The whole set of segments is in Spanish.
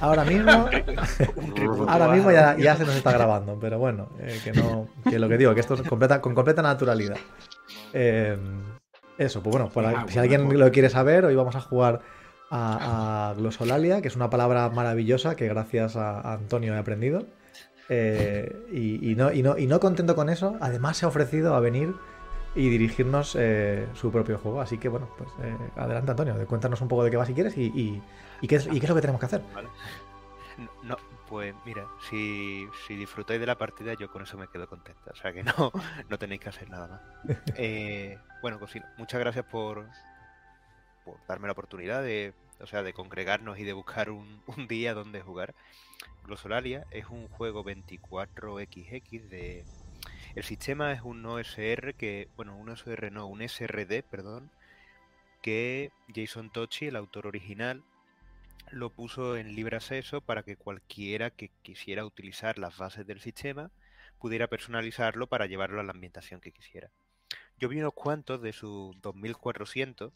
ahora mismo, ahora mismo ya, se nos está grabando, pero bueno, eh, que no, que lo que digo, que esto es completa, con completa naturalidad. Eh, eso, pues bueno, ah, si alguien lo quiere saber, hoy vamos a jugar a, glosolalia, que es una palabra maravillosa que gracias a, Antonio he aprendido. Eh, y, no, y, no, y no contento con eso, además se ha ofrecido a venir y dirigirnos eh, su propio juego. Así que bueno, pues eh, adelante Antonio, cuéntanos un poco de qué va si quieres y, qué, es, y qué es lo que tenemos que hacer. No, pues mira, si, si, disfrutáis de la partida, yo con eso me quedo contenta. O sea que no, no tenéis que hacer nada más. Eh, bueno, pues muchas gracias por, por darme la oportunidad de, o sea, de congregarnos y de buscar un, un día donde jugar. Glosolalia es un juego 24XX de el sistema es un OSR que, bueno, un OSR no, un SRD, perdón, que Jason Tochi, el autor original, lo puso en libre acceso para que cualquiera que quisiera utilizar las bases del sistema pudiera personalizarlo para llevarlo a la ambientación que quisiera. Yo vi unos cuantos de su 2400,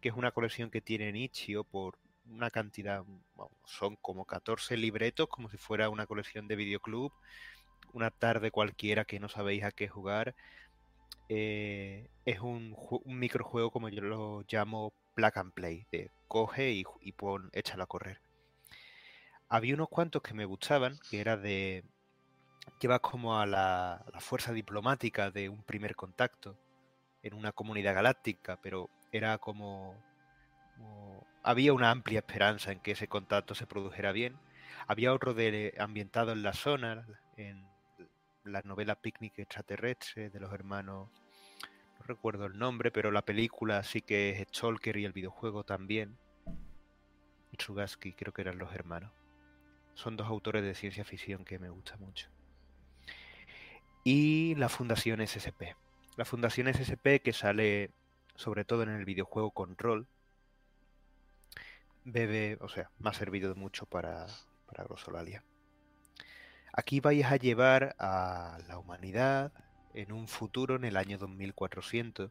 que es una colección que tiene Nichio por una cantidad, son como 14 libretos, como si fuera una colección de videoclub una tarde cualquiera que no sabéis a qué jugar. Eh, es un, microjuego como yo lo llamo plug and play, coge y, y pon, échalo a correr. Había unos cuantos que me gustaban, que era de llevas como a la, fuerza diplomática de un primer contacto en una comunidad galáctica, pero era como, como, había una amplia esperanza en que ese contacto se produjera bien. Había otro de ambientado en la zona, en la novela Picnic extraterrestre de los hermanos, no recuerdo el nombre, pero la película sí que es Stalker y el videojuego también. Tsugaski creo que eran los hermanos. Son dos autores de ciencia ficción que me gusta mucho. Y la Fundación SSP. La Fundación SSP que sale sobre todo en el videojuego Control. Bebe, o sea, me ha servido mucho para, para Grosolalia. Aquí vais a llevar a la humanidad en un futuro en el año 2400.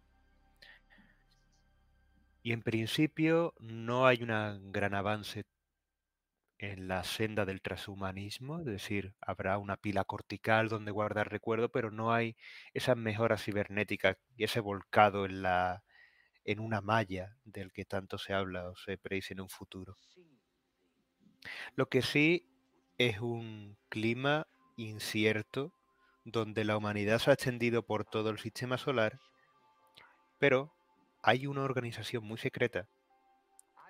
Y en principio no hay un gran avance en la senda del transhumanismo, es decir, habrá una pila cortical donde guardar recuerdo, pero no hay esas mejoras cibernéticas y ese volcado en la en una malla del que tanto se habla o se predice en un futuro. Lo que sí es un clima incierto donde la humanidad se ha extendido por todo el sistema solar, pero hay una organización muy secreta,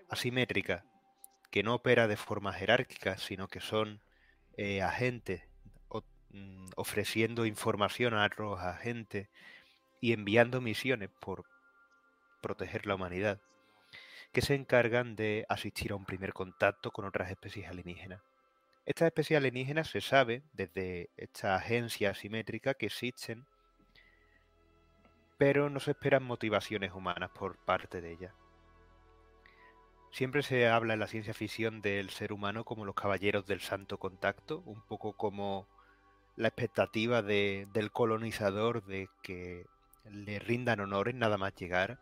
asimétrica, que no opera de forma jerárquica, sino que son eh, agentes mm, ofreciendo información a otros agentes y enviando misiones por proteger la humanidad, que se encargan de asistir a un primer contacto con otras especies alienígenas. Estas especies alienígenas se sabe desde esta agencia asimétrica que existen, pero no se esperan motivaciones humanas por parte de ellas. Siempre se habla en la ciencia ficción del ser humano como los caballeros del santo contacto, un poco como la expectativa del colonizador de que le rindan honores nada más llegar,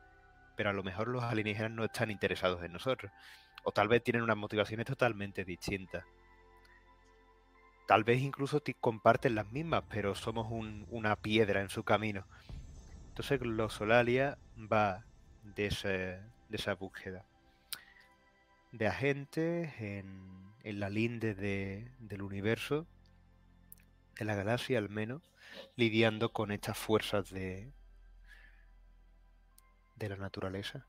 pero a lo mejor los alienígenas no están interesados en nosotros, o tal vez tienen unas motivaciones totalmente distintas tal vez incluso comparten las mismas, pero somos una piedra en su camino. Entonces Glosolalia va de, esa búsqueda de agentes en, la linde del universo, de la galaxia al menos, lidiando con estas fuerzas de, de la naturaleza.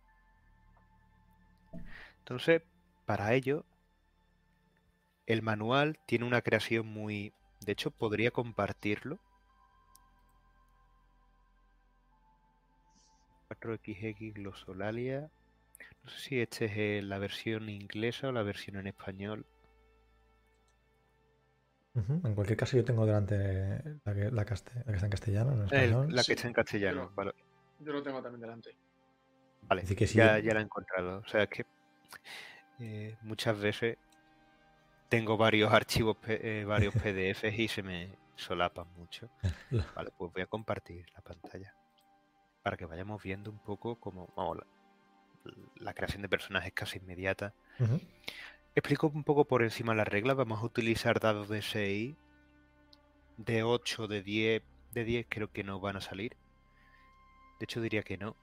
Entonces, para ello el manual tiene una creación muy... De hecho, podría compartirlo. 4XX Glosolalia. No sé si esta es eh, la versión inglesa o la versión en español. En cualquier caso, yo tengo delante la que, la, que está en castellano. En español. la que está en castellano. Yo, lo tengo también delante. Vale, que ya, ya la he encontrado. O sea, es que eh, muchas veces tengo varios archivos, eh, varios PDFs y se me solapan mucho. Vale, pues voy a compartir la pantalla para que vayamos viendo un poco cómo la, creación de personajes casi inmediata. Explico un poco por encima las reglas. Vamos a utilizar dados de 6, de 8, de 10. De 10 creo que no van a salir. De hecho diría que no.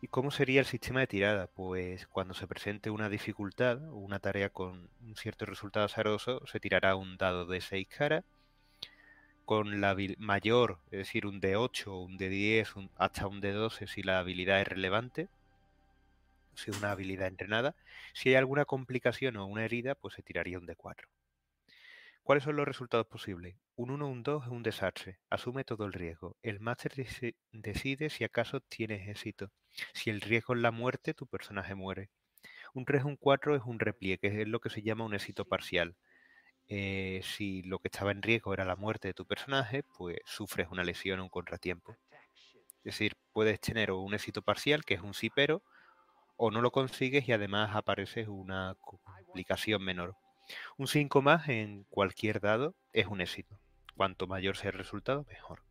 ¿Y cómo sería el sistema de tirada? Pues cuando se presente una dificultad o una tarea con un cierto resultado azaroso, se tirará un dado de 6 caras con la mayor, es decir, un de 8, un de 10, hasta un de 12 si la habilidad es relevante, si es una habilidad entrenada. Si hay alguna complicación o una herida, pues se tiraría un de 4. ¿Cuáles son los resultados posibles? Un 1 o un 2 es un desastre, asume todo el riesgo. El máster decide si acaso tienes éxito. Si el riesgo es la muerte, tu personaje muere. Un 3 o un 4 es un repliegue, es lo que se llama un éxito parcial. Eh, si lo que estaba en riesgo era la muerte de tu personaje, pues sufres una lesión o un contratiempo. Es decir, puedes tener un éxito parcial, que es un sí pero, o no lo consigues y además aparece una complicación menor. Un 5 más en cualquier dado es un éxito. Cuanto mayor sea el resultado, mejor.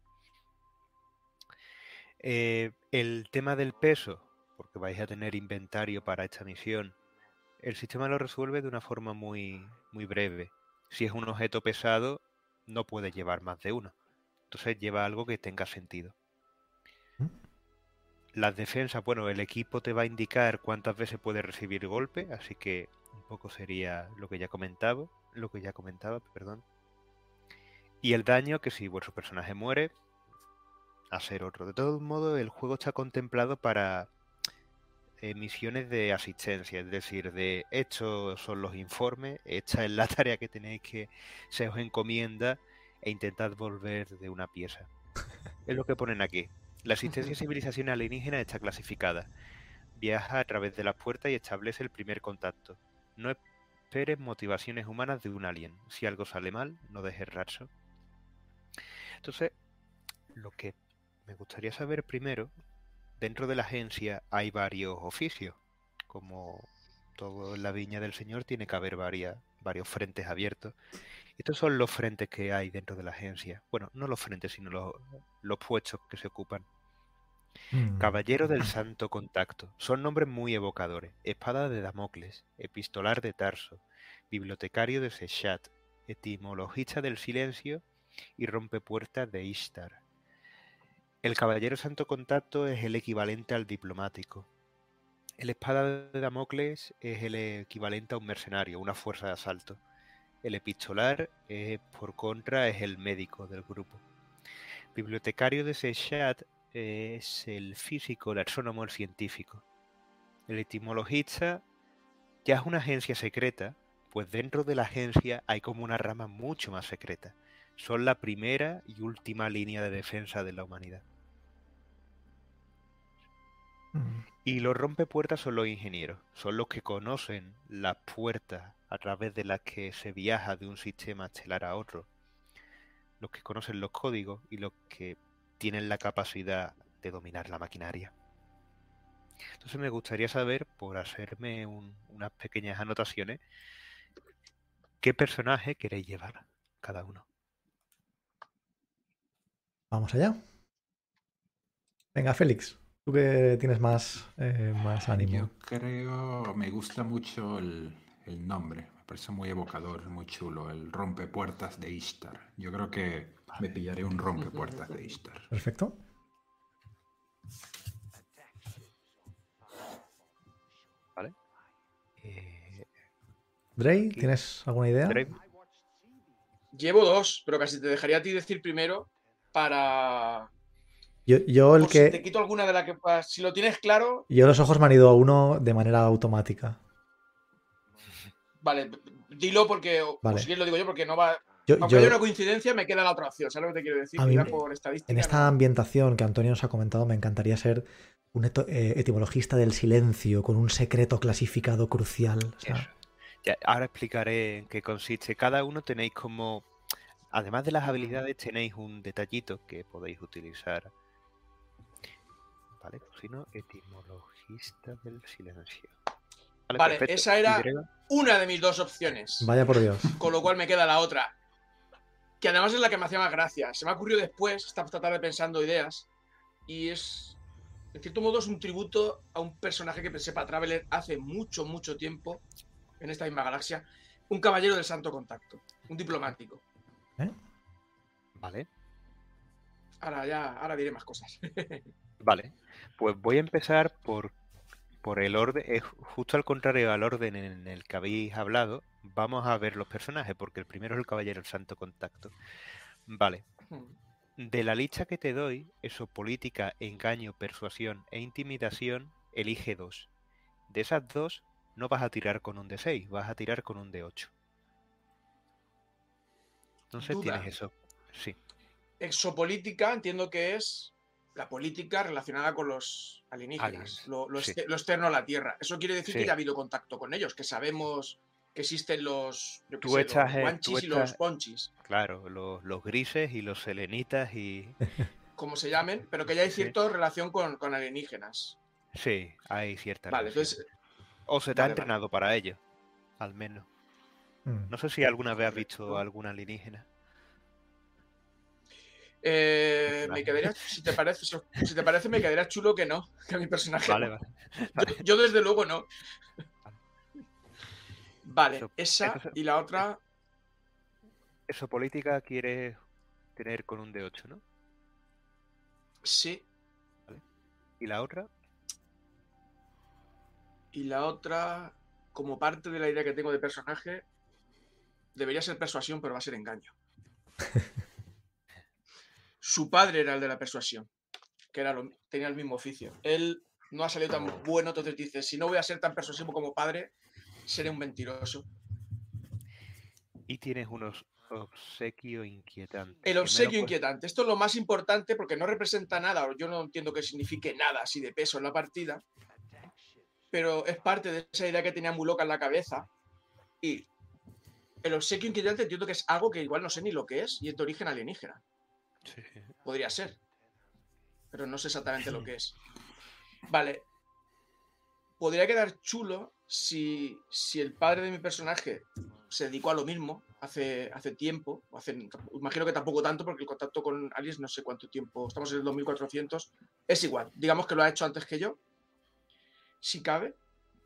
Eh, el tema del peso, porque vais a tener inventario para esta misión, el sistema lo resuelve de una forma muy, muy breve. Si es un objeto pesado, no puede llevar más de uno. Entonces lleva algo que tenga sentido. ¿Mm? Las defensas, bueno, el equipo te va a indicar cuántas veces puede recibir golpe, así que un poco sería lo que ya comentaba, lo que ya comentaba, perdón. Y el daño, que si vuestro personaje muere, a ser otro. De todos modos, el juego está contemplado para eh, misiones de asistencia, es decir, de estos son los informes, esta es la tarea que tenéis que se os encomienda e intentad volver de una pieza. Es lo que ponen aquí. La asistencia a civilización alienígena está clasificada. Viaja a través de las puertas y establece el primer contacto. No esperes motivaciones humanas de un alien. Si algo sale mal, no dejes rastro. Entonces, lo que me gustaría saber primero dentro de la agencia hay varios oficios. Como todo en la viña del Señor tiene que haber varios frentes abiertos. Estos son los frentes que hay dentro de la agencia. Bueno, no los frentes, sino los, puestos que se ocupan. Mm. Caballero del Santo Contacto. Son nombres muy evocadores. Espada de Damocles, Epistolar de Tarso, Bibliotecario de Sechat, Etimologista del Silencio y Rompepuertas de Ishtar. El caballero santo contacto es el equivalente al diplomático. El espada de Damocles es el equivalente a un mercenario, una fuerza de asalto. El epistolar, por contra, es el médico del grupo. Bibliotecario de Sechat es el físico, el astrónomo, el científico. El etimologista ya es una agencia secreta, pues dentro de la agencia hay como una rama mucho más secreta son la primera y última línea de defensa de la humanidad. Mm. Y los rompepuertas son los ingenieros, son los que conocen las puertas a través de las que se viaja de un sistema estelar a otro, los que conocen los códigos y los que tienen la capacidad de dominar la maquinaria. Entonces me gustaría saber, por hacerme unas pequeñas anotaciones, qué personaje queréis llevar cada uno. Vamos allá. Venga, Félix, tú que tienes más, eh, más ánimo. Yo creo, me gusta mucho el, nombre, me parece muy evocador, muy chulo, el rompepuertas de Ishtar. Yo creo que me pillaré un rompepuertas de Ishtar. Perfecto. Vale. Eh... Drey, ¿tienes alguna idea? Llevo dos, pero casi te dejaría a ti decir primero para. Yo, el que. Si te quito alguna de las que. Si lo tienes claro. Yo los ojos me han ido a uno de manera automática. Vale, dilo porque. Vale. si lo digo yo porque no va. Aunque haya una coincidencia, me queda la otra opción. ¿Sabes lo que te quiero decir? por en esta ambientación que Antonio nos ha comentado, me encantaría ser un eh, etimologista del silencio con un secreto clasificado crucial. ahora explicaré en qué consiste. Cada uno tenéis como Además de las habilidades tenéis un detallito que podéis utilizar. Vale, cocino etimologista del silencio. Vale, esa era una de mis dos opciones. Vaya por Dios. Con lo cual me queda la otra. Que además es la que me hacía más gracia. Se me ha ocurrido después, esta tarde pensando ideas. Y es, en cierto modo, es un tributo a un personaje que pensé para Traveler hace mucho, mucho tiempo. en esta misma galaxia, un caballero del santo contacto, un diplomático. ¿Eh? Vale. Ahora ya, ahora diré más cosas. Vale. Pues voy a empezar por, por el orden, es justo al contrario al orden en el que habéis hablado. Vamos a ver los personajes, porque el primero es el caballero del santo contacto. Vale. De la lista que te doy, eso, política, engaño, persuasión e intimidación, elige dos. De esas dos, no vas a tirar con un D6, vas a tirar con un D8. Entonces Duda. tienes eso. Sí, Exopolítica entiendo que es la política relacionada con los alienígenas, Aliens, lo, sí. externo a la Tierra. Eso quiere decir Sí. que ya ha habido contacto con ellos, que sabemos que existen los, yo Tú sé, echas, los guanchis tú y los ponchis, claro, los, los grises y los selenitas y... como se llamen, pero que ya hay Sí. cierta relación con, con alienígenas. Sí, hay cierta Vale, relación. entonces, O se te ha vale. entrenado para ello, al menos. Mm. No sé si alguna vez has visto algún alienígena. eh, me quedaría, si te parece, si te parece, me quedaría chulo que no, que mi personaje. Vale, no. vale. Yo, yo desde luego no. Vale, Eso- esa y la otra, Eso política quieres tener con un D8, ¿no? sí. ¿Y la otra? Y la otra, como parte de la idea que tengo de personaje, debería ser persuasión, pero va a ser engaño. Su padre era el de la persuasión, que era lo- tenía el mismo oficio. Él no ha salido tan bueno, entonces dice, si no voy a ser tan persuasivo como padre, seré un mentiroso. Y tienes unos obsequio inquietante. El obsequio inquietante. Esto es lo más importante porque no representa nada, yo no entiendo que signifique nada así de peso en la partida, pero es parte de esa idea que tenía muy loca en la cabeza. Y el obsequio inquietante entiendo que es algo que igual no sé ni lo que es y es de origen alienígena. sí. Podría ser. Pero no sé exactamente lo que es. Vale. Podría quedar chulo si, si el padre de mi personaje se dedicó a lo mismo hace, hace tiempo. Hace, imagino que tampoco tanto, porque el contacto con Alice no sé cuánto tiempo. Estamos en el 2400. Es igual. Digamos que lo ha hecho antes que yo. Si cabe.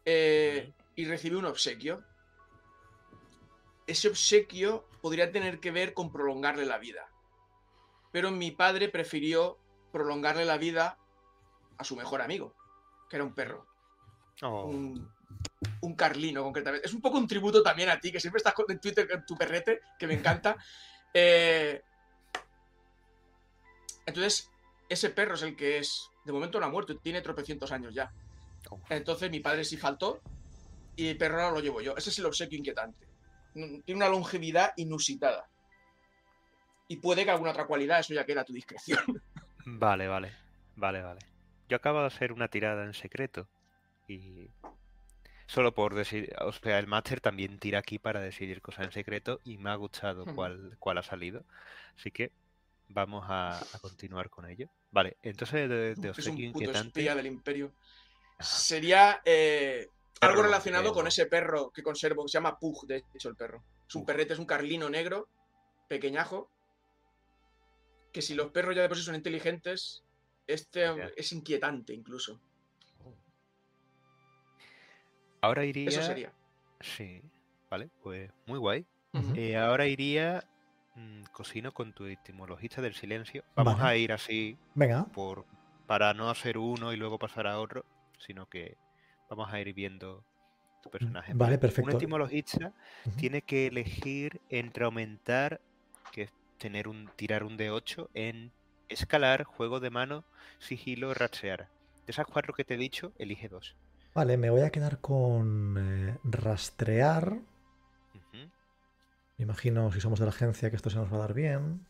eh, y recibió un obsequio. Ese obsequio podría tener que ver con prolongarle la vida pero mi padre prefirió prolongarle la vida a su mejor amigo, que era un perro, Oh, un, un carlino concretamente. Es un poco un tributo también a ti, que siempre estás en Twitter con tu perrete, que me encanta. Eh, entonces, ese perro es el que es, de momento no ha muerto, tiene tropecientos años ya. Entonces mi padre sí faltó y el perro ahora lo llevo yo. Ese es el obsequio inquietante. Tiene una longevidad inusitada. Y puede que alguna otra cualidad, eso ya queda a tu discreción. Vale, vale. Vale, vale. Yo acabo de hacer una tirada en secreto. Y. Solo por decir. O sea, el máster también tira aquí para decidir cosas en secreto. Y me ha gustado cuál, cuál ha salido. Así que vamos a, a continuar con ello. Vale, entonces de, de es un puto inquietante. espía del imperio. Sería eh, algo relacionado con ese perro que conservo, que se llama Pug, de hecho, el perro. Es un perrete, es un carlino negro, pequeñajo, que si los perros ya de por sí son inteligentes, este es inquietante incluso. Ahora iría. Eso sería. Sí, vale, pues muy guay. Eh, ahora iría. mm, cocino con tu etimologista del silencio. Vamos Vale. a ir así Venga, por para no hacer uno y luego pasar a otro, sino que vamos a ir viendo tu personaje. vale, Un perfecto. etimologista Ujú. tiene que elegir entre aumentar, que es tener un tirar un D8 en escalar, juego de mano, sigilo, rastrear. De esas cuatro que te he dicho, elige dos. Vale, me voy a quedar con eh, rastrear. Me imagino, si somos de la agencia, que esto se nos va a dar bien.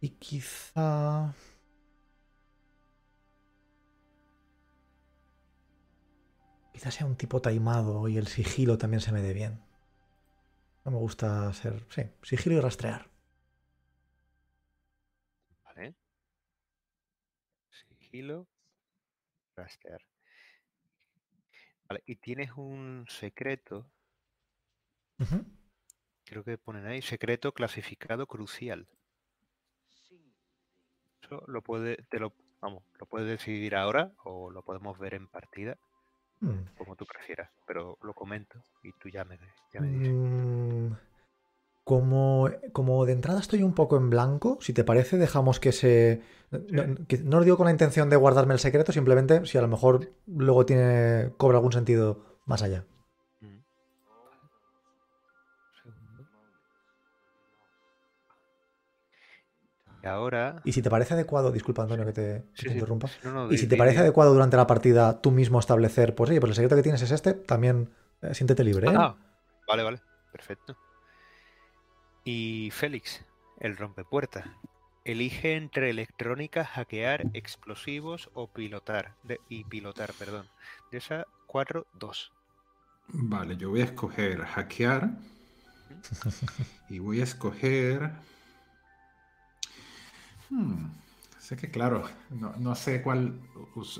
Y quizá... Quizá sea un tipo taimado y el sigilo también se me dé bien. No me gusta ser... Sí, sigilo y rastrear. Vale. Sigilo, rastrear. Vale, y tienes un secreto, creo que ponen ahí, secreto clasificado crucial. Eso lo puede, te lo, vamos, lo puedes decidir ahora o lo podemos ver en partida. Hmm. Como tú prefieras, pero lo comento y tú ya me, ya dices. Mm, como, como de entrada estoy un poco en blanco, si te parece, dejamos que se. No, no lo digo con la intención de guardarme el secreto, simplemente si a lo mejor luego tiene. cobra algún sentido más allá. Y ahora. Y si te parece adecuado, disculpa Antonio que te, interrumpa. y si te parece adecuado durante la partida tú mismo establecer, pues oye, pues el secreto que tienes es este, también eh, siéntete libre. ¿eh? Ah, vale, vale, perfecto. Y Félix, el rompepuertas. Elige entre electrónica, hackear, explosivos o pilotar. y pilotar, perdón. De esa 4, 2. Vale, yo voy a escoger hackear. y voy a escoger Hmm. Sé que, claro, no, sé cuál,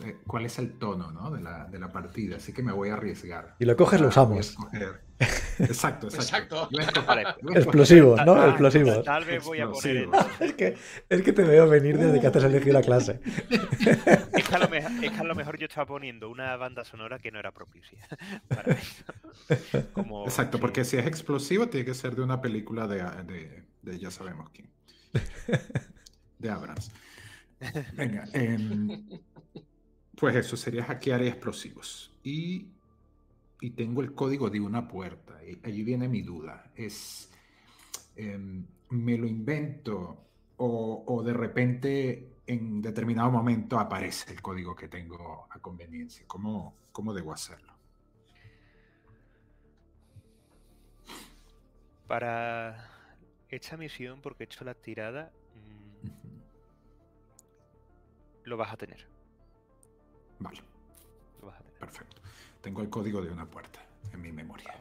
eh, cuál es el tono de, la, de, la, partida, así que me voy a arriesgar. Y lo coges, lo usamos. Exacto, exacto. Explosivos, ¿no? Explosivos. Tal vez voy a poner. Es que, es que te veo venir desde que has elegido la clase. Es que, a lo mejor, es que a lo mejor yo estaba poniendo una banda sonora que no era propicia. exacto, porque si es explosivo, tiene que ser de una película de, de, de ya sabemos quién de Abrams. Venga, em, pues eso sería hackear explosivos. Y, y, tengo el código de una puerta. Y allí viene mi duda. Es, em, ¿me lo invento o, o, de repente en determinado momento aparece el código que tengo a conveniencia? ¿Cómo, cómo debo hacerlo? Para esta misión, porque he hecho la tirada, lo vas a tener. Vale. Lo vas a tener. Perfecto. Tengo el código de una puerta en mi memoria.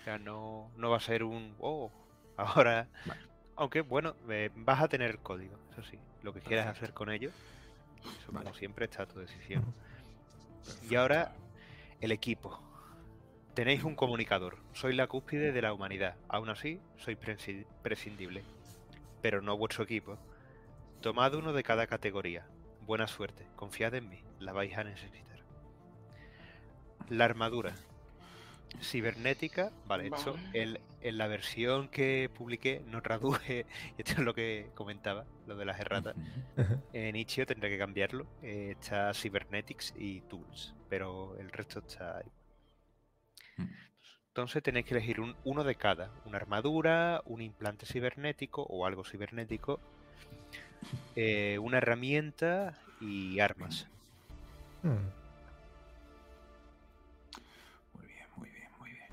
O sea, no, no va a ser un... Oh, ahora... Aunque, bueno, eh, vas a tener el código, eso sí. Lo que quieras hacer con ello, eso como siempre está a tu decisión. Y ahora, el equipo. Tenéis un comunicador. Soy la cúspide de la humanidad. Aún así, soy prescindible. Pero no vuestro equipo. Tomad uno de cada categoría. Buena suerte, confiad en mí, la vais a necesitar. La armadura. Cibernética, vale, esto en la versión que publiqué no traduje, esto es lo que comentaba, lo de las erratas. En Ichio tendré que cambiarlo, eh, está Cybernetics y Tools, pero el resto está ahí. Mm. Entonces tenéis que elegir uno de cada, una armadura, un implante cibernético o algo cibernético eh, una herramienta y armas. Hmm. Muy bien, muy bien, muy bien.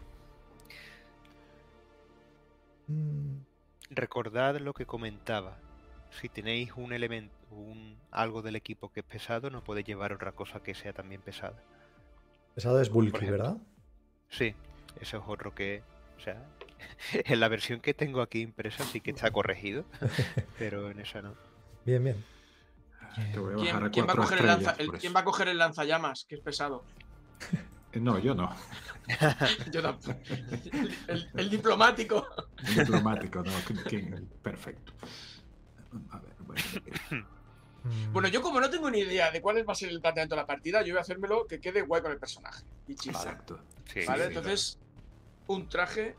Hmm. Recordad lo que comentaba. Si tenéis un elemento, un, algo del equipo que es pesado, no podéis llevar otra cosa que sea también pesada. Pesado es bulky, ¿verdad? Sí, eso es otro que, o sea, en la versión que tengo aquí impresa sí que está corregido, pero en esa no. Bien, bien. ¿Quién, va a coger el lanzallamas? Que es pesado. Eh, no, yo no. yo tampoco. El, diplomático. El diplomático, no. Perfecto. bueno. yo como no tengo ni idea de cuál va a ser el planteamiento de la partida, yo voy a hacérmelo que quede guay con el personaje. Y Exacto. ¿Vale? Entonces, un traje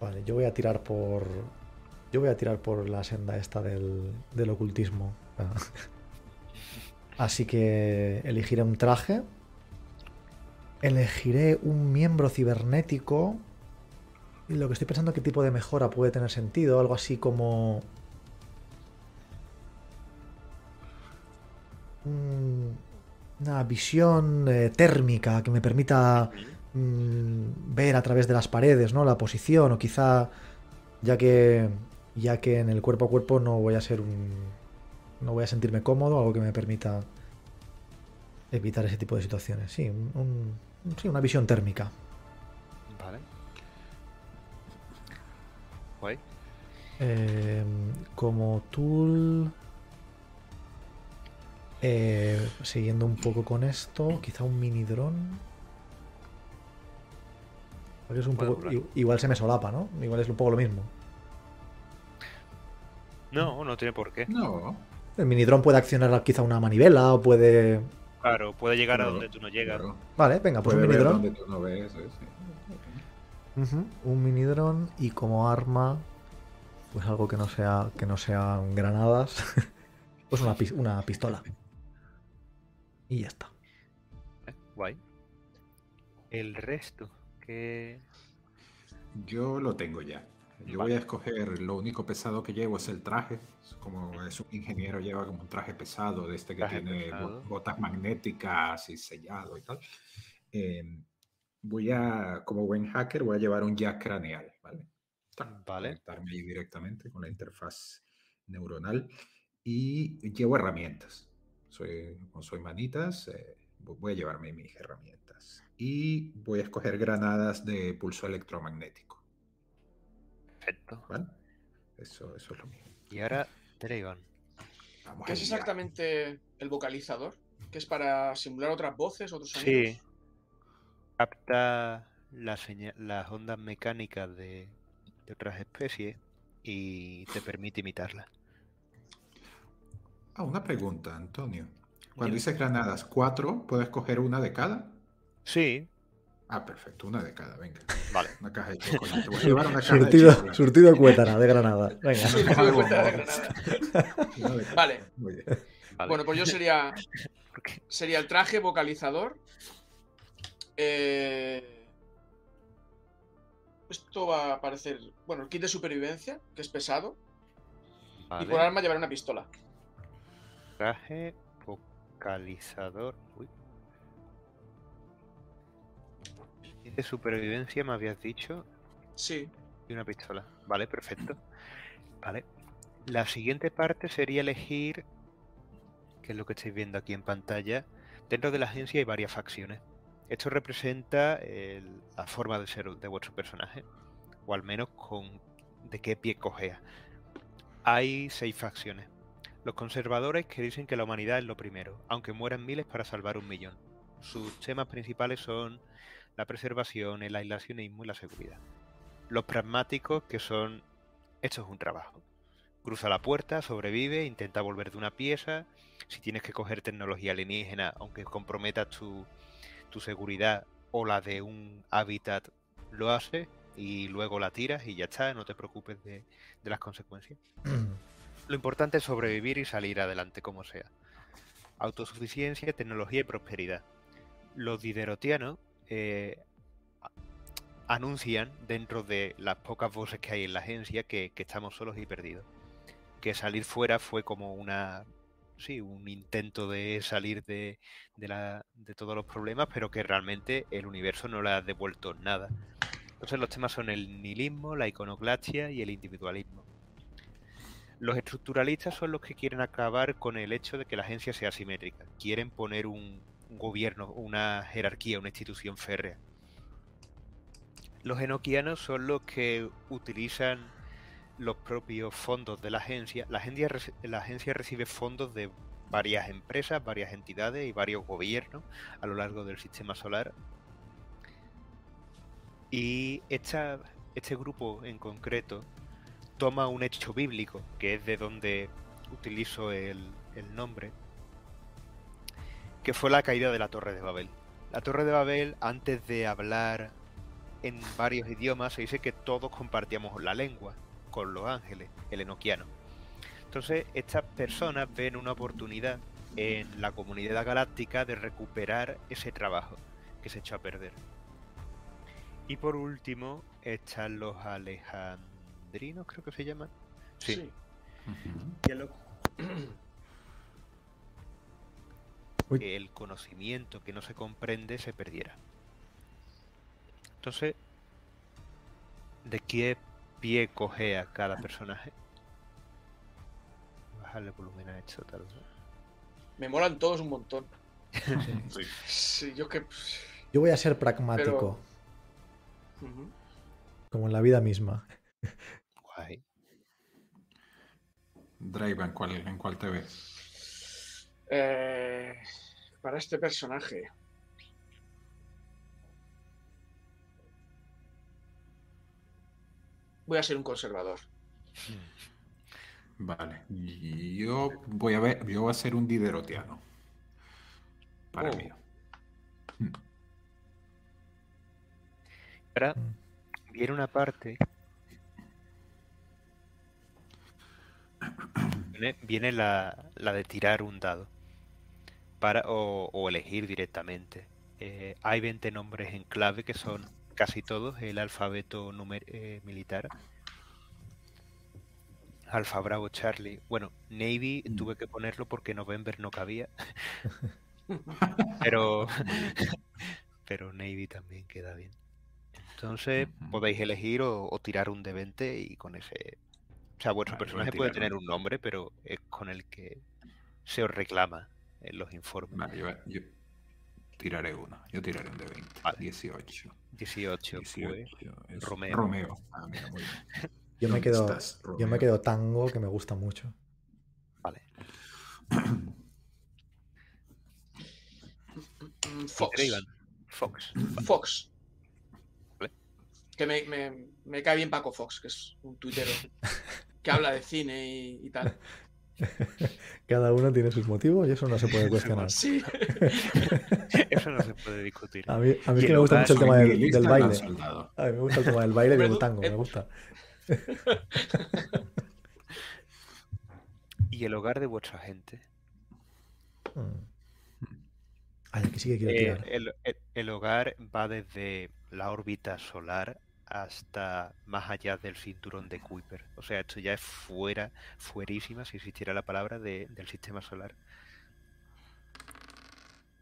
Vale, yo voy a tirar por. Yo voy a tirar por la senda esta del, del ocultismo. Así que elegiré un traje. Elegiré un miembro cibernético. Y lo que estoy pensando qué tipo de mejora puede tener sentido. Algo así como. Una visión eh, térmica que me permita mm, ver a través de las paredes, ¿no? La posición o quizá ya que ya que en el cuerpo a cuerpo no voy a ser un no voy a sentirme cómodo, algo que me permita evitar ese tipo de situaciones. Sí, un, sí una visión térmica. Vale. Guay. Eh, como tool Eh, siguiendo un poco con esto, quizá un mini dron. Es un poco, igual se me solapa, ¿no? Igual es un poco lo mismo. No, no tiene por qué. No. El mini dron puede accionar quizá una manivela o puede. Claro, puede llegar a donde tú no llegas. Vale, venga, pues un mini dron. No ves, Un mini dron y como arma, pues algo que no sea que no sean granadas, pues una, una pistola. Y ya está. Eh, guay. El resto, que... Yo lo tengo ya. Yo voy a escoger, lo único pesado que llevo es el traje. Como es un ingeniero, lleva como un traje pesado, de este que tiene botas magnéticas y sellado y tal. Em, voy a, como buen hacker, voy a llevar un jack craneal, ¿vale? Vale. Conectarme ahí directamente con la interfaz neuronal. Y llevo herramientas soy, como soy manitas, eh, voy a llevarme mis herramientas. Y voy a escoger granadas de pulso electromagnético. Perfecto. Eso, eso es lo mío. Y ahora, Telegon. ¿Qué es exactamente el vocalizador? ¿Que es para simular otras voces, otros sonidos? Sí. Capta las ondas mecánicas de, de otras especies y te permite imitarlas. Ah, una pregunta, Antonio. Cuando dices granadas, ¿cuatro? ¿Puedes coger una de cada? Sí. Ah, perfecto, una de cada, venga. Vale. Una caja de chocolate. Voy a llevar una caja surtido, de chocolate. Surtido de cuétara, de granada. Venga. Surtido de cuétara de granada. Vale. Bueno, pues yo sería. Sería el traje vocalizador. Eh, esto va a parecer. Bueno, el kit de supervivencia, que es pesado. Y por arma llevar una pistola. Traje vocalizador. Uy. De supervivencia me habías dicho. Sí. Y una pistola. Vale, perfecto. Vale. La siguiente parte sería elegir, que es lo que estáis viendo aquí en pantalla, dentro de la agencia hay varias facciones. Esto representa la forma de ser de vuestro personaje, o al menos con de qué pie cogea. Hay seis facciones. Los conservadores que dicen que la humanidad es lo primero, aunque mueran miles para salvar un millón. Sus temas principales son la preservación, el aislacionismo y la seguridad. Los pragmáticos que son esto es un trabajo. Cruza la puerta, sobrevive, intenta volver de una pieza. Si tienes que coger tecnología alienígena, aunque comprometa tu, tu seguridad o la de un hábitat, lo hace y luego la tiras y ya está, no te preocupes de, de las consecuencias. Lo importante es sobrevivir y salir adelante como sea. Autosuficiencia, tecnología y prosperidad. Los diderotianos eh, anuncian dentro de las pocas voces que hay en la agencia que, estamos solos y perdidos. Que salir fuera fue como una sí, un intento de salir de, todos los problemas, pero que realmente el universo no le ha devuelto nada. Entonces los temas son el nihilismo, la iconoclastia y el individualismo. Los estructuralistas son los que quieren acabar con el hecho de que la agencia sea simétrica. Quieren poner un, gobierno, una jerarquía, una institución férrea. Los enoquianos son los que utilizan los propios fondos de la agencia. La agencia, la agencia recibe fondos de varias empresas, varias entidades y varios gobiernos a lo largo del sistema solar. Y esta, este grupo en concreto toma un hecho bíblico, que es de donde utilizo el, nombre, que fue la caída de la Torre de Babel. La Torre de Babel, antes de hablar en varios idiomas, se dice que todos compartíamos la lengua con los ángeles, el enoquiano. Entonces, estas personas ven una oportunidad en la comunidad galáctica de recuperar ese trabajo que se echó a perder. Y por último, están los Alejandros creo que se llama. Sí. que el conocimiento que no se comprende se perdiera. Entonces, ¿de qué pie cogea cada personaje? Bajarle volumen a esto, tal vez. Me molan todos un montón. yo que. Yo voy a ser pragmático. Como en la vida misma. Draven, ¿cuál, ¿en cuál te ves? Eh, para este personaje. Voy a ser un conservador. Vale. Yo voy a ver, yo voy a ser un diderotiano. Para Oh. mí. Ahora viene una parte. Viene, viene la, la de tirar un dado. Para, o, o elegir directamente. Eh, hay 20 nombres en clave que son casi todos el alfabeto eh, militar. Alfa Bravo Charlie. Bueno, Navy Mm. tuve que ponerlo porque November no cabía. Pero pero Navy también queda bien. Entonces podéis elegir o, o tirar un de 20 y con ese... O sea, vuestro personaje puede tener un nombre, pero es con el que se os reclama en los informes. Vale, yo, yo tiraré uno. Yo tiraré un de 20. Vale. 18. 18, pues, 18 es Romeo. Romeo. Ah, mira, muy bien. Yo me ¿Dónde quedo, estás, yo me quedo tango, que me gusta mucho. vale. Fox. Fox. Fox. Vale. Que me, me- me cae bien Paco Fox, que es un tuitero que habla de cine y, y tal. Cada uno tiene sus motivos y eso no se puede cuestionar. Sí. Eso no se puede discutir. A mí, a mí Y es que el me gusta hogar, mucho el tema del, baile. A mí me gusta el tema del baile Hombre, del tango, me gusta. Y el hogar de vuestra gente. Mm. Ay, aquí sí que quiero Eh, tirar. el, el- el hogar va desde la órbita solar hasta más allá del cinturón de Kuiper. O sea, esto ya es fuera, fuerísima, si existiera la palabra, de- del sistema solar.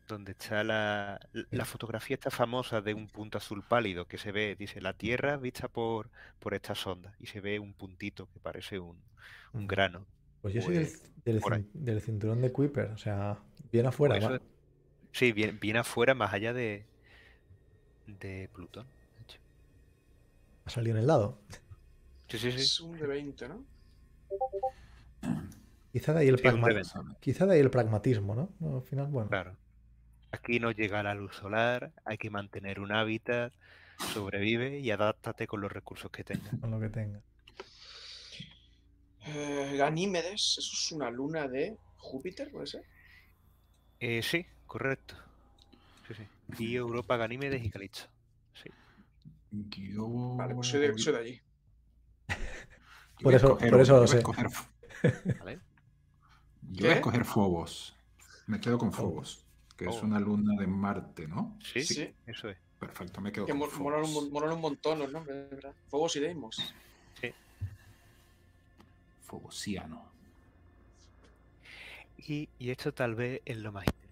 Donde está la, la fotografía esta famosa de un punto azul pálido que se ve, dice, la Tierra vista por, por esta sonda. Y se ve un puntito que parece un, un Mm. grano. Pues yo soy del, pues, del cinturón de Kuiper, o sea, bien afuera. Pues eso- sí, bien, bien afuera, más allá de, de Plutón. Ha salido en el lado. Sí, sí, sí. Es un de 20, ¿no? Quizá de ahí el, Sí, un pragma- de quizá de ahí el pragmatismo, ¿no? No, Al final, bueno. Claro. Aquí no llega la luz solar, hay que mantener un hábitat, sobrevive y adáptate con los recursos que tengas. Con lo que tenga. Eh, Ganímedes, eso es una luna de Júpiter, ¿puede ser? Eh, sí, correcto. Sí, sí. Y Europa, Ganímedes y Calixto. Sí. Yo Vale, pues soy de, soy de allí. yo Por voy a eso- escoger por eso yo lo voy a sé. escoger- ¿Vale? Yo voy a escoger Phobos. Me quedo con Phobos, que es Oh. una luna de Marte, ¿no? Sí, Sí. eso es. Perfecto, me quedo Que con mo- molan un, montón los nombres, ¿verdad? Fobos y Deimos. Phobosiano. Y, y esto tal vez es lo más interesante.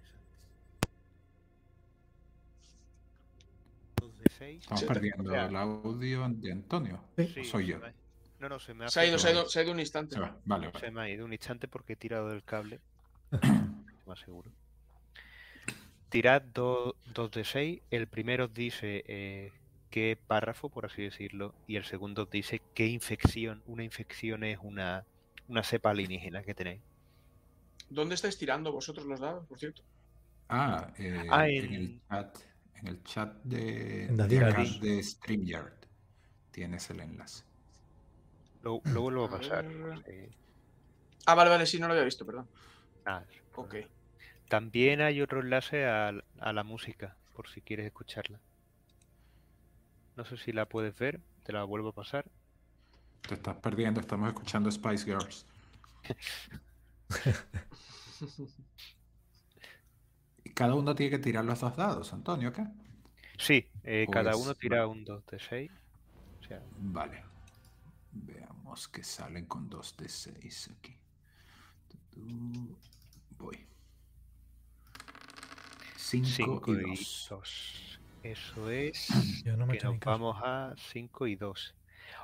Estamos Sí, perdiendo ya. el audio de Antonio. Sí. Soy yo. No, no, se me ha Se ha ido, se ha ido, frenado. se ha ido un instante. Se va. Vale, vale. Se me ha ido un instante porque he tirado del cable. más seguro. Tirad do- dos de 6. El primero os dice eh, qué párrafo, por así decirlo, y el segundo os dice qué infección. Una infección es una, una cepa alienígena que tenéis. ¿Dónde estáis tirando vosotros los dados, por cierto? Ah, eh, Ah, en en- el chat, en el chat de, En de, Daddy. acá de StreamYard tienes el enlace. Lo, lo vuelvo a pasar. eh, Ah, vale, vale, sí, no lo había visto, perdón. nada. Ok. También hay otro enlace a, a la música, por si quieres escucharla. No sé si la puedes ver, te la vuelvo a pasar. Te estás perdiendo, estamos escuchando Spice Girls. Cada uno tiene que tirar los dos dados, Antonio, ¿qué? Sí, eh, cada Pues, uno tira un 2 de 6. O sea, Vale. Veamos que salen con dos de 6 aquí. Tu, tu, Voy. 5 5 y y 2. 2. Eso es Yo no me que nos vamos a 5 y 2.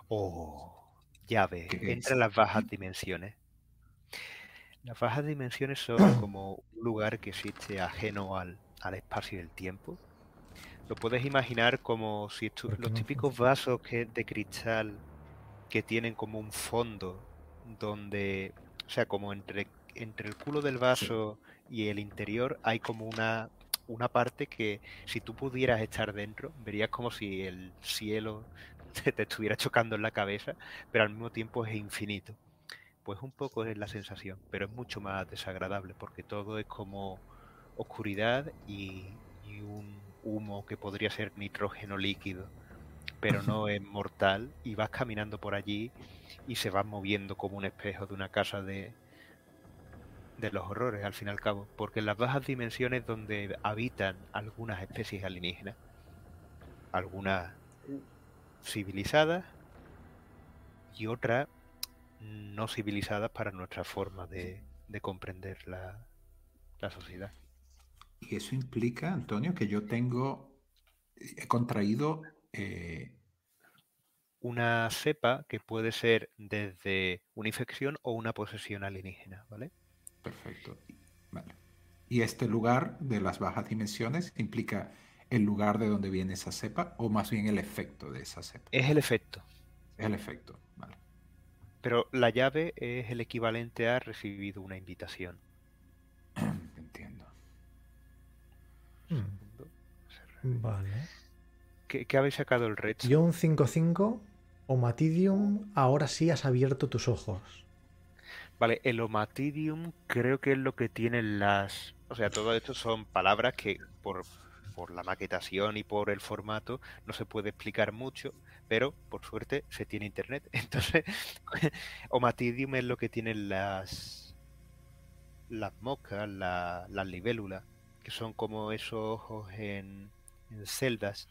Oh, ya ves, ¿Qué entran es? las bajas dimensiones. Las bajas dimensiones son como un lugar que existe ajeno al, al espacio y el tiempo. Lo puedes imaginar como si estu- ¿Por qué los no típicos vasos que, de cristal que tienen como un fondo donde, o sea, como entre, entre el culo del vaso y el interior hay como una, una parte que si tú pudieras estar dentro, verías como si el cielo te, te estuviera chocando en la cabeza, pero al mismo tiempo es infinito. Pues un poco es la sensación, pero es mucho más desagradable porque todo es como oscuridad y, y un humo que podría ser nitrógeno líquido, pero no es mortal y vas caminando por allí y se va moviendo como un espejo de una casa de, de los horrores, al fin y al cabo, porque en las bajas dimensiones donde habitan algunas especies alienígenas, algunas civilizadas y otras no civilizadas para nuestra forma de, de comprender la, la sociedad. Y eso implica, Antonio, que yo tengo, he contraído eh, Una cepa que puede ser desde una infección o una posesión alienígena, ¿vale? Perfecto. Vale. Y este lugar de las bajas dimensiones implica el lugar de donde viene esa cepa o más bien el efecto de esa cepa. Es el efecto, Es el efecto. Vale. Pero la llave es el equivalente a recibido una invitación. Entiendo. Hmm, Vale. ¿Qué, qué habéis sacado el red? Yo un 5-5 o Matidium, ahora sí has abierto tus ojos. Vale, el Omatidium creo que es lo que tienen las... O sea, todo esto son palabras que por, por la maquetación y por el formato no se puede explicar mucho, pero por suerte se tiene internet. Entonces, Omatidium es lo que tienen las... Las moscas, la- las libélulas, que son como esos ojos en, en celdas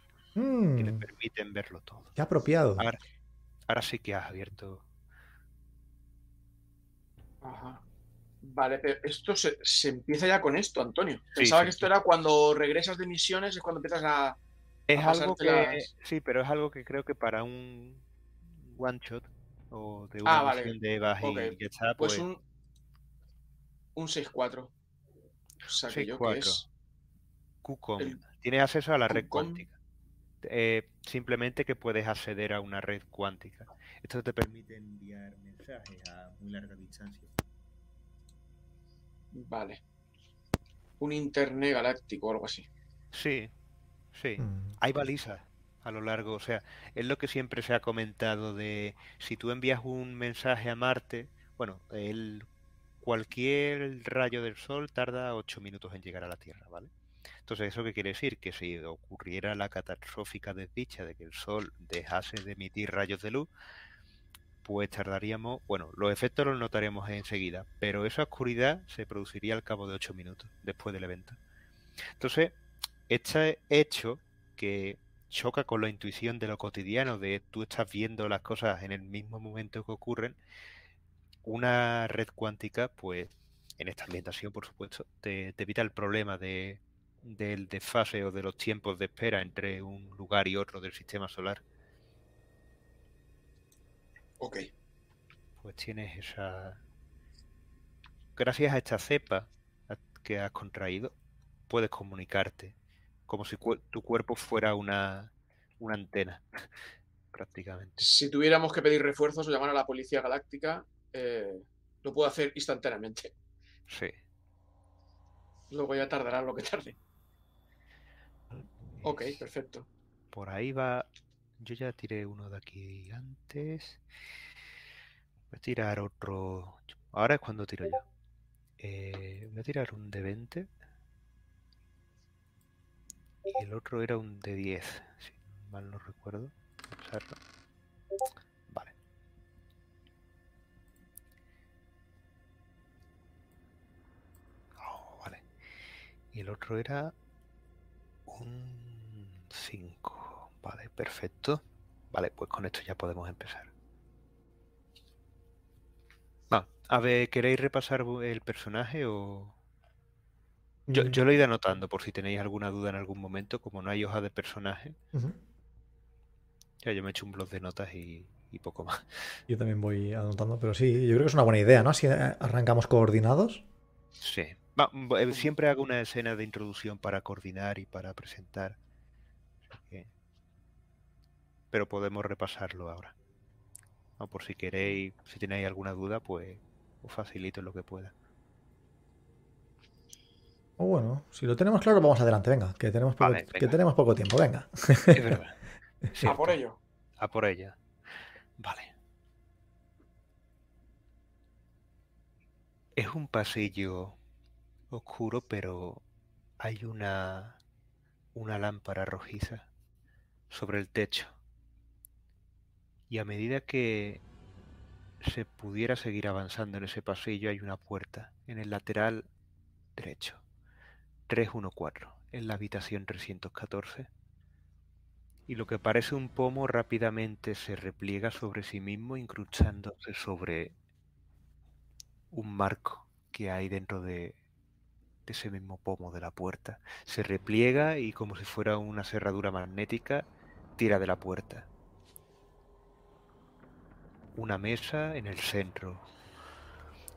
que les Mm, permiten verlo todo. qué apropiado. Ahora, ahora sí que has abierto Ajá. Vale, pero esto se, se empieza ya con esto, Antonio. Sí, Pensaba sí, que esto sí. era cuando regresas de misiones, es cuando empiezas a. Es algo que, sí, pero es algo que creo que para un one shot o de Ah, una vale. misión de Evas Ok. y está, Pues pues, un. Un 6-4. O sea, que yo que 6-4. es. QCOM. el Tienes acceso a la red cuántica. Eh, simplemente que puedes acceder a una red cuántica. Esto te permite enviar mensajes a muy larga distancia. Vale. Un internet galáctico o algo así. Sí, sí. Mm, Hay balizas a lo largo, o sea, es lo que siempre se ha comentado de si tú envías un mensaje a Marte, bueno, el, cualquier rayo del Sol tarda 8 minutos en llegar a la Tierra, ¿vale? Entonces, ¿eso qué quiere decir? Que si ocurriera la catastrófica desdicha de que el Sol dejase de emitir rayos de luz, pues tardaríamos, bueno, los efectos los notaríamos enseguida, pero esa oscuridad se produciría al cabo de 8 minutos después del evento. Entonces, este hecho que choca con la intuición de lo cotidiano, de tú estás viendo las cosas en el mismo momento que ocurren, una red cuántica, pues en esta ambientación, por supuesto, te, te evita el problema de, del desfase o de los tiempos de espera entre un lugar y otro del sistema solar. Ok. Pues tienes esa... Gracias a esta cepa que has contraído, puedes comunicarte como si tu cuerpo fuera una, una antena, prácticamente. Si tuviéramos que pedir refuerzos o llamar a la policía galáctica, eh, lo puedo hacer instantáneamente. Sí. Luego ya tardará lo que tarde. Ok, perfecto. Por ahí va. Yo ya tiré uno de aquí antes. Voy a tirar otro. Ahora es cuando tiro yo. Eh, voy a tirar un de 20. Y el otro era un de 10, si mal no recuerdo. Usarlo. Vale. Oh, vale. Y el otro era un 5. Vale, perfecto. Vale, pues con esto ya podemos empezar. Va, a ver, ¿queréis repasar el personaje o...? Yo, yo lo he ido anotando por si tenéis alguna duda en algún momento, como no hay hoja de personaje. Ya yo me he hecho un blog de notas y, y poco más. Yo también voy anotando, pero sí, yo creo que es una buena idea, ¿no? Si eh, arrancamos coordinados. Sí. Va, mm, eh, siempre hago una escena de introducción para coordinar y para presentar. Pero podemos repasarlo ahora. O por si queréis, si tenéis alguna duda, pues os facilito lo que pueda. O bueno, si lo tenemos claro, vamos adelante, venga, que tenemos poco, Vale, que venga. tenemos poco tiempo, venga. Es verdad. A por ello. A por ella. Vale. Es un pasillo oscuro, pero hay una una lámpara rojiza sobre el techo. Y a medida que se pudiera seguir avanzando en ese pasillo, hay una puerta en el lateral derecho. 314, en la habitación 314 y lo que parece un pomo rápidamente se repliega sobre sí mismo, incrustándose sobre un marco que hay dentro de, de ese mismo pomo de la puerta. Se repliega y como si fuera una cerradura magnética, tira de la puerta. Una mesa en el centro.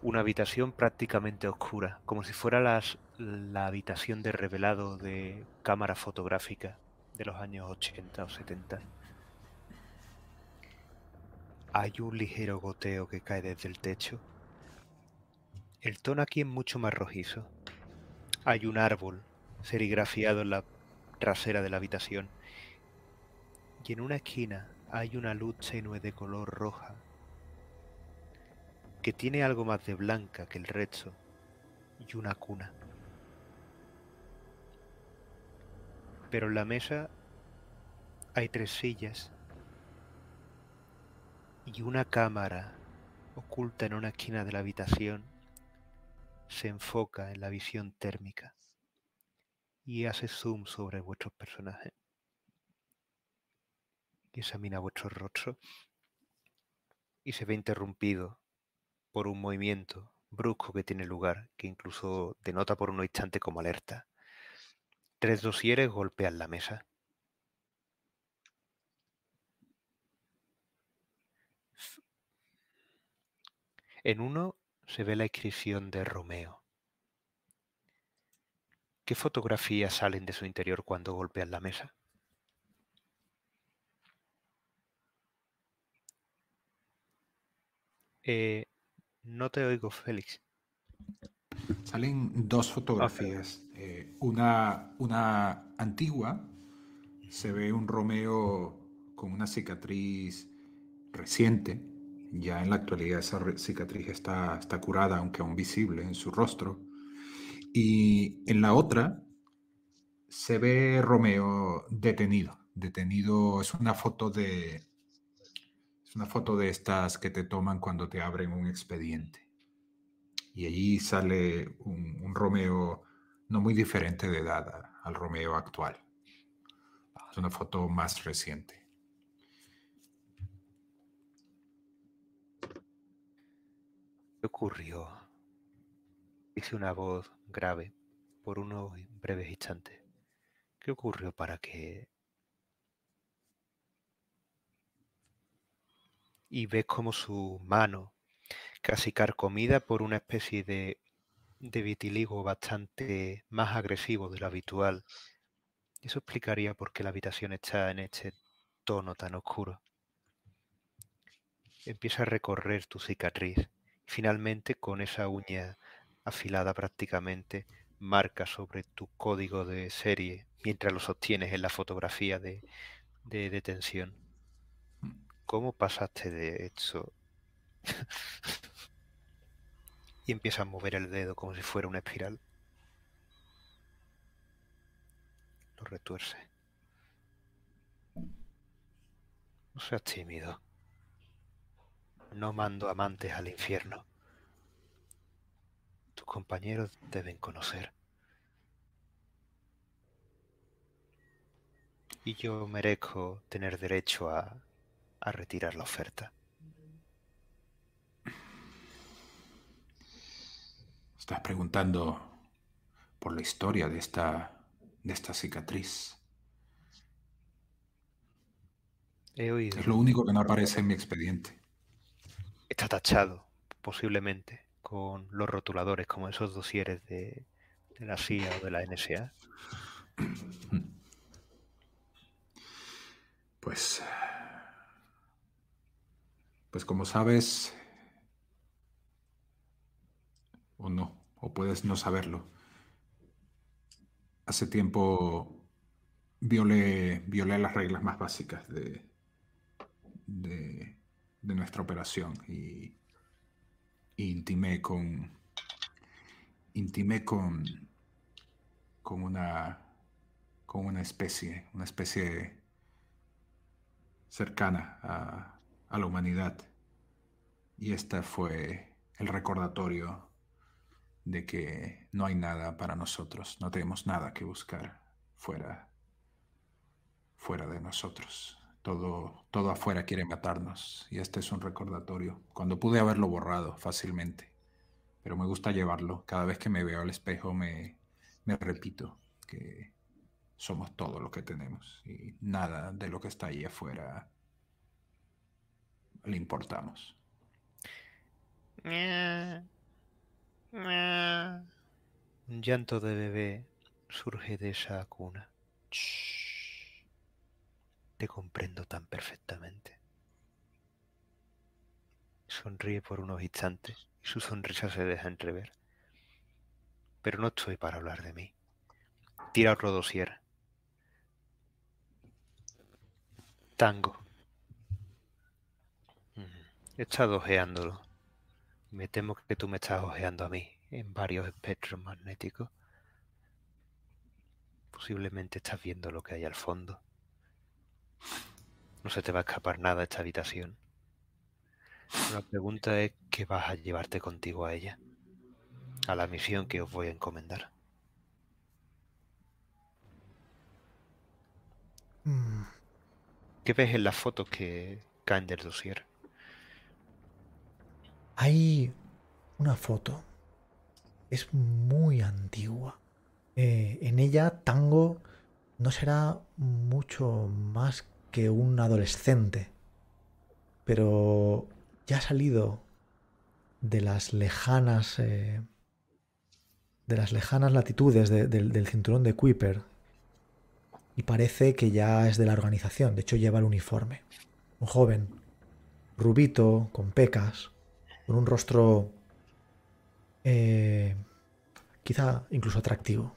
Una habitación prácticamente oscura, como si fuera las- la habitación de revelado de cámara fotográfica de los años 80 o 70. Hay un ligero goteo que cae desde el techo. El tono aquí es mucho más rojizo. Hay un árbol serigrafiado en la trasera de la habitación. Y en una esquina hay una luz tenue de color roja que tiene algo más de blanca que el resto y una cuna. Pero en la mesa hay tres sillas y una cámara oculta en una esquina de la habitación se enfoca en la visión térmica y hace zoom sobre vuestros personajes. Y examina vuestro rostro y se ve interrumpido por un movimiento brusco que tiene lugar, que incluso denota por un instante como alerta. Tres dosieres golpean la mesa. En uno se ve la inscripción de Romeo. ¿Qué fotografías salen de su interior cuando golpean la mesa? Eh, no te oigo, Félix. Salen dos fotografías. eh, una, una antigua, se ve un Romeo con una cicatriz reciente. Ya en la actualidad esa cicatriz está, está curada, aunque aún visible en su rostro. Y en la otra se ve Romeo detenido. Detenido es una foto de... Es una foto de estas que te toman cuando te abren un expediente. Y allí sale un, un Romeo no muy diferente de edad a- al Romeo actual. Es una foto más reciente. ¿Qué ocurrió? Dice una voz grave por unos breves instantes. ¿Qué ocurrió para que... Y ves como su mano, casi carcomida por una especie de, vitiligo bastante más agresivo de lo habitual. Eso explicaría por qué la habitación está en este tono tan oscuro. Empieza a recorrer tu cicatriz. Finalmente, con esa uña afilada prácticamente, marca sobre tu código de serie mientras lo sostienes en la fotografía de, de detención. ¿Cómo pasaste de esto? y empieza a mover el dedo como si fuera una espiral. Lo retuerce. No seas tímido. No mando amantes al infierno. Tus compañeros deben conocer. Y yo merezco tener derecho a, a retirar la oferta. Estás preguntando por la historia de esta, de esta cicatriz. He oído. Es lo único que no aparece en mi expediente. Está tachado, posiblemente, con los rotuladores, como esos dosieres de, de la CIA o de la NSA. Pues, pues como sabes, o no, o puedes no saberlo, hace tiempo violé, violé las reglas más básicas de, de, nuestra operación y, intimé con intimé con con una con una especie una especie cercana a, a la humanidad. Y este fue el recordatorio de que no hay nada para nosotros, no tenemos nada que buscar fuera, fuera de nosotros. Todo, todo afuera quiere matarnos y este es un recordatorio. Cuando pude haberlo borrado fácilmente, pero me gusta llevarlo. Cada vez que me veo al espejo me, me repito que somos todo lo que tenemos y nada de lo que está ahí afuera le importamos. Un llanto de bebé surge de esa cuna. Te comprendo tan perfectamente. Sonríe por unos instantes y su sonrisa se deja entrever. Pero no estoy para hablar de mí. Tira otro dosier. Tango. He estado ojeándolo. Me temo que tú me estás ojeando a mí en varios espectros magnéticos. Posiblemente estás viendo lo que hay al fondo. No se te va a escapar nada de esta habitación. La pregunta es qué vas a llevarte contigo a ella, a la misión que os voy a encomendar. Mm. ¿Qué ves en las fotos que caen del dossier? Hay una foto. Es muy antigua. Eh, en ella Tango no será mucho más que un adolescente, pero ya ha salido de las lejanas eh, de las lejanas latitudes del cinturón de Kuiper y parece que ya es de la organización. De hecho lleva el uniforme. Un joven, rubito, con pecas, con un rostro eh, quizá incluso atractivo.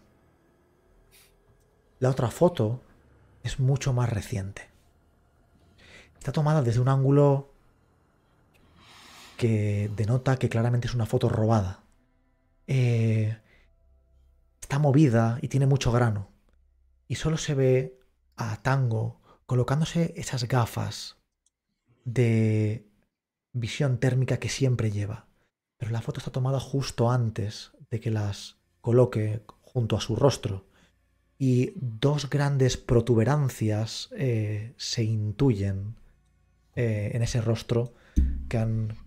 La otra foto es mucho más reciente. Está tomada desde un ángulo que denota que claramente es una foto robada. Eh, está movida y tiene mucho grano. Y solo se ve a Tango colocándose esas gafas de visión térmica que siempre lleva. Pero la foto está tomada justo antes de que las coloque junto a su rostro. Y dos grandes protuberancias eh, se intuyen eh, en ese rostro que han,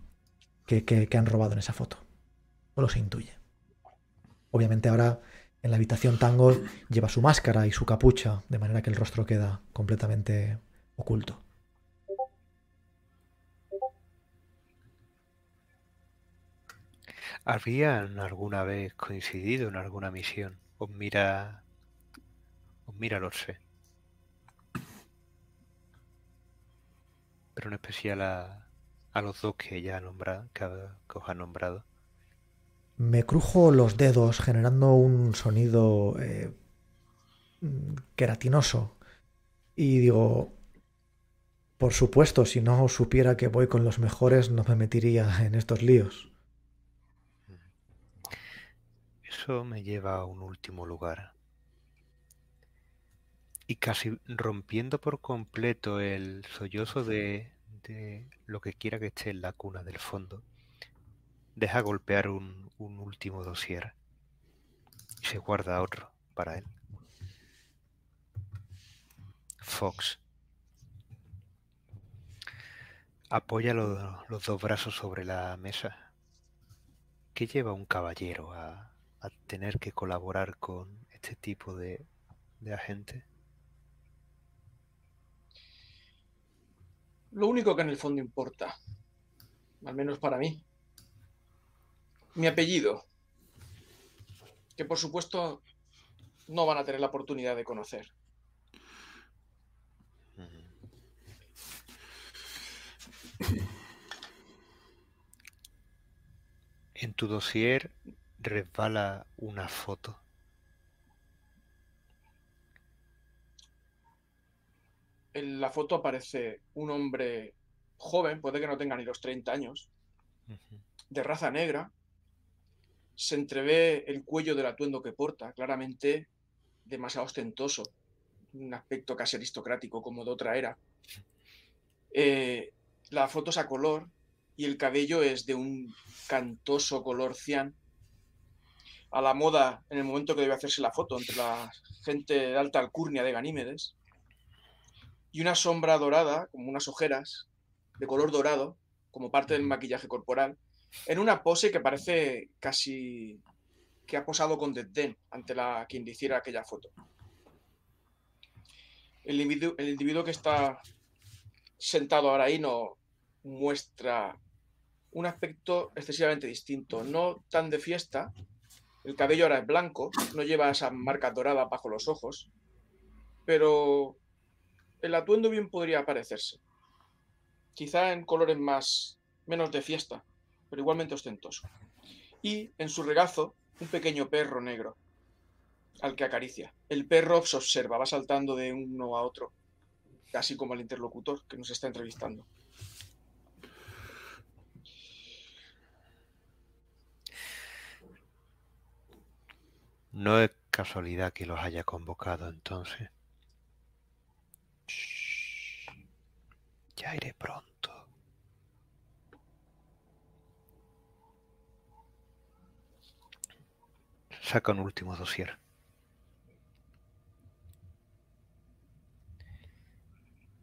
que, han robado en esa foto. Solo se intuye. Obviamente ahora en la habitación Tango lleva su máscara y su capucha, de manera que el rostro queda completamente oculto. ¿Habían alguna vez coincidido en alguna misión? Os mira. Os mira sé. Pero en especial a, los dos que ya nombrado, que, os han nombrado. Me crujo los dedos generando un sonido eh, queratinoso. Y digo, por supuesto, si no supiera que voy con los mejores, no me metería en estos líos. Eso me lleva a un último lugar. Y casi rompiendo por completo el sollozo de, lo que quiera que esté en la cuna del fondo, deja golpear un, un último dosier y se guarda otro para él. Fox. Apoya los dos brazos sobre la mesa. ¿Qué lleva un caballero a, a tener que colaborar con este tipo de, de agente? Lo único que en el fondo importa, al menos para mí, mi apellido, que por supuesto no van a tener la oportunidad de conocer. En tu dossier resbala una foto. En la foto aparece un hombre joven, puede que no tenga ni los 30 años, de raza negra. Se entrevé el cuello del atuendo que porta, claramente demasiado ostentoso, un aspecto casi aristocrático como de otra era. Eh, la foto es a color y el cabello es de un cantoso color cian a la moda en el momento que debe hacerse la foto entre la gente de alta alcurnia de Ganímedes. Y una sombra dorada, como unas ojeras, de color dorado, como parte del maquillaje corporal, en una pose que parece casi que ha posado con desdén ante la quien le hiciera aquella foto. El individuo, el individuo que está sentado ahora ahí no muestra un aspecto excesivamente distinto, no tan de fiesta. El cabello ahora es blanco, no lleva esas marcas doradas bajo los ojos, pero el atuendo bien podría parecerse. Quizá en colores más menos de fiesta, pero igualmente ostentoso. Y en su regazo, un pequeño perro negro al que acaricia. El perro se observa, va saltando de uno a otro, casi como el interlocutor que nos está entrevistando. No es casualidad que los haya convocado entonces. Ya iré pronto. Saca un último dossier.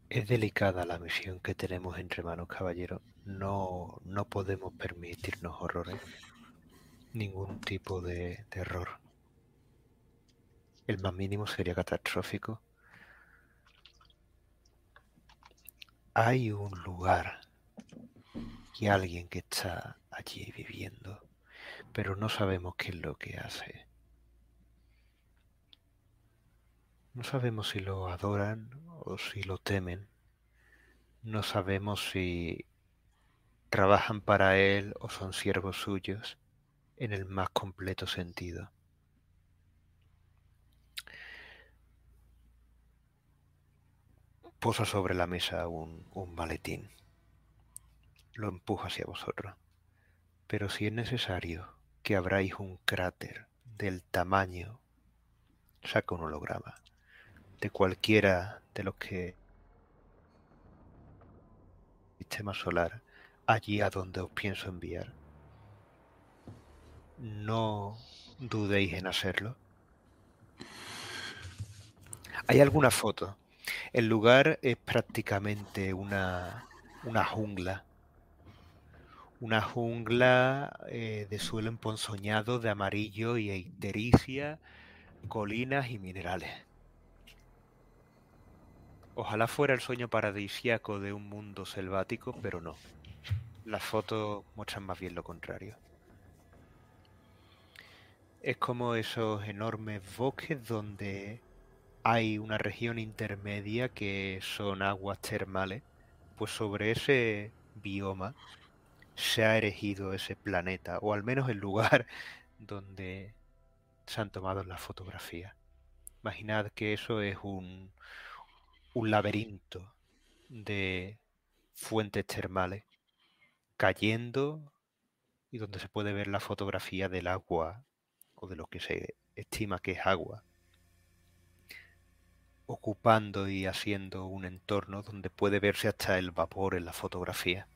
Es delicada la misión que tenemos entre manos, caballero. No, no podemos permitirnos horrores. Ningún tipo de, de error. El más mínimo sería catastrófico. Hay un lugar y alguien que está allí viviendo, pero no sabemos qué es lo que hace. No sabemos si lo adoran o si lo temen. No sabemos si trabajan para él o son siervos suyos en el más completo sentido. Posa sobre la mesa un, un maletín. Lo empuja hacia vosotros. Pero si es necesario que abráis un cráter del tamaño, saca un holograma de cualquiera de los que sistema solar allí a donde os pienso enviar. No dudéis en hacerlo. Hay alguna foto el lugar es prácticamente una, una jungla. Una jungla eh, de suelo emponzoñado de amarillo y eitericia, colinas y minerales. Ojalá fuera el sueño paradisiaco de un mundo selvático, pero no. Las fotos muestran más bien lo contrario. Es como esos enormes bosques donde hay una región intermedia que son aguas termales, pues sobre ese bioma se ha erigido ese planeta, o al menos el lugar donde se han tomado las fotografías. Imaginad que eso es un, un laberinto de fuentes termales cayendo y donde se puede ver la fotografía del agua o de lo que se estima que es agua ocupando y haciendo un entorno donde puede verse hasta el vapor en la fotografía.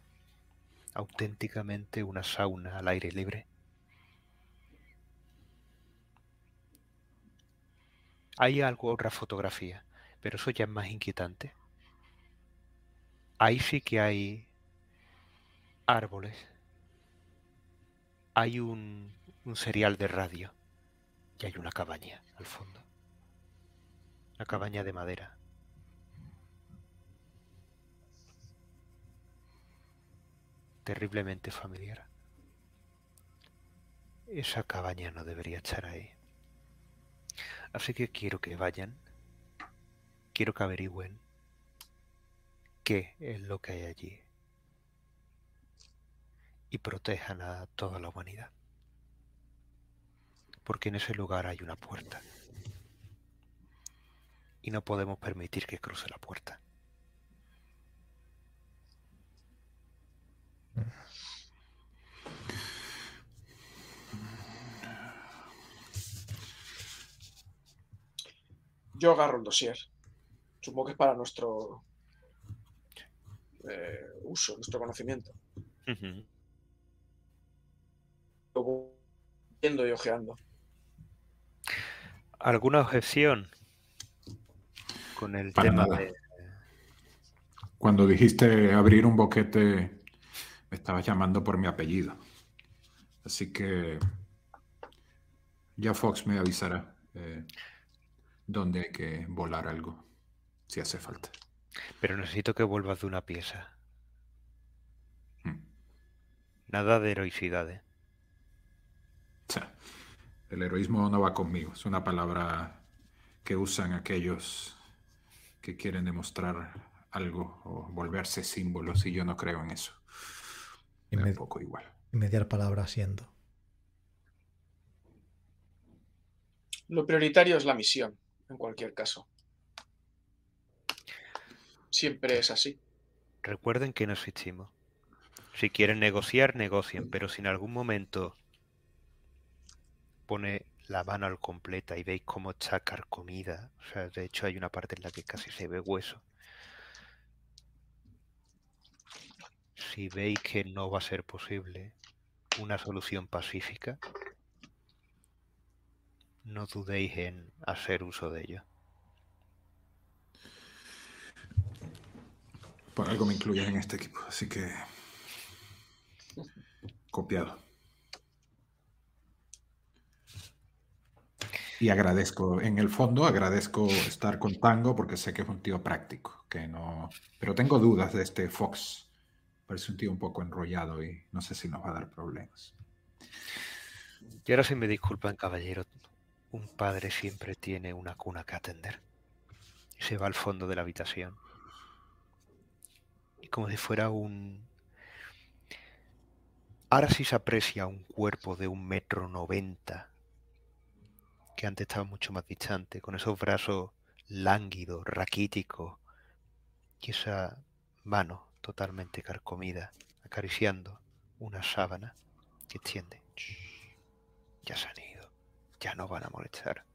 Auténticamente una sauna al aire libre. Hay algo, otra fotografía, pero eso ya es más inquietante. Ahí sí que hay árboles. Hay un, un serial de radio y hay una cabaña al fondo. Cabaña de madera. Terriblemente familiar. Esa cabaña no debería estar ahí. Así que quiero que vayan. Quiero que averigüen qué es lo que hay allí. Y protejan a toda la humanidad. Porque en ese lugar hay una puerta y no podemos permitir que cruce la puerta. Yo agarro el dossier. Supongo que es para nuestro eh, uso, nuestro conocimiento. Uh viendo y ojeando. ¿Alguna objeción con el Para tema nada. de... Cuando dijiste abrir un boquete, me estabas llamando por mi apellido. Así que ya Fox me avisará eh, dónde hay que volar algo, si hace falta. Pero necesito que vuelvas de una pieza. Mm. Nada de heroicidades. O sea, el heroísmo no va conmigo. Es una palabra que usan aquellos que quieren demostrar algo o volverse símbolos y yo no creo en eso. Y Me un poco igual. y mediar palabra siendo. Lo prioritario es la misión, en cualquier caso. Siempre es así. Recuerden que no existimos. Si quieren negociar, negocien, pero si en algún momento pone la mano al completa y veis cómo está carcomida, o sea, de hecho hay una parte en la que casi se ve hueso. Si veis que no va a ser posible una solución pacífica, no dudéis en hacer uso de ello. Por algo me incluyes en este equipo, así que copiado. Y agradezco, en el fondo agradezco estar con Tango porque sé que es un tío práctico, que no, pero tengo dudas de este Fox. Parece un tío un poco enrollado y no sé si nos va a dar problemas. Y ahora si me disculpan, caballero, un padre siempre tiene una cuna que atender. Y se va al fondo de la habitación. Y como si fuera un... Ahora sí se aprecia un cuerpo de un metro noventa, que antes estaba mucho más distante, con esos brazos lánguidos, raquíticos, y esa mano totalmente carcomida, acariciando una sábana que extiende. Ya se han ido. Ya no van a molestar.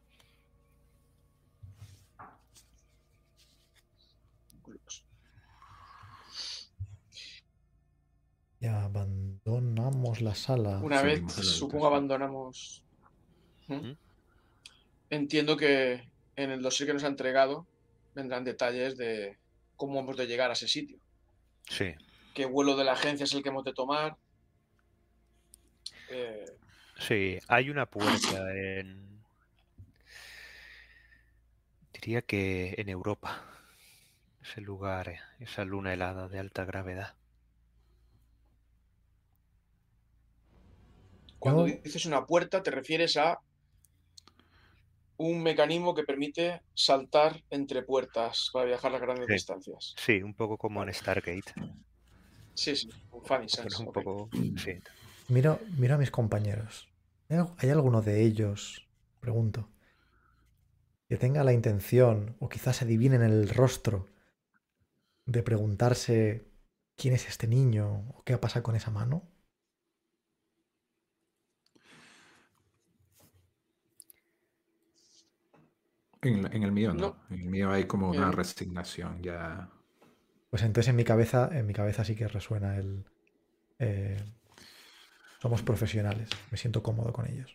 Ya abandonamos la sala. Una vez, supongo, abandonamos. ¿Mm? Entiendo que en el dossier que nos ha entregado vendrán detalles de cómo hemos de llegar a ese sitio. Sí. Qué vuelo de la agencia es el que hemos de tomar. Eh, Sí, hay una puerta en... Diría que en Europa. Ese lugar, esa luna helada de alta gravedad. cuando dices una puerta, te refieres a un mecanismo que permite saltar entre puertas para viajar las grandes Sí. distancias. Sí, un poco como en Stargate. Sí, sí, un funny Pero sense, es un poco... Sí. Miro, miro a mis compañeros. ¿Hay, al- hay alguno de ellos, pregunto, que tenga la intención, o quizás adivinen el rostro, de preguntarse quién es este niño o qué ha pasado con esa mano? En, el mío no. No. En el mío hay como una Eh. resignación ya. Pues entonces en mi cabeza, en mi cabeza sí que resuena el. eh, somos profesionales. Me siento cómodo con ellos.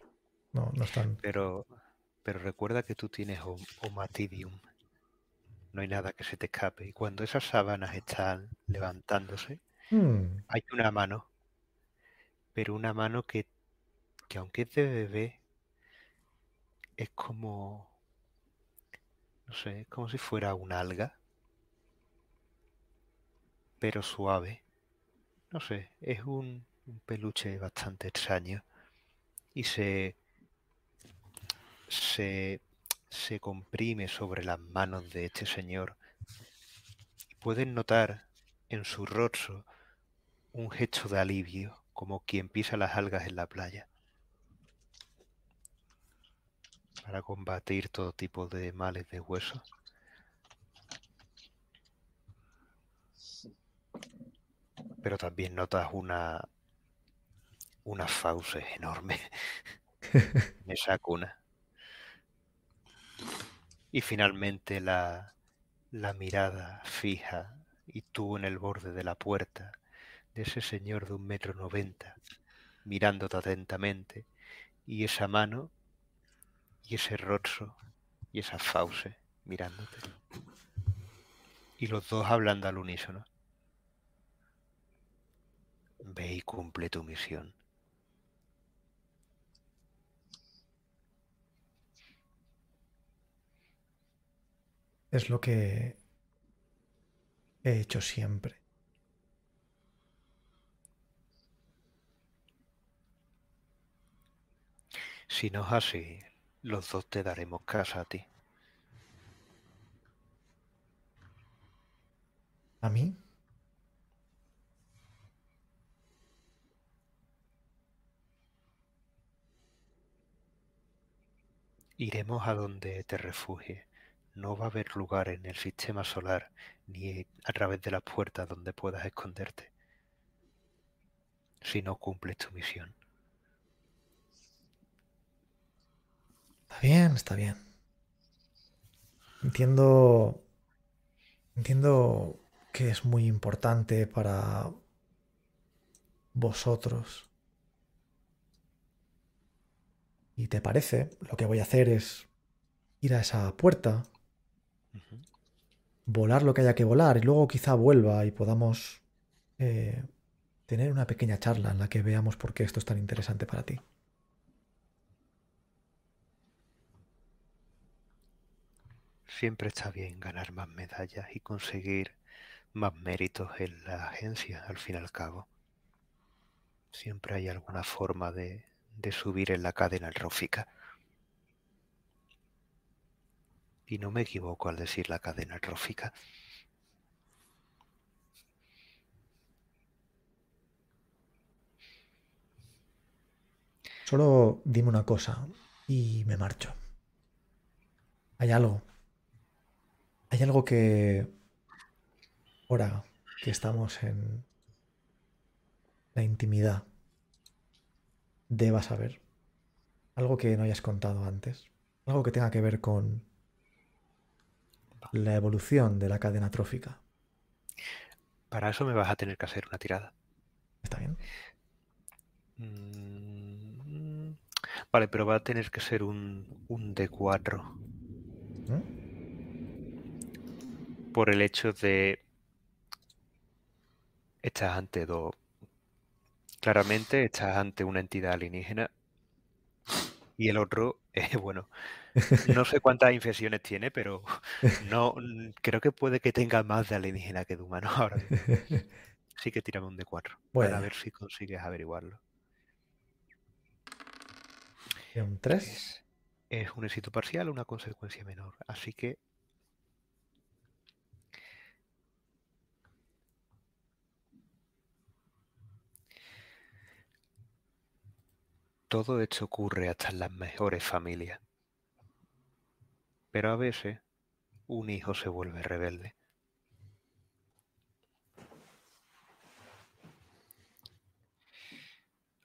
No, no están. Pero, pero recuerda que tú tienes Om- Omatidium. No hay nada que se te escape. Y cuando esas sábanas están levantándose, Hmm, hay una mano. Pero una mano que, que aunque es de bebé, es como... No sé, es como si fuera un alga. Pero suave. No sé, es un, peluche bastante extraño. Y se... Se, se comprime sobre las manos de este señor. Pueden notar en su rostro un gesto de alivio, como quien pisa las algas en la playa. Para combatir todo tipo de males de hueso. Pero también notas una unas fauces enormes en esa cuna. Y finalmente la, la mirada fija y tú en el borde de la puerta de ese señor de un metro noventa, mirándote atentamente, y esa mano, y ese rostro, y esa fauce mirándote. Y los dos hablando al unísono. Ve y cumple tu misión. Es lo que he hecho siempre. Si no es así, los dos te daremos casa a ti. ¿A mí? Iremos a donde te refugie. No va a haber lugar en el sistema solar ni a través de las puertas donde puedas esconderte si no cumples tu misión. Está bien, está bien. Entiendo. Entiendo que es muy importante para vosotros. ¿Y te parece? Lo que voy a hacer es ir a esa puerta, volar lo que haya que volar y luego quizá vuelva y podamos eh, tener una pequeña charla en la que veamos por qué esto es tan interesante para ti. Siempre está bien ganar más medallas y conseguir más méritos en la agencia, al fin y al cabo. Siempre hay alguna forma de, subir en la cadena trófica. Y no me equivoco al decir la cadena trófica. Solo dime una cosa y me marcho. Hay algo. Hay algo que ahora que estamos en la intimidad deba saber. Algo que no hayas contado antes. Algo que tenga que ver con la evolución de la cadena trófica. Para eso me vas a tener que hacer una tirada. ¿Está bien? Mm, vale, pero va a tener que ser un, un D4. ¿Mm? Por el hecho de... Estás ante dos... Claramente estás ante una entidad alienígena. Y el otro, eh, bueno, no sé cuántas infecciones tiene, pero no creo que puede que tenga más de alienígena que de humano ahora. mismo. Sí que tírame un D4 Bueno. para ver si consigues averiguarlo. ¿Y ¿Un 3? Es, es un éxito parcial o una consecuencia menor. Así que todo esto ocurre hasta en las mejores familias. Pero a veces un hijo se vuelve rebelde.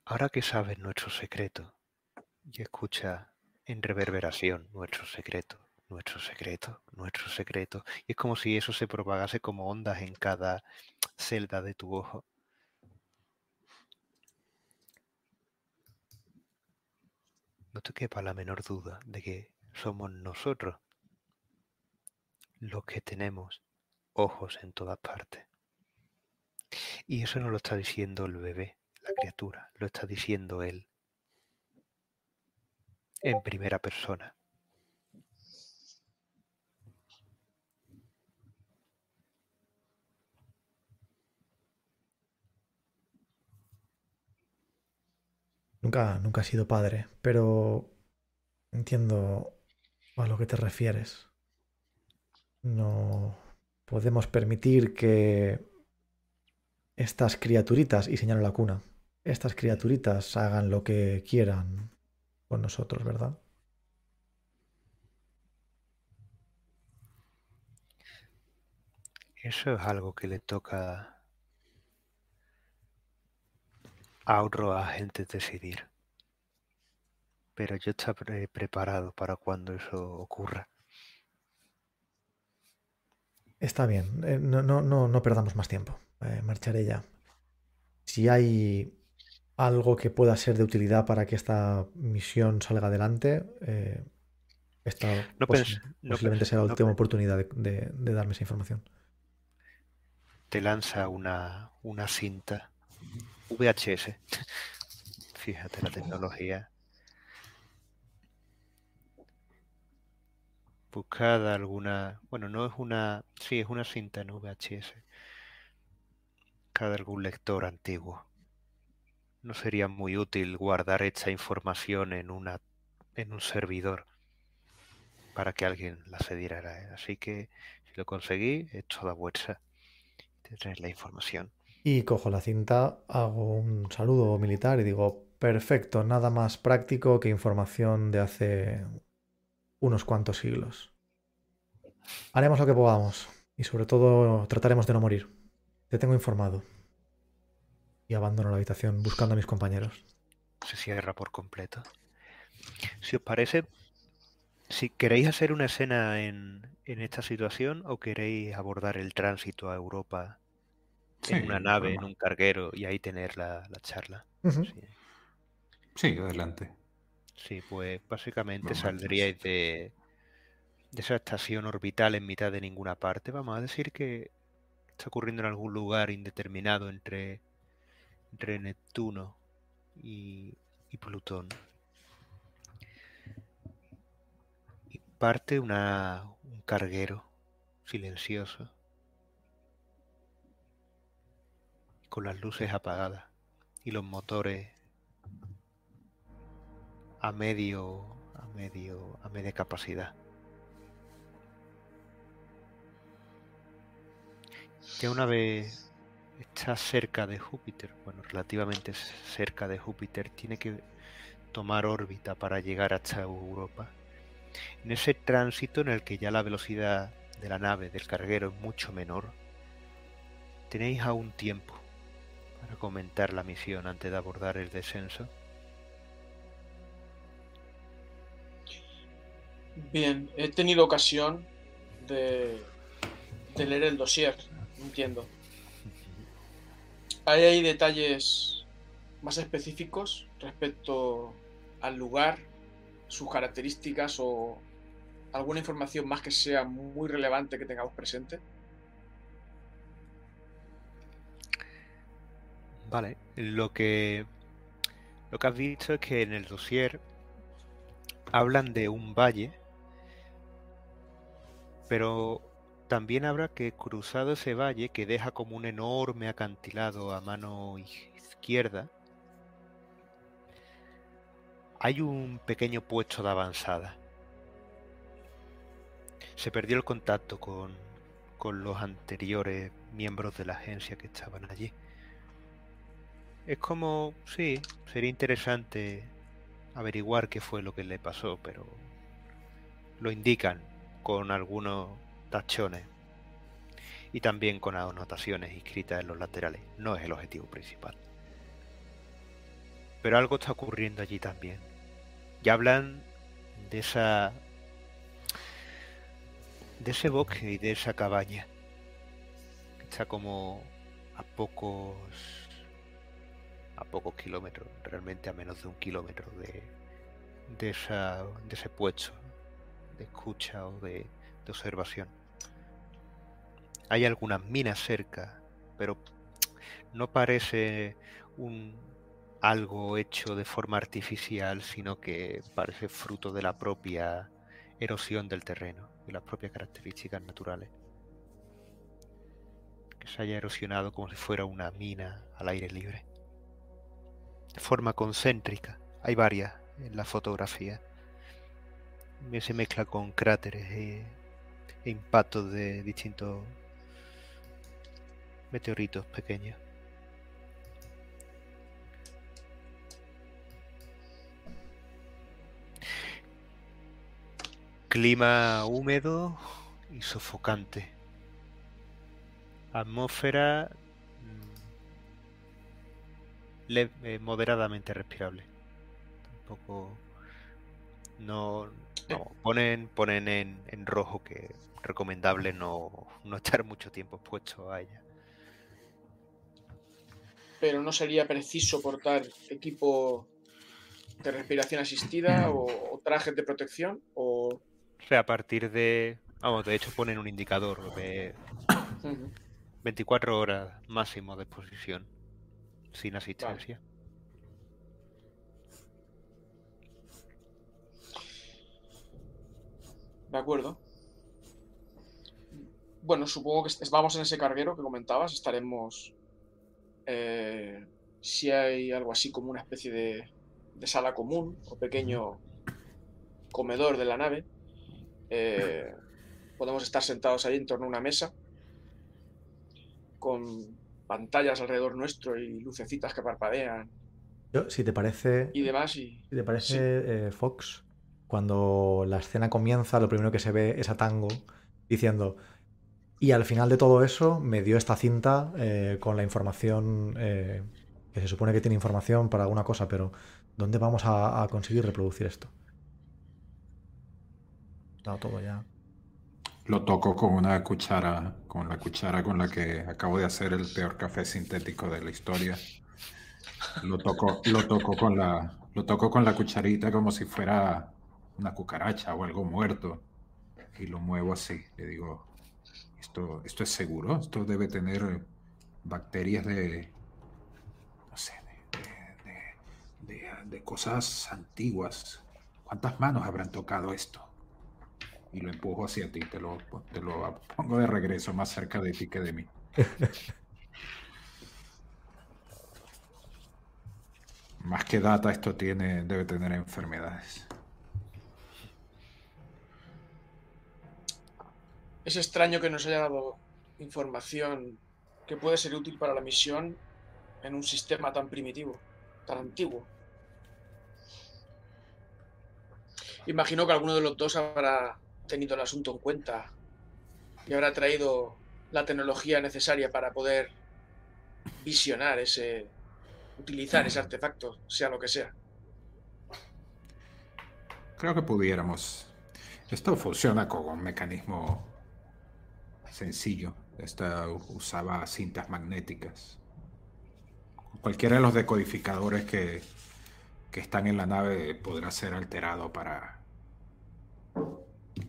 Ahora que sabes nuestro secreto y escucha en reverberación nuestro secreto, nuestro secreto, nuestro secreto, y es como si eso se propagase como ondas en cada celda de tu ojo. No te quepa la menor duda de que somos nosotros los que tenemos ojos en todas partes. Y eso no lo está diciendo el bebé, la criatura, lo está diciendo él en primera persona. Nunca, nunca he sido padre, pero entiendo a lo que te refieres. No podemos permitir que estas criaturitas, y señalo la cuna, estas criaturitas hagan lo que quieran con nosotros, ¿verdad? Eso es algo que le toca a otros agentes decidir. Pero yo estaré preparado para cuando eso ocurra. Está bien. Eh, no, no, no, no, perdamos más tiempo. Eh, marcharé ya. Si hay algo que pueda ser de utilidad para que esta misión salga adelante, eh, esta posiblemente sea la última oportunidad de, darme esa información. Te lanza una, una cinta VHS. Fíjate la tecnología. Buscad alguna. Bueno, no es una. Sí, es una cinta en VHS. Cada algún lector antiguo. No sería muy útil guardar esta información en una en un servidor para que alguien la cediera. Así que si lo conseguí, es toda vuestra. Tener la información. Y cojo la cinta, hago un saludo militar y digo, perfecto, nada más práctico que información de hace unos cuantos siglos. Haremos lo que podamos y sobre todo trataremos de no morir. Te tengo informado. Y abandono la habitación buscando a mis compañeros. Se cierra por completo. Si os parece, si queréis hacer una escena en, esta situación o queréis abordar el tránsito a Europa en una nave, en un carguero y ahí tener la, charla. sí. adelante. Sí, pues básicamente saldríais de, de esa estación orbital en mitad de ninguna parte. Vamos a decir que está ocurriendo en algún lugar indeterminado entre, entre Neptuno y, y Plutón. Y parte una, un carguero silencioso con las luces apagadas y los motores a medio a medio a media capacidad. Ya una vez está cerca de Júpiter, bueno, relativamente cerca de Júpiter, tiene que tomar órbita para llegar hasta Europa. En ese tránsito en el que ya la velocidad de la nave, del carguero, es mucho menor, tenéis aún tiempo para comentar la misión antes de abordar el descenso. Bien, he tenido ocasión de, leer el dossier, entiendo. ¿Hay ahí detalles más específicos respecto al lugar, sus características o alguna información más que sea muy relevante que tengamos presente? Vale, lo que lo que has visto es que en el dossier hablan de un valle, pero también habrá que cruzado ese valle que deja como un enorme acantilado a mano izquierda, hay un pequeño puesto de avanzada. Se perdió el contacto con, con los anteriores miembros de la agencia que estaban allí. Es como, sí, sería interesante averiguar qué fue lo que le pasó, pero lo indican con algunos tachones y también con anotaciones escritas en los laterales. No es el objetivo principal. Pero algo está ocurriendo allí también. Ya hablan de esa de ese bosque y de esa cabaña. Está como a pocos a pocos kilómetros, realmente a menos de un kilómetro de, de, esa, de ese puesto de escucha o de, observación. Hay algunas minas cerca, pero no parece un algo hecho de forma artificial, sino que parece fruto de la propia erosión del terreno, de las propias características naturales. Que se haya erosionado como si fuera una mina al aire libre forma concéntrica. Hay varias en la fotografía. Se mezcla con cráteres e, e impactos de distintos meteoritos pequeños. Clima húmedo y sofocante. Atmósfera eh, moderadamente respirable. Tampoco No, no ponen, ponen en, en rojo que recomendable no, no estar mucho tiempo puesto a ella. Pero no sería preciso portar equipo de respiración asistida o, o trajes de protección o... O sea, a partir de... Vamos, de hecho ponen un indicador de Ujú. 24 horas máximo de exposición sin asistencia. De acuerdo. Bueno, supongo que vamos en ese carguero que comentabas, estaremos... eh, si hay algo así como una especie de, de sala común o pequeño comedor de la nave, eh, podemos estar sentados ahí en torno a una mesa con pantallas alrededor nuestro y lucecitas que parpadean Yo, si te parece, y demás y si te parece Sí. eh, Fox, cuando la escena comienza, lo primero que se ve es a Tango diciendo, y al final de todo eso me dio esta cinta eh, con la información, eh, que se supone que tiene información para alguna cosa, pero ¿dónde vamos a, a conseguir reproducir esto? Está todo ya. Lo toco con una cuchara, con la cuchara con la que acabo de hacer el peor café sintético de la historia. Lo toco, lo toco con la, lo toco con la cucharita como si fuera una cucaracha o algo muerto. Y lo muevo así. Le digo, esto, esto es seguro, esto debe tener bacterias de, no sé, de, de- de- de cosas antiguas. ¿Cuántas manos habrán tocado esto? Y lo empujo hacia ti, te lo, te lo pongo de regreso más cerca de ti que de mí. Más que data, esto tiene, debe tener enfermedades. Es extraño que nos haya dado información que puede ser útil para la misión en un sistema tan primitivo, tan antiguo. Imagino que alguno de los dos habrá tenido el asunto en cuenta y habrá traído la tecnología necesaria para poder visionar ese, utilizar ese artefacto, sea lo que sea. Creo que pudiéramos. Esto funciona con un mecanismo sencillo. Esta usaba cintas magnéticas. Cualquiera de los decodificadores que, que están en la nave podrá ser alterado para,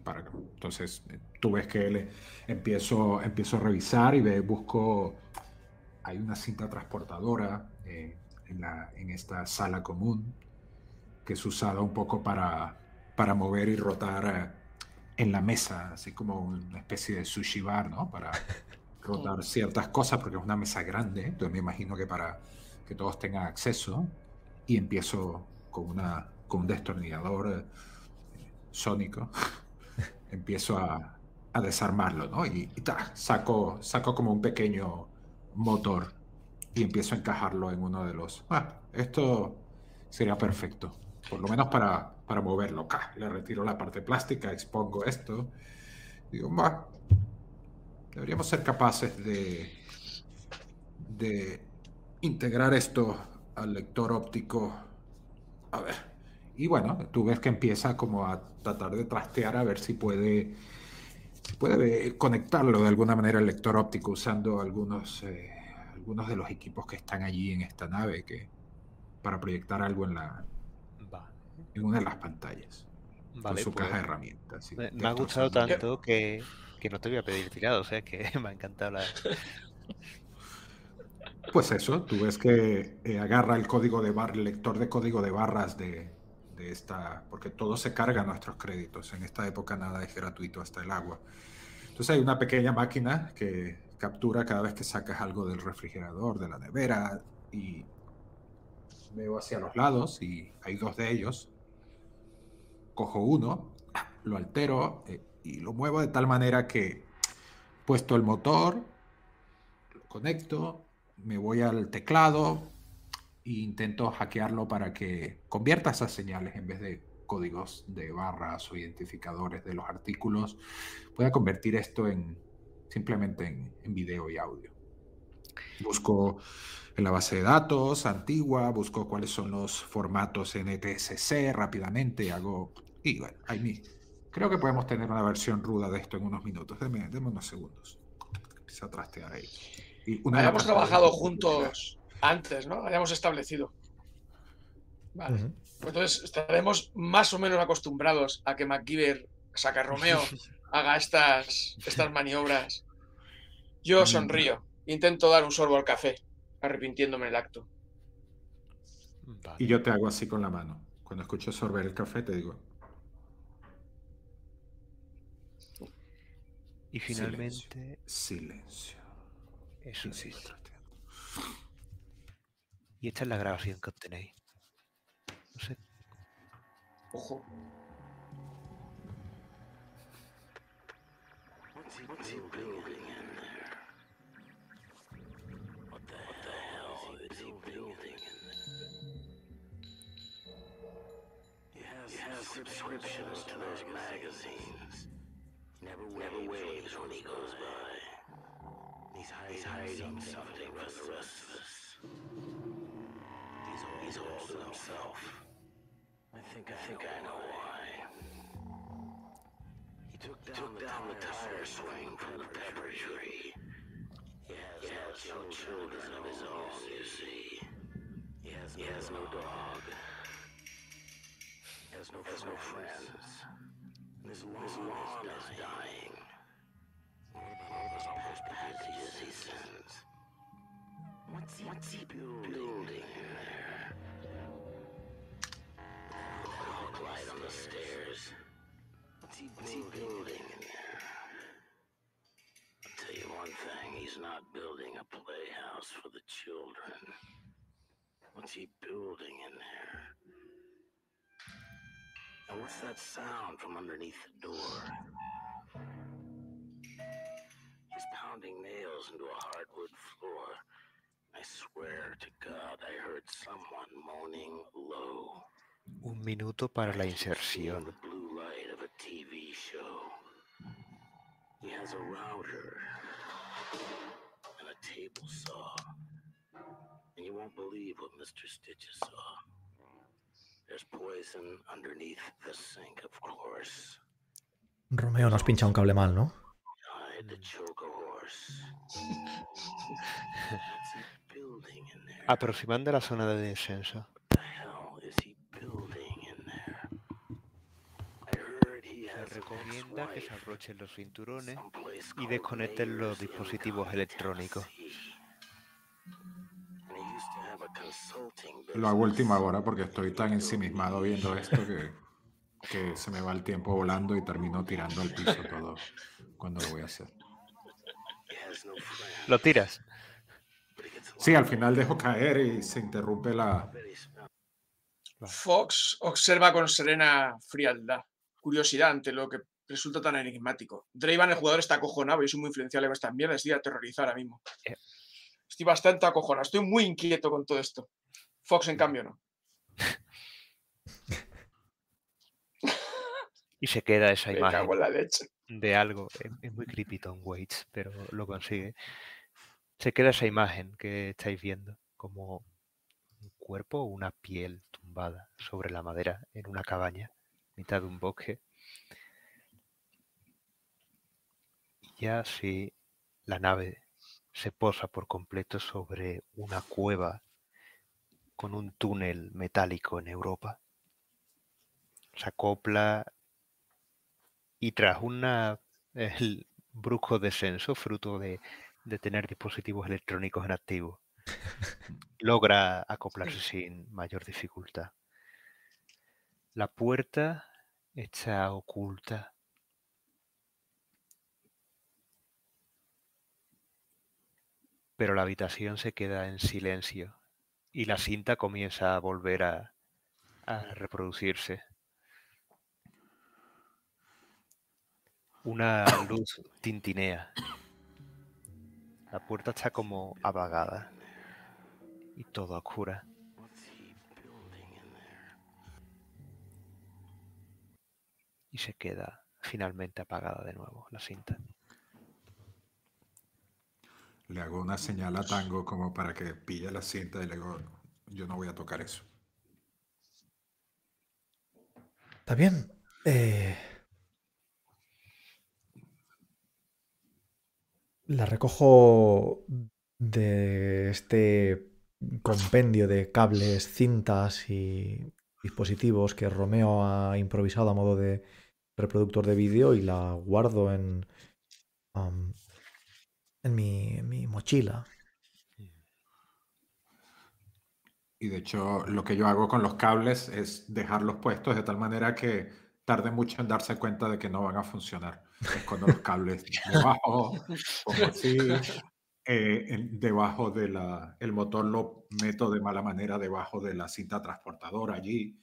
para entonces tú ves que le, empiezo empiezo a revisar y ve, busco hay una cinta transportadora eh, en, la, en esta sala común que es usada un poco para, para mover y rotar eh, en la mesa, así como una especie de sushi bar, ¿no? Para rotar ciertas cosas, porque es una mesa grande, entonces me imagino que para que todos tengan acceso, y empiezo con, una, con un destornillador eh, sónico, empiezo a, a desarmarlo, ¿no? Y, ta, saco, saco como un pequeño motor y empiezo a encajarlo en uno de los... Ah, esto sería perfecto, por lo menos para, para moverlo. Le retiro la parte plástica, expongo esto. Digo, "Bah, deberíamos ser capaces de, de integrar esto al lector óptico. A ver. Y bueno, tú ves que empieza como a tratar de trastear a ver si puede, si puede conectarlo de alguna manera al lector óptico usando algunos, eh, algunos de los equipos que están allí en esta nave que, para proyectar algo en, la, Vale, en una de las pantallas. con vale, su pues, caja de herramientas. y me, ha gustado tanto que, que no te voy a pedir tirado, o sea que me ha encantado la... Pues eso, tú ves que eh, agarra el código de bar, el lector de código de barras de, de esta, porque todo se carga a nuestros créditos. En esta época nada es gratuito, hasta el agua. Entonces hay una pequeña máquina que captura cada vez que sacas algo del refrigerador, de la nevera, y veo hacia los lados y hay dos de ellos. Cojo uno, lo altero eh, y lo muevo de tal manera que, puesto el motor, lo conecto, me voy al teclado e intento hackearlo para que convierta esas señales en vez de códigos de barras o identificadores de los artículos, pueda convertir esto en simplemente en, en video y audio. Busco en la base de datos antigua, busco cuáles son los formatos NTSC rápidamente, hago Y bueno, ahí Creo que podemos tener una versión ruda de esto en unos minutos. Deme, unos segundos. A trastear ahí. Y trabajado juntos antes, ¿no? Hayamos establecido. Vale. Entonces estaremos más o menos acostumbrados a que MacGyver, saca Romeo, haga estas, estas maniobras. Yo sonrío. Intento dar un sorbo al café, arrepintiéndome el acto. Y yo te hago así con la mano. Cuando escucho sorber el café, te digo. Y finalmente. Silencio. Eso sí. Y esta es la grabación que obtenéis. No sé. Ojo. subscriptions to those magazines. He never waves, never waves when he goes by. He's hiding, he's hiding something from the rest of us. He's all, to himself. I think I, think I know why. He took down, took the, down tire the tire swing from the pepper tree. He has, he has no children of his own, you see. He has, he has no dog has no, has no friends. His lawn, his lawn is dying. What about all those passages he sends? What's he, what's he building, building in there? Light on the stairs. What's he, what's he building in there? I'll tell you one thing, he's not building a playhouse for the children. What's he building in there? And what's that sound from underneath the door? He's pounding nails into a hardwood floor. I swear to God I heard someone moaning low. Un minuto para la inserción. The blue light of a TV show. He has a router and a table saw. And you won't believe what Mr. Stitches saw. Romeo, nos pincha un cable mal, ¿no? Aproximando la zona de descenso. Recomienda que se abrochen los cinturones y desconecten los dispositivos electrónicos. Lo hago última hora porque estoy tan ensimismado viendo esto que, que se me va el tiempo volando y termino tirando al piso todo cuando lo voy a hacer. ¿Lo tiras? Sí, al final dejo caer y se interrumpe la... Fox observa con serena frialdad, curiosidad ante lo que resulta tan enigmático. Draven, el jugador, está acojonado y es muy influenciable con estas mierdas. Estoy aterrorizado ahora mismo. Eh, Estoy bastante acojonado, estoy muy inquieto con todo esto. Fox, en cambio, no. y se queda esa imagen de algo. Es muy creepy Tom Waits, pero lo consigue. Se queda esa imagen que estáis viendo, como un cuerpo o una piel tumbada sobre la madera en una cabaña, mitad de un bosque. Y ya sí, la nave se posa por completo sobre una cueva con un túnel metálico en Europa. Se acopla y tras una el brusco descenso, fruto de, de tener dispositivos electrónicos en activo, logra acoplarse sin mayor dificultad. La puerta está oculta pero la habitación se queda en silencio y la cinta comienza a volver a, reproducirse. Una luz tintinea. La puerta está como apagada y todo oscura. Y se queda finalmente apagada de nuevo la cinta. Le hago una señal a Tango como para que pille la cinta y le digo, yo no voy a tocar eso. Está bien. Eh, la recojo de este compendio de cables, cintas y dispositivos que Romeo ha improvisado a modo de reproductor de vídeo y la guardo en, en, mi, en mi mochila. Y de hecho, lo que yo hago con los cables es dejarlos puestos de tal manera que tarde mucho en darse cuenta de que no van a funcionar. Escondo los cables debajo, como así, eh, debajo de la, el motor lo meto de mala manera debajo de la cinta transportadora allí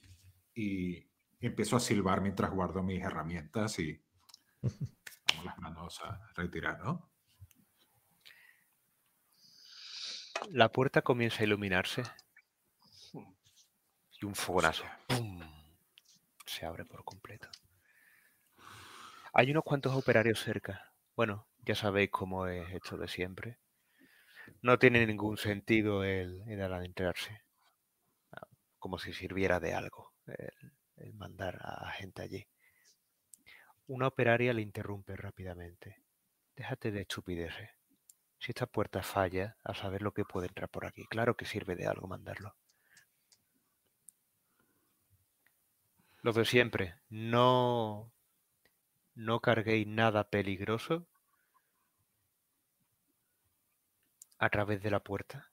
y empiezo a silbar mientras guardo mis herramientas y pongo las manos a retirar, ¿no? La puerta comienza a iluminarse y un fogonazo se abre por completo. Hay unos cuantos operarios cerca. Bueno, ya sabéis cómo es esto de siempre. No tiene ningún sentido el, el adentrarse. Como si sirviera de algo el, mandar a gente allí. Una operaria le interrumpe rápidamente. Déjate de estupideces. Si esta puerta falla, a saber lo que puede entrar por aquí. Claro que sirve de algo mandarlo. Lo de siempre, no, no carguéis nada peligroso a través de la puerta.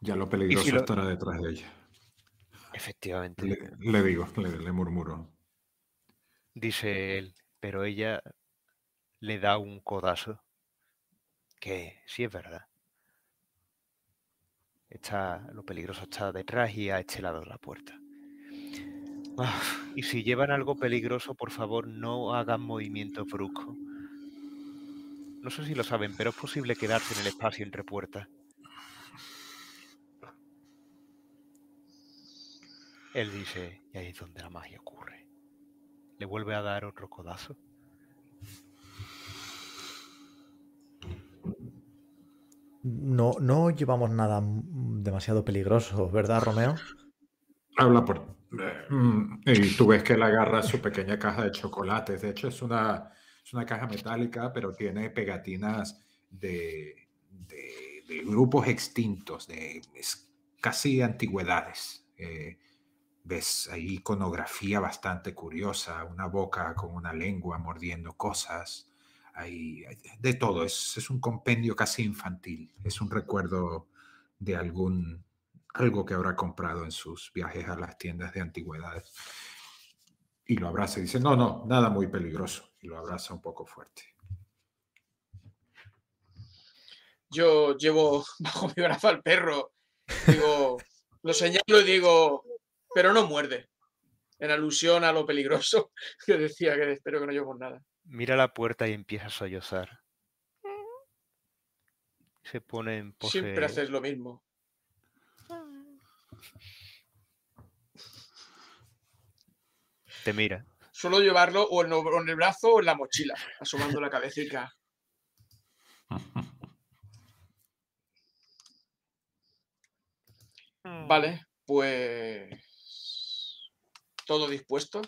Ya lo peligroso estará detrás de ella. Efectivamente. Le, digo, le, le murmuro. Dice él, pero ella le da un codazo. Que sí es verdad. Está, lo peligroso está detrás y a este lado de la puerta. Ah, y si llevan algo peligroso, por favor, no hagan movimientos bruscos. No sé si lo saben, pero es posible quedarse en el espacio entre puertas. Él dice, y ahí es donde la magia ocurre. Le vuelve a dar otro codazo. No, no llevamos nada demasiado peligroso, ¿verdad, Romeo? Habla por Mm, y tú ves que él agarra su pequeña caja de chocolates. De hecho, es una, es una caja metálica, pero tiene pegatinas de, de, grupos extintos, de casi antigüedades. Eh, ves ahí iconografía bastante curiosa, una boca con una lengua mordiendo cosas. Hay, de todo, es, es un compendio casi infantil. Es un recuerdo de algún algo que habrá comprado en sus viajes a las tiendas de antigüedades. Y lo abraza y dice, no, no, nada muy peligroso. Y lo abraza un poco fuerte. Yo llevo bajo mi brazo al perro. Digo, lo señalo y digo, pero no muerde. En alusión a lo peligroso que decía que espero que no llevo nada. Mira la puerta y empieza a sollozar. Se pone en pose... Siempre haces lo mismo. Te mira. Suelo llevarlo o en, el brazo o en la mochila, asomando la cabecita. Vale, pues. ¿Todo dispuesto?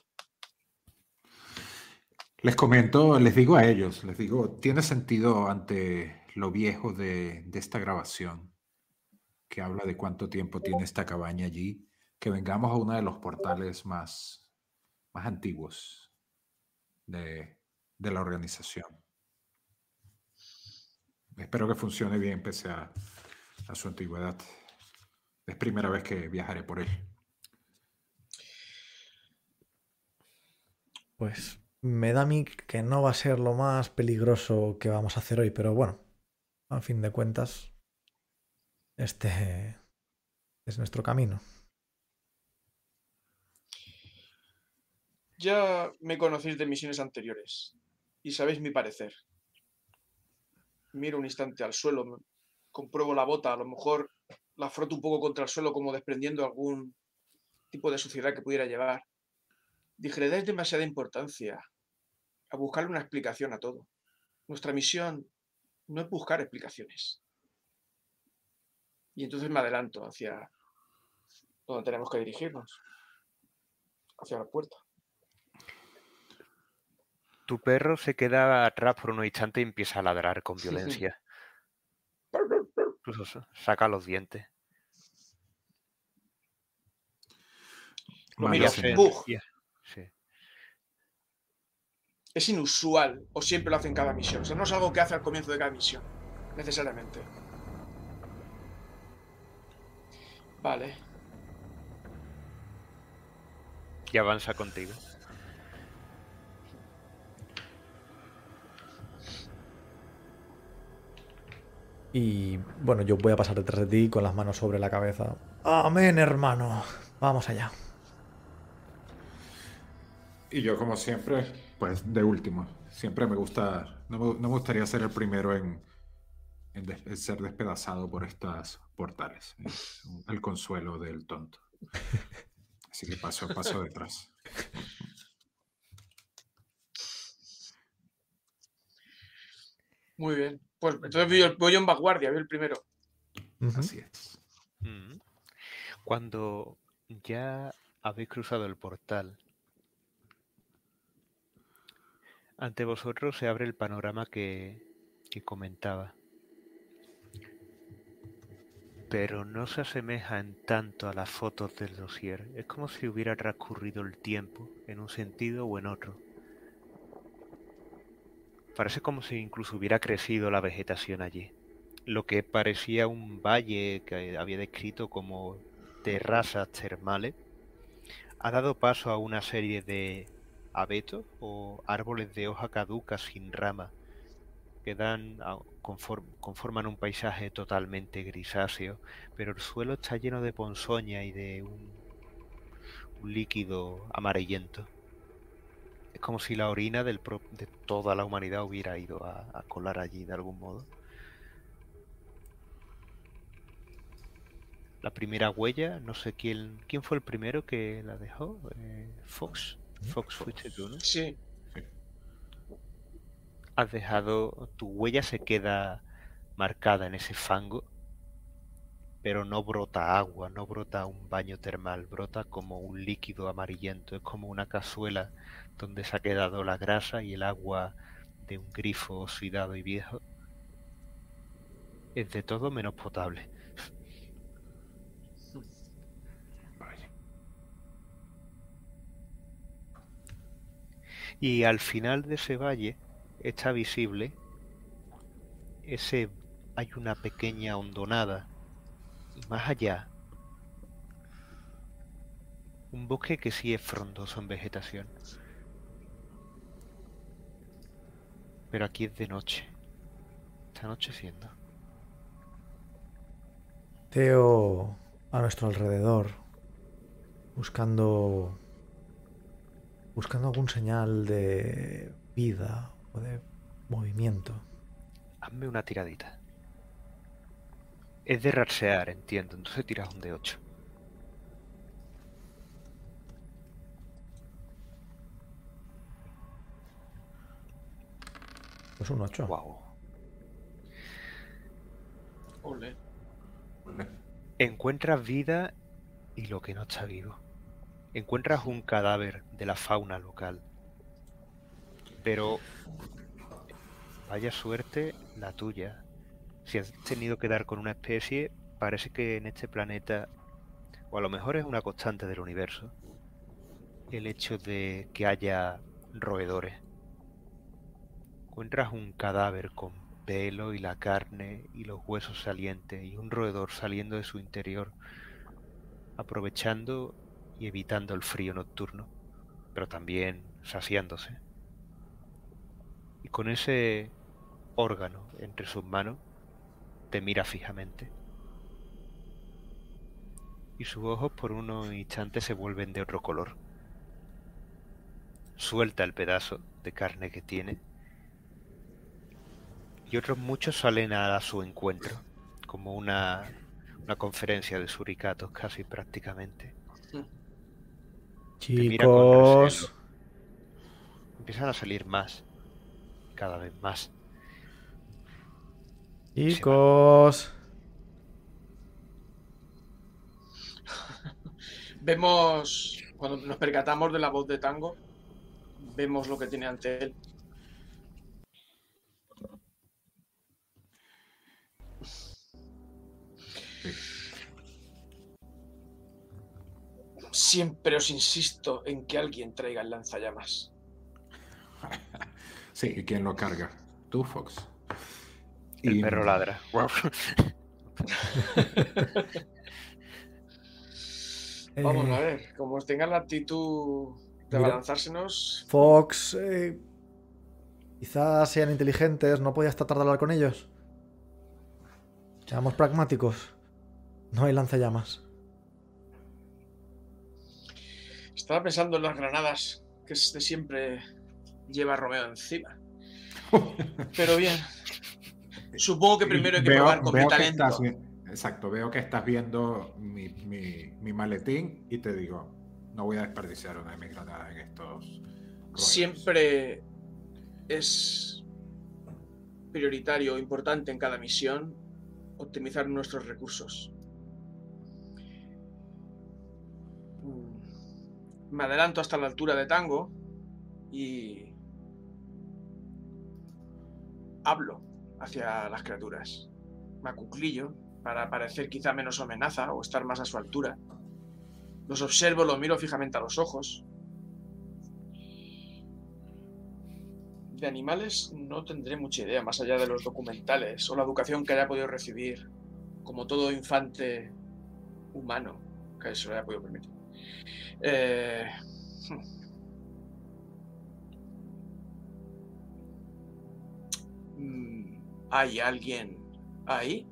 Les comento, les digo a ellos, les digo, tiene sentido ante lo viejo de esta grabación que habla de cuánto tiempo tiene esta cabaña allí, que vengamos a uno de los portales más, más antiguos de, la organización. Espero que funcione bien pese a, a su antigüedad. Es primera vez que viajaré por él. Pues me da a mí que no va a ser lo más peligroso que vamos a hacer hoy, pero bueno, a fin de cuentas, este es nuestro camino. Ya me conocéis de misiones anteriores y sabéis mi parecer. Miro un instante al suelo, compruebo la bota, a lo mejor la froto un poco contra el suelo como desprendiendo algún tipo de suciedad que pudiera llevar. Dije, le dais demasiada importancia a buscarle una explicación a todo. Nuestra misión no es buscar explicaciones. Y entonces me adelanto hacia donde tenemos que dirigirnos, hacia la puerta. Tu perro se queda atrás por unos instantes y empieza a ladrar con violencia. Incluso saca los dientes. Es inusual o siempre lo hace en cada misión. O sea, no es algo que hace al comienzo de cada misión, necesariamente. Vale. Y avanza contigo. Y bueno, yo voy a pasar detrás de ti con las manos sobre la cabeza. Amén, hermano. Vamos allá. Y yo, como siempre, pues de último. Siempre me gusta, no me, gustaría ser el primero en, en, ser despedazado por estas portales. el consuelo del tonto. Así que paso, paso detrás. Muy bien. Pues entonces voy, yo en vanguardia, voy el primero. Así es. Mm. Cuando ya habéis cruzado el portal Ante vosotros se abre el panorama que, comentaba. Pero no se asemeja en tanto a las fotos del dossier. Es como si hubiera transcurrido el tiempo en un sentido o en otro. Parece como si incluso hubiera crecido la vegetación allí. Lo que parecía un valle que había descrito como terrazas termales ha dado paso a una serie de abetos o árboles de hoja caduca sin rama que dan, conforman un paisaje totalmente grisáceo, pero el suelo está lleno de ponzoña y de un, líquido amarillento. Es como si la orina del de toda la humanidad hubiera ido a, colar allí de algún modo. La primera huella, no sé quién, quién fue el primero que la dejó, eh, Fox. Fox fuiste tú, ¿no? Sí. Has dejado. Tu huella se queda marcada en ese fango, pero no brota agua, no brota un baño termal, brota como un líquido amarillento, es como una cazuela donde se ha quedado la grasa y el agua de un grifo oxidado y viejo. Es de todo menos potable. Y al final de ese valle está visible ese hay una pequeña hondonada y más allá un bosque que sí es frondoso en vegetación. Pero aquí es de noche. Está anocheciendo. Teo a nuestro alrededor buscando buscando algún señal de vida o de movimiento. Hazme una tiradita. Es de rasear, entiendo. Entonces tiras un de 8. Pues un 8. Wow. Ole. Encuentras vida y lo que no está vivo encuentras un cadáver de la fauna local. Pero vaya suerte la tuya. Si has tenido que dar con una especie, parece que en este planeta, o a lo mejor es una constante del universo, el hecho de que haya roedores. Encuentras un cadáver con pelo y la carne y los huesos salientes y un roedor saliendo de su interior, aprovechando y evitando el frío nocturno, pero también saciándose. Y con ese órgano entre sus manos, te mira fijamente. Y sus ojos por unos instantes se vuelven de otro color. Suelta el pedazo de carne que tiene. Y otros muchos salen a su encuentro, como una, una conferencia de suricatos casi prácticamente. Chicos. Empiezan a salir más. Cada vez más. Chicos. vemos, cuando nos percatamos de la voz de Tango, vemos lo que tiene ante él. Siempre os insisto en que alguien traiga el lanzallamas. Sí, ¿y quién lo carga? Tú, Fox. El perro ladra. Vamos a Eh, ver, como tengan la actitud de Mira. balanzársenos. Fox, eh, quizás sean inteligentes, ¿no podías tratar de hablar con ellos? Seamos pragmáticos. No hay lanzallamas. Estaba pensando en las granadas que siempre lleva Romeo encima. Pero bien. Supongo que primero hay que Veo- probar con mi veo que talento. estás vi- exacto, veo que estás viendo mi, mi- mi maletín y te digo, no voy a desperdiciar una de mis granadas en estos. rollos. Siempre es prioritario o importante en cada misión optimizar nuestros recursos. Mm, Me adelanto hasta la altura de Tango y hablo hacia las criaturas. Me acuclillo para parecer quizá menos amenaza o estar más a su altura. Los observo, los miro fijamente a los ojos. De animales no tendré mucha idea, más allá de los documentales o la educación que haya podido recibir, como todo infante humano que se lo haya podido permitir. Eh, hmm. ¿Hay alguien ahí?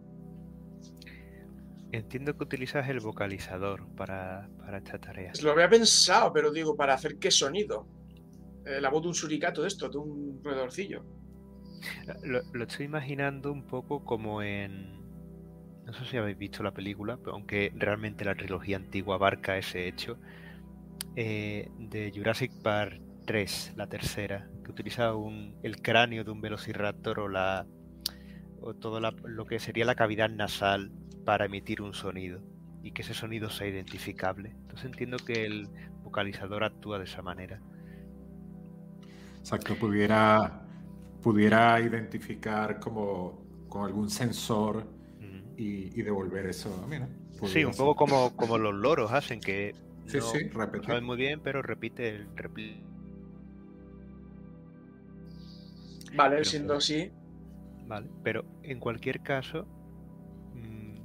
Entiendo que utilizas el vocalizador para, para esta tarea. Lo había pensado, pero digo, ¿para hacer qué sonido? Eh, la voz de un suricato de esto, de un roedorcillo. Lo, lo estoy imaginando un poco como en... No sé si habéis visto la película, pero aunque realmente la trilogía antigua abarca ese hecho, eh, de Jurassic Park 3, la tercera, que utiliza un, el cráneo de un velociraptor o, la, o todo lo que sería la cavidad nasal para emitir un sonido y que ese sonido sea identificable. Entonces entiendo que el vocalizador actúa de esa manera. Exacto, pudiera, pudiera identificar como con algún sensor. Y, y devolver eso. Mira, Sí, un poco como, como los loros hacen, que Sí, no sí, repetir. saben muy bien, pero repite el repli- Vale, Pero siendo así, Vale, pero en cualquier caso, mm,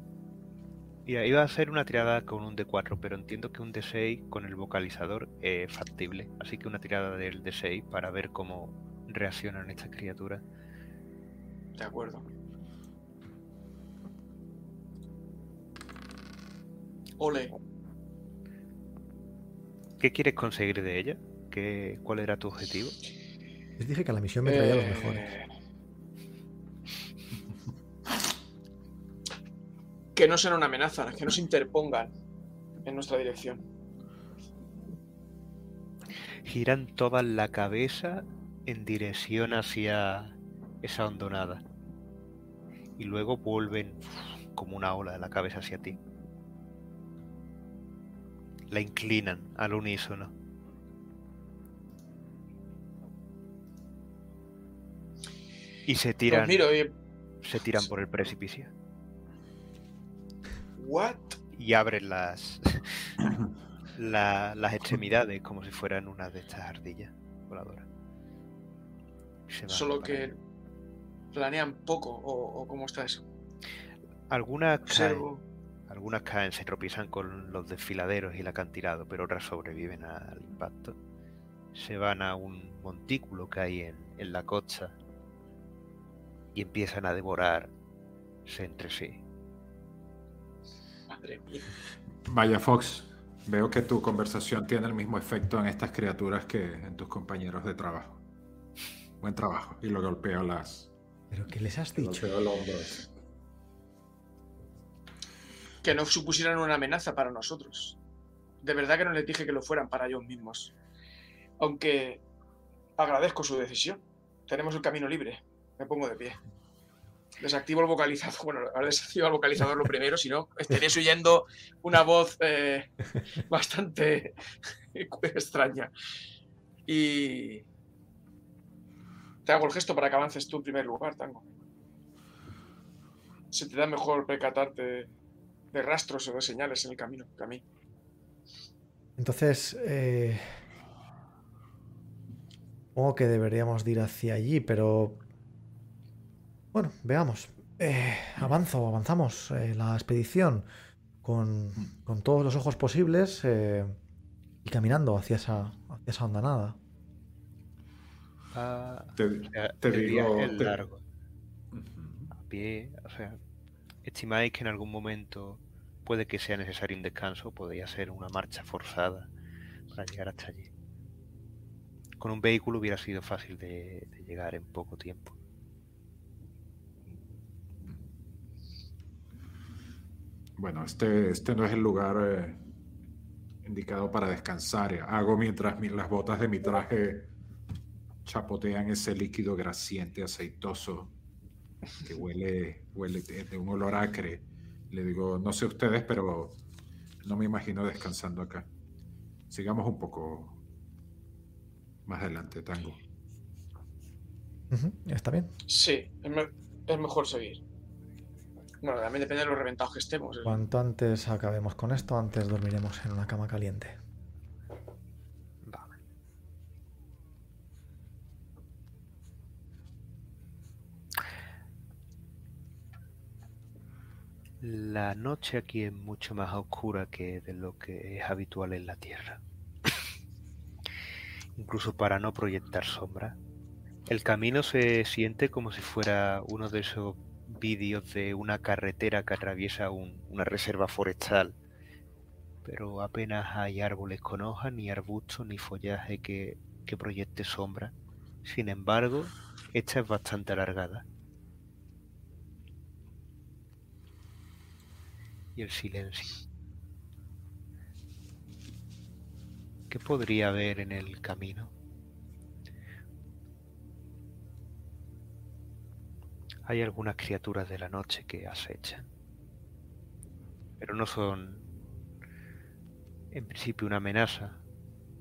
mira, iba a hacer una tirada con un D4, pero entiendo que un D6 con el vocalizador es factible. Así que una tirada del D6 para ver cómo reaccionan estas criaturas. de acuerdo. Ole, ¿Qué quieres conseguir de ella? ¿Qué, ¿Cuál era tu objetivo? Les dije que a la misión me traía los Eh, mejores. Que no sean una amenaza, que no se interpongan en nuestra dirección. Giran toda la cabeza en dirección hacia esa hondonada. Y luego vuelven como una ola de la cabeza hacia ti. La inclinan al unísono. Y se tiran, miro y. se tiran por el precipicio. ¿What? Y abren las, la- las extremidades como si fueran una de estas ardillas voladoras. Solo que planean poco, o, o cómo está eso. Algunas caen. Algunas caen, se tropiezan con los desfiladeros y el acantilado, pero otras sobreviven al impacto. Se van a un montículo que hay en, en la costa y empiezan a devorarse entre sí. Madre mía. Vaya Fox, veo que tu conversación tiene el mismo efecto en estas criaturas que en tus compañeros de trabajo. Buen trabajo. Y lo golpeo las. ¿Pero qué les has dicho? golpeo el hombro ese. Que no supusieran una amenaza para nosotros. De verdad que no les dije que lo fueran para ellos mismos. Aunque agradezco su decisión. Tenemos el camino libre. Me pongo de pie. Desactivo el vocalizador. Bueno, ahora desactivo el vocalizador lo primero, si no, estaréis oyendo una voz eh, bastante extraña. Y te hago el gesto para que avances tú en primer lugar, Tango. Se te da mejor percatarte de rastros o de señales en el camino que a mí. Entonces, eh, supongo que deberíamos de ir hacia allí, pero bueno, veamos. Eh, avanzo, avanzamos eh, la expedición con, con todos los ojos posibles eh, y caminando hacia esa, hacia esa ondanada. Ah, Te, te el viaje digo. es te- largo. A pie, o sea, estimáis que en algún momento puede que sea necesario un descanso, podría ser una marcha forzada para llegar hasta allí. Con un vehículo hubiera sido fácil de, llegar en poco tiempo. Bueno, este, este no es el lugar eh, indicado para descansar. Hago mientras mi- las botas de mi traje chapotean ese líquido grasiente, aceitoso, que huele, huele de, de un olor acre. Le digo, no sé ustedes, pero no me imagino descansando acá. Sigamos un poco más adelante, Tango. Está bien. Sí, es, me- es mejor seguir. Bueno, también depende de los reventados que estemos. ¿eh? Cuanto antes acabemos con esto, antes dormiremos en una cama caliente. Vale. La noche aquí es mucho más oscura que de lo que es habitual en la Tierra. Incluso para no proyectar sombra. El camino se siente como si fuera uno de esos vídeos de una carretera que atraviesa un- una reserva forestal pero apenas hay árboles con hojas, ni arbustos, ni follaje que, que proyecte sombra. Sin embargo, esta es bastante alargada. Y el silencio. ¿Qué podría haber en el camino? Hay algunas criaturas de la noche que acechan, pero no son en principio una amenaza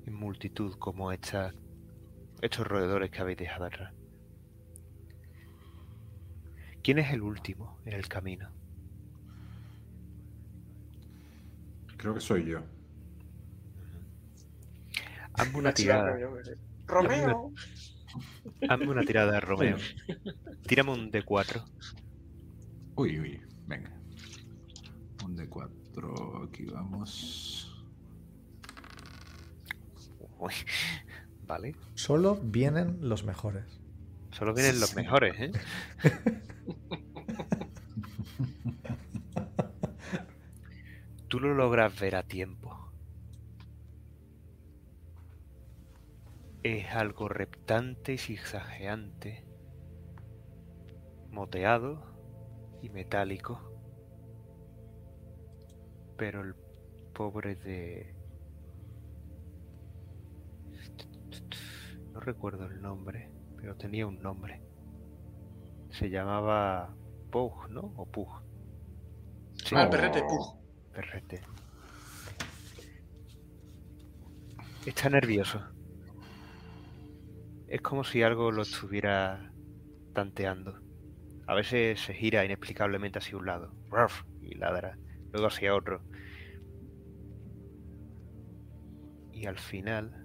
en multitud como esta, estos roedores que habéis dejado atrás. ¿Quién es el último en el camino? Creo que soy yo. Hazme una tirada. Romeo. Hazme una tirada, Romeo. Tírame un D4. Uy, uy, venga. Un de cuatro, aquí vamos. Uy, Vale. Solo vienen los mejores. Solo vienen los mejores, ¿eh? Tú lo logras ver a tiempo. Es algo reptante y zigzagueante, moteado y metálico. Pero el pobre de... No recuerdo el nombre, pero tenía un nombre. Se llamaba Pug, ¿no? O Pug. Ah, el perrete, pug. Perrete. Está nervioso. Es como si algo lo estuviera tanteando. A veces se gira inexplicablemente hacia un lado y ladra, luego hacia otro. Y al final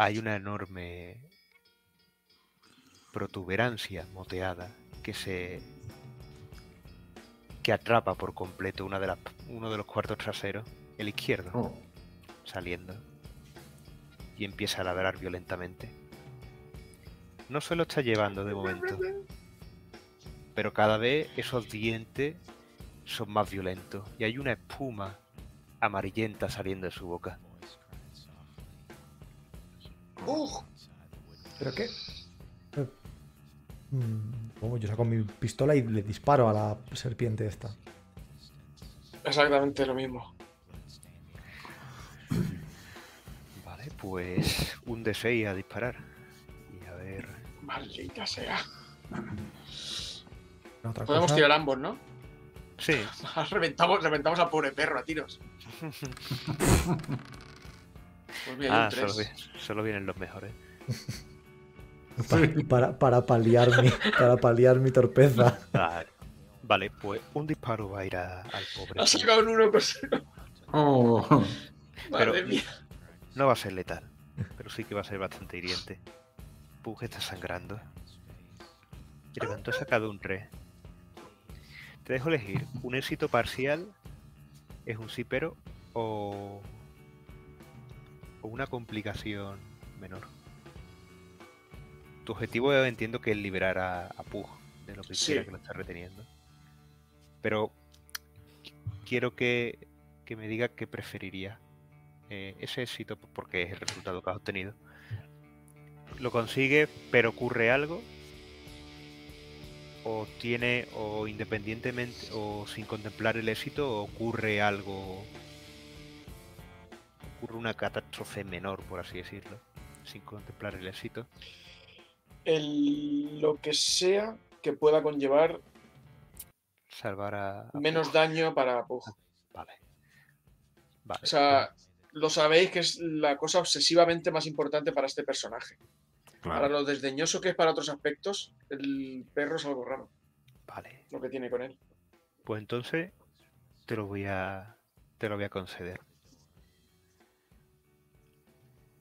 hay una enorme protuberancia moteada que se que atrapa por completo una de las, uno de los cuartos traseros, el izquierdo, Oh, saliendo y empieza a ladrar violentamente. No se lo está llevando de momento, pero cada vez esos dientes son más violentos y hay una espuma amarillenta saliendo de su boca. ¿Pero qué? Mm, oh, yo saco mi pistola y le disparo a la serpiente esta. Exactamente lo mismo. Vale, pues un D6 a disparar. Y a ver. Maldita sea. Otra Podemos cosa, tirar ambos, ¿no? Sí, reventamos, reventamos al pobre perro a tiros. Pues mira, ah, solo, tres. vi- solo vienen los mejores. Para, para, paliar, mi, para paliar mi torpeza. Vale, pues un disparo va a ir al pobre. Ha sacado un 1 Oh. Pero no va a ser letal, pero sí que va a ser bastante hiriente. Pug está sangrando. Y levantó sacado un 3. Te dejo elegir un éxito parcial, es un sí pero, o, o una complicación menor. Tu objetivo entiendo que es liberar a, a Pug de lo que quiera que lo está reteniendo. Pero quiero que, que me diga qué preferiría. Eh, ese éxito, porque es el resultado que has obtenido. Lo consigue, pero ocurre algo. O tiene, o independientemente, o sin contemplar el éxito, ocurre algo. Ocurre una catástrofe menor, por así decirlo, sin contemplar el éxito. El, lo que sea que pueda conllevar salvar a. menos daño para Vale. vale. O sea, lo sabéis que es la cosa obsesivamente más importante para este personaje. Para lo desdeñoso que es para otros aspectos, el perro es algo raro. Vale. Lo que tiene con él. Pues entonces te lo voy a. Te lo voy a conceder.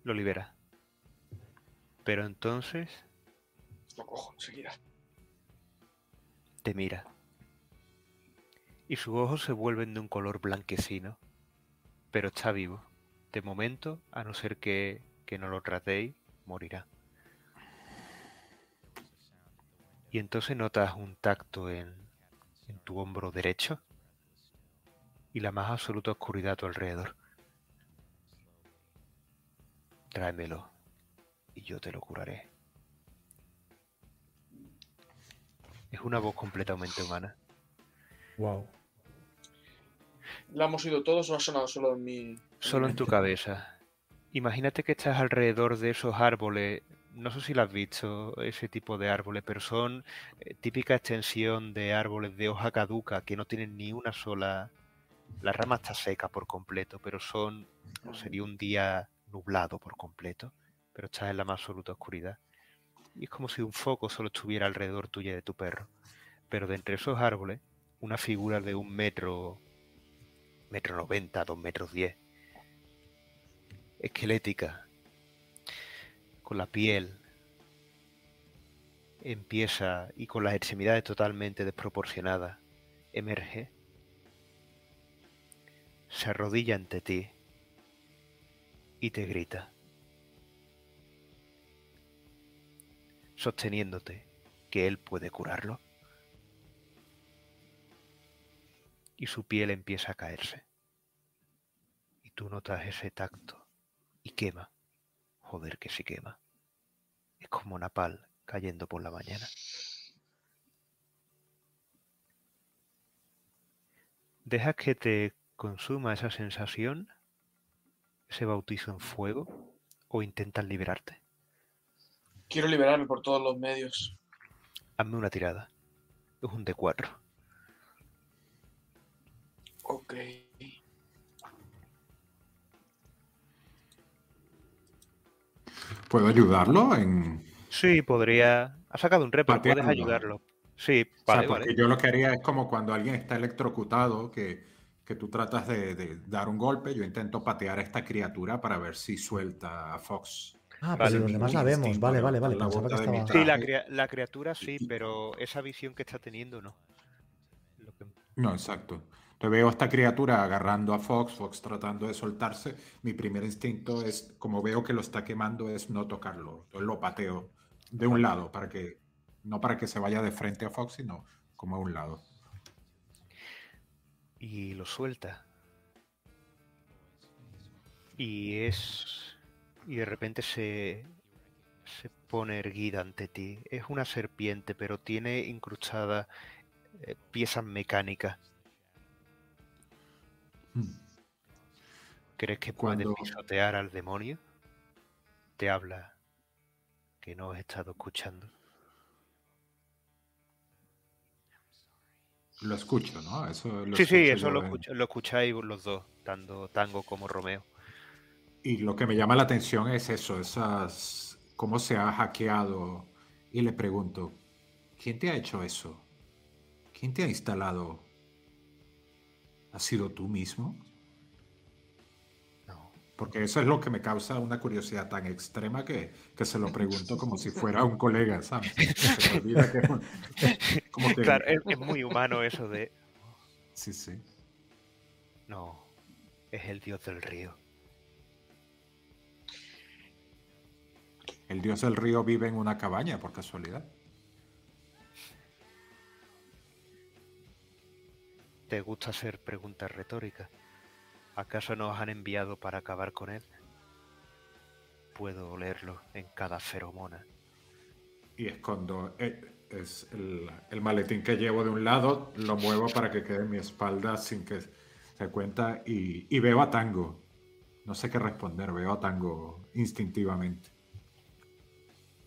Lo libera. Pero entonces. Lo cojo enseguida. Te mira y sus ojos se vuelven de un color blanquecino. Pero está vivo. De momento, a no ser que, que no lo tratéis, morirá. Y entonces notas un tacto en, en tu hombro derecho y la más absoluta oscuridad a tu alrededor. Tráemelo y yo te lo curaré. Es una voz completamente humana. Wow. ¿La hemos oído todos o ha sonado solo en mi.? Solo en tu cabeza. Imagínate que estás alrededor de esos árboles. No sé si lo has visto, ese tipo de árboles, pero son eh, típica extensión de árboles de hoja caduca que no tienen ni una sola. La rama está seca por completo, pero son. sería un día nublado por completo, pero estás en la más absoluta oscuridad. Y es como si un foco solo estuviera alrededor tuya de tu perro. Pero de entre esos árboles, una figura de un metro metro noventa, dos metros diez. Esquelética, con la piel empieza y con las extremidades totalmente desproporcionadas, emerge, se arrodilla ante ti y te grita, sosteniéndote que él puede curarlo. y su piel empieza a caerse. Y tú notas ese tacto y quema. Joder que sí quema. Es como napal cayendo por la mañana. ¿Dejas que te consuma esa sensación, ese bautizo en fuego, o intentas liberarte? Quiero liberarme por todos los medios. Hazme una tirada. Es un D4. Ok. ¿Puedo ayudarlo en...? Sí, podría... Ha sacado un repro, puedes ayudarlo. Sí, vale, porque yo lo que haría es como cuando alguien está electrocutado, que, que tú tratas de, dar un golpe, yo intento patear a esta criatura para ver si suelta a Fox. Ah, pero los demás la vemos, vale, vale, vale. Sí, la, la, criatura sí, pero esa visión que está teniendo no. No, exacto. Te veo a esta criatura agarrando a Fox, Fox tratando de soltarse. Mi primer instinto es, como veo que lo está quemando, es no tocarlo. Entonces lo pateo de un lado, para que, no para que se vaya de frente a Fox, sino como a un lado. Y lo suelta. Y es. Y de repente se. se pone erguida ante ti. Es una serpiente, pero tiene incrustadas eh, piezas mecánicas Hmm. ¿Crees que puede pisotear al demonio? Te habla que no has estado escuchando. Lo escucho, ¿no? Eso sí, sí, eso lo, lo escucháis los dos, tanto Tango como Romeo. Y lo que me llama la atención es eso, esas cómo se ha hackeado y le pregunto, ¿quién te ha hecho eso? ¿Quién te ha instalado? ¿Has sido tú mismo? Porque eso es lo que me causa una curiosidad tan extrema que, que se lo pregunto como si fuera un colega, ¿sabes? Se me olvida que- como que- Claro, es, es muy humano eso de. Sí, sí. No, es el dios del río. El dios del río vive en una cabaña, por casualidad. ¿Te gusta hacer preguntas retóricas? ¿Acaso nos han enviado para acabar con él? Puedo olerlo en cada feromona. Y escondo eh, es el, el maletín que llevo de un lado, lo muevo para que quede en mi espalda sin que se cuenta y, y veo a Tango. No sé qué responder, veo a Tango instintivamente.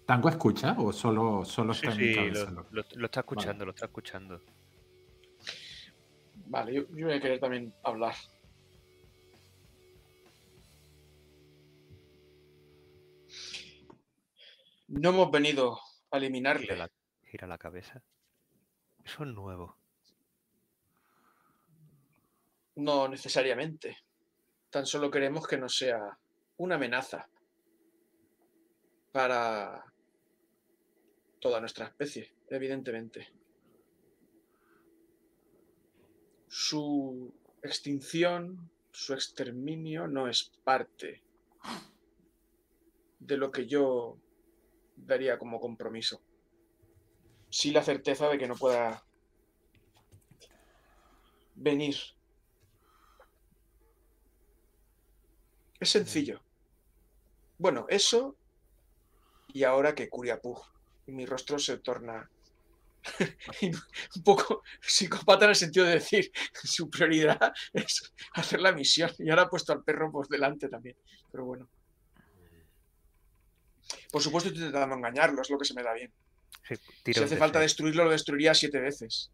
¿Tango escucha o solo, solo Sí, está en mi sí, cabeza? lo, lo- lo está escuchando, lo está escuchando. Vale, yo, yo voy a querer también hablar. No hemos venido a Gira eliminarle. la, gira la cabeza. Eso es nuevo. No necesariamente. Tan solo queremos que no sea una amenaza para toda nuestra especie, evidentemente. Su extinción, su exterminio no es parte de lo que yo daría como compromiso. Sí la certeza de que no pueda venir Es sencillo. Bueno, eso y ahora que Curiapú y mi rostro se torna un poco psicópata en el sentido de decir su prioridad es hacer la misión y ahora ha puesto al perro por delante también. Pero bueno. Por supuesto estoy intentando engañarlo, es lo que se me da bien. Sí, Si un hace falta destruirlo, lo destruiría siete veces.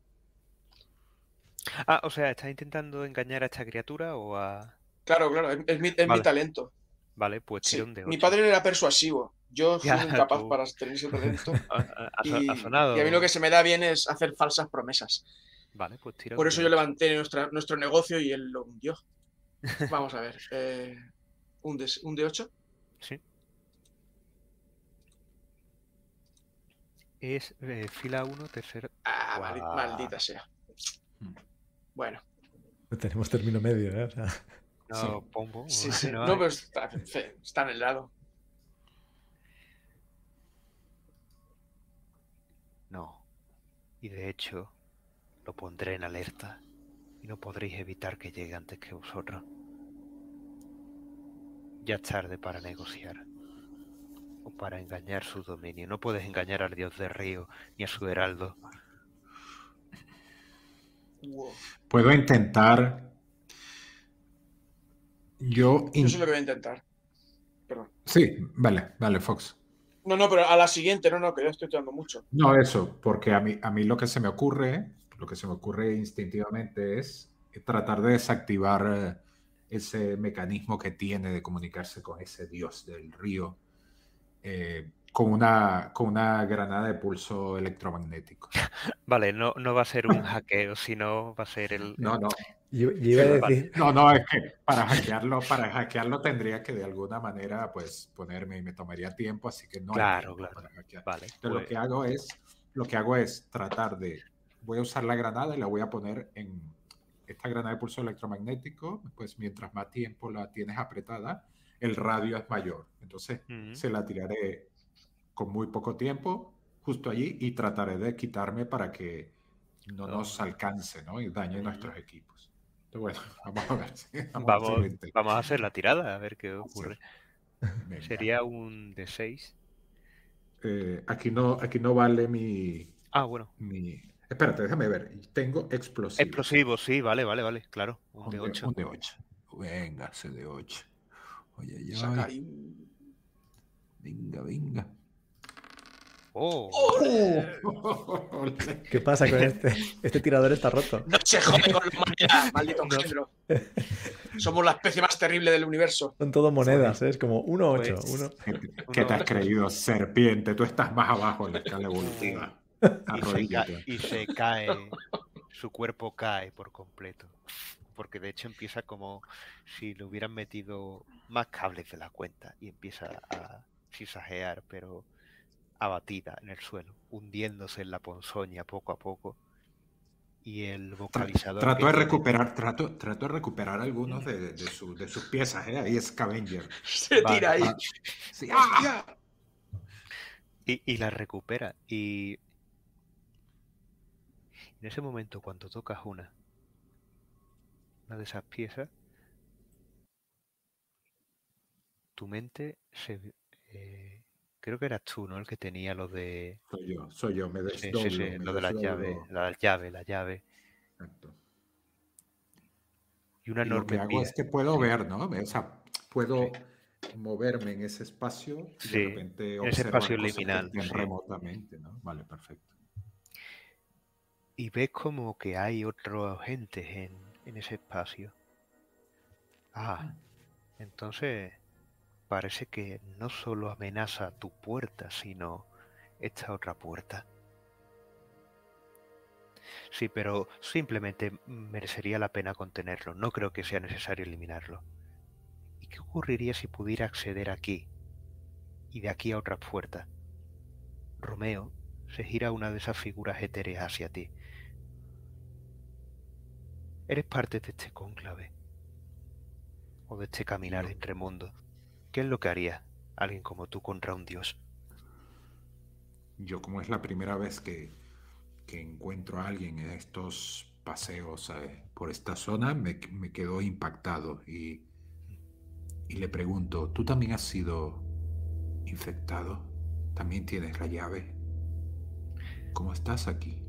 Ah, o sea, ¿estás intentando engañar a esta criatura o a...? Claro, claro, es, es mi, es mi talento. Vale, pues un de Mi padre era persuasivo. Yo un incapaz para tener ese talento. Y, sonado. y a mí lo que se me da bien es hacer falsas promesas. Vale, pues tira Por un eso yo levanté nuestra, nuestro negocio y él lo hundió. Vamos a ver. eh, un, de, un de 8. Sí. Es eh, fila 1, tercera. Ah, maldita sea. Hmm. Bueno, Tenemos término medio, ¿eh? O sea, No, Sí. pombo. sí, sí. no pero está, está en el lado. No. Y de hecho, lo pondré en alerta. Y no podréis evitar que llegue antes que vosotros. Ya es tarde para negociar. O para engañar su dominio. No puedes engañar al dios de río ni a su heraldo. Puedo intentar. Yo. in- Yo sé lo que voy a intentar. Perdón. Sí, vale, vale, Fox. No, no, pero a la siguiente, no, no, que yo estoy tirando mucho. No, eso, porque a mí, a mí lo que se me ocurre, lo que se me ocurre instintivamente es tratar de desactivar eh, ese mecanismo que tiene de comunicarse con ese dios del río eh, con, una, con una granada de pulso electromagnético. Vale, no, no va a ser un hackeo, sino va a ser el. No, no, yo, yo iba a decir, no, no, es que para hackearlo, para hackearlo tendría que de alguna manera pues ponerme y me tomaría tiempo, así que no Claro, claro. para hackear. Vale, Entonces, lo pues- que hago es, lo que hago es tratar de, voy a usar la granada y la voy a poner en esta granada de pulso electromagnético, pues mientras más tiempo la tienes apretada, el radio es mayor. Entonces, se la tiraré con muy poco tiempo justo allí y trataré de quitarme para que no nos alcance, ¿no? Y dañe nuestros equipos. Bueno, vamos a ver. si- Vamos, Vamos, a hacer la tirada, a ver qué ocurre. Sería un de 6. Eh, aquí, no, aquí no vale mi, Ah, bueno. mi... Espérate, déjame ver. Tengo explosivos. Explosivo, sí, vale, vale, vale, claro. Un Un de de 8. un de ocho. Venga, ese de 8. Oye, un- Venga, venga. Oh. ¿qué pasa con este? Este tirador está roto. No se jode con la humanidad, maldito género. Somos la especie más terrible del universo. Son todo monedas, ¿eh? es como 1-8. Pues, uno... ¿Qué te has creído, serpiente? Tú estás más abajo en la escala evolutiva. Y se, y se cae, su cuerpo cae por completo. Porque de hecho empieza como si le hubieran metido más cables de la cuenta y empieza a cisajear, pero abatida en el suelo, hundiéndose en la ponzoña poco a poco. Y el vocalizador. Trato que de recuperar, trato, trato de recuperar algunos de, de, su- de sus piezas, ¿eh? Ahí Scavenger. Se tira ahí. ah, Sí, ¡ah! Y, y la recupera. Y en ese momento, cuando tocas una, una de esas piezas, tu mente se. eh, creo que eras tú, ¿no? El que tenía lo de. Soy yo, soy yo, me Sí, desdoblo. sí, sí, me lo de la llave, la llave, la llave. Exacto. Y una Y lo que enorme hago pie- es que puedo sí. ver, ¿no? O sea, puedo moverme en ese espacio y Sí, de repente en ese espacio liminal, sí. remotamente, ¿no? Vale, perfecto. y ves como que hay otros agentes en, en ese espacio. Ah, entonces parece que no solo amenaza tu puerta, sino esta otra puerta. Sí, pero simplemente merecería la pena contenerlo. No creo que sea necesario eliminarlo. ¿Y qué ocurriría si pudiera acceder aquí y de aquí a otra puerta? Romeo se gira una de esas figuras etéreas hacia ti. Eres parte de este cónclave. O de este caminar entre mundos. ¿Qué es lo que haría alguien como tú contra un dios? Yo como es la primera vez que, que encuentro a alguien en estos paseos eh, por esta zona, me, me quedo impactado y, y le pregunto, ¿tú también has sido infectado? ¿También tienes la llave? ¿Cómo estás aquí?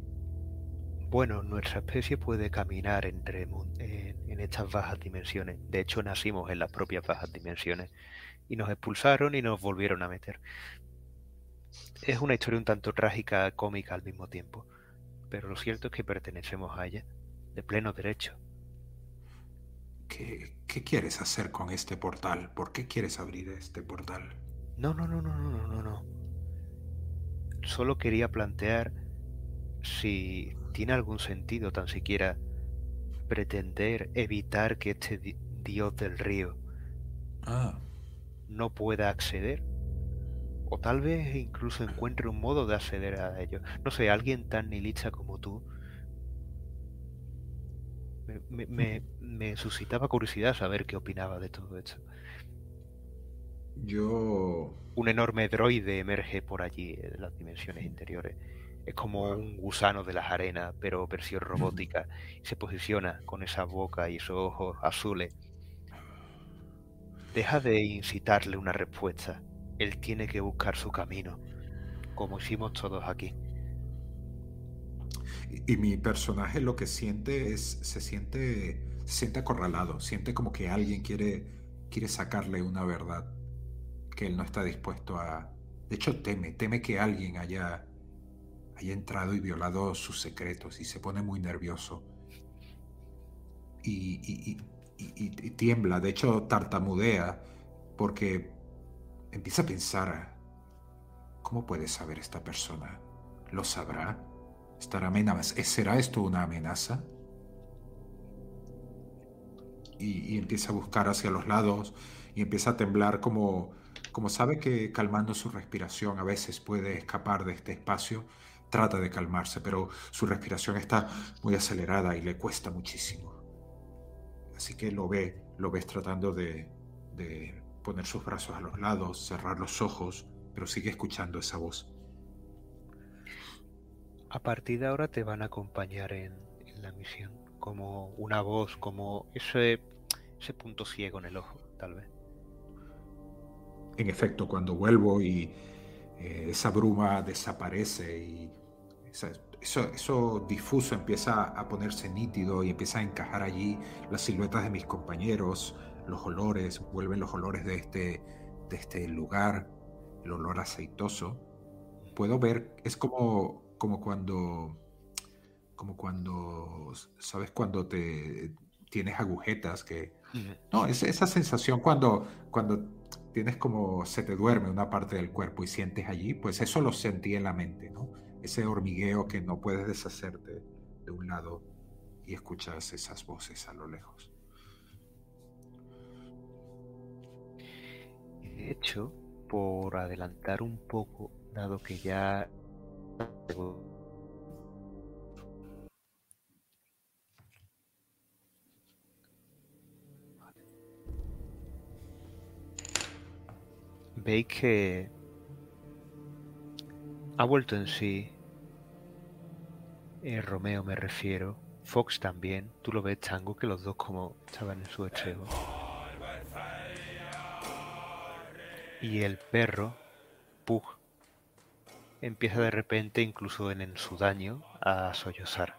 Bueno, nuestra especie puede caminar entre en, en estas bajas dimensiones. De hecho, nacimos en las propias bajas dimensiones y nos expulsaron y nos volvieron a meter. Es una historia un tanto trágica, cómica al mismo tiempo, pero lo cierto es que pertenecemos a ella, de pleno derecho. ¿Qué, qué quieres hacer con este portal? ¿Por qué quieres abrir este portal? No, no, no, no, no, no, no. Solo quería plantear si tiene algún sentido tan siquiera pretender evitar que este di- dios del río Ah, no pueda acceder. O tal vez incluso encuentre un modo de acceder a ello. No sé, alguien tan nihilista como tú me, me- me- suscitaba curiosidad saber qué opinaba de todo esto. yo... Un enorme droide emerge por allí de las dimensiones interiores. Es como un gusano de las arenas, pero versión robótica. Y se posiciona con esa boca y esos ojos azules. Deja de incitarle una respuesta. Él tiene que buscar su camino, como hicimos todos aquí. Y, y mi personaje lo que siente es, se siente, se siente acorralado, siente como que alguien quiere, quiere sacarle una verdad que él no está dispuesto a... De hecho, teme, teme que alguien haya, haya entrado y violado sus secretos y se pone muy nervioso. Y, y- y- y- tiembla, de hecho tartamudea, porque empieza a pensar, ¿cómo puede saber esta persona? ¿Lo sabrá? ¿Estará amenaza- ¿Será esto una amenaza? Y, y empieza a buscar hacia los lados y empieza a temblar como, como sabe que calmando su respiración a veces puede escapar de este espacio, trata de calmarse, pero su respiración está muy acelerada y le cuesta muchísimo. Así que lo ve, lo ves tratando de, de poner sus brazos a los lados, cerrar los ojos, pero sigue escuchando esa voz. A partir de ahora te van a acompañar en, en la misión, como una voz, como ese, ese punto ciego en el ojo, tal vez. En efecto, cuando vuelvo y eh, esa bruma desaparece y esa- eso, eso difuso empieza a ponerse nítido y empieza a encajar allí las siluetas de mis compañeros, los olores, vuelven los olores de este, de este lugar, el olor aceitoso. Puedo ver, es como, como cuando, como cuando, ¿sabes? Cuando te tienes agujetas que No, es esa sensación cuando, cuando tienes como se te duerme una parte del cuerpo y sientes allí, pues eso lo sentí en la mente, ¿no? Ese hormigueo que no puedes deshacerte de un lado y escuchas esas voces a lo lejos. De hecho, por adelantar un poco, dado que ya veis que ha vuelto en sí. Eh, Romeo me refiero. Fox también. Tú lo ves, Tango, que los dos como estaban en su extremo. Y el perro, Pug, empieza de repente, incluso en, en su daño, a sollozar.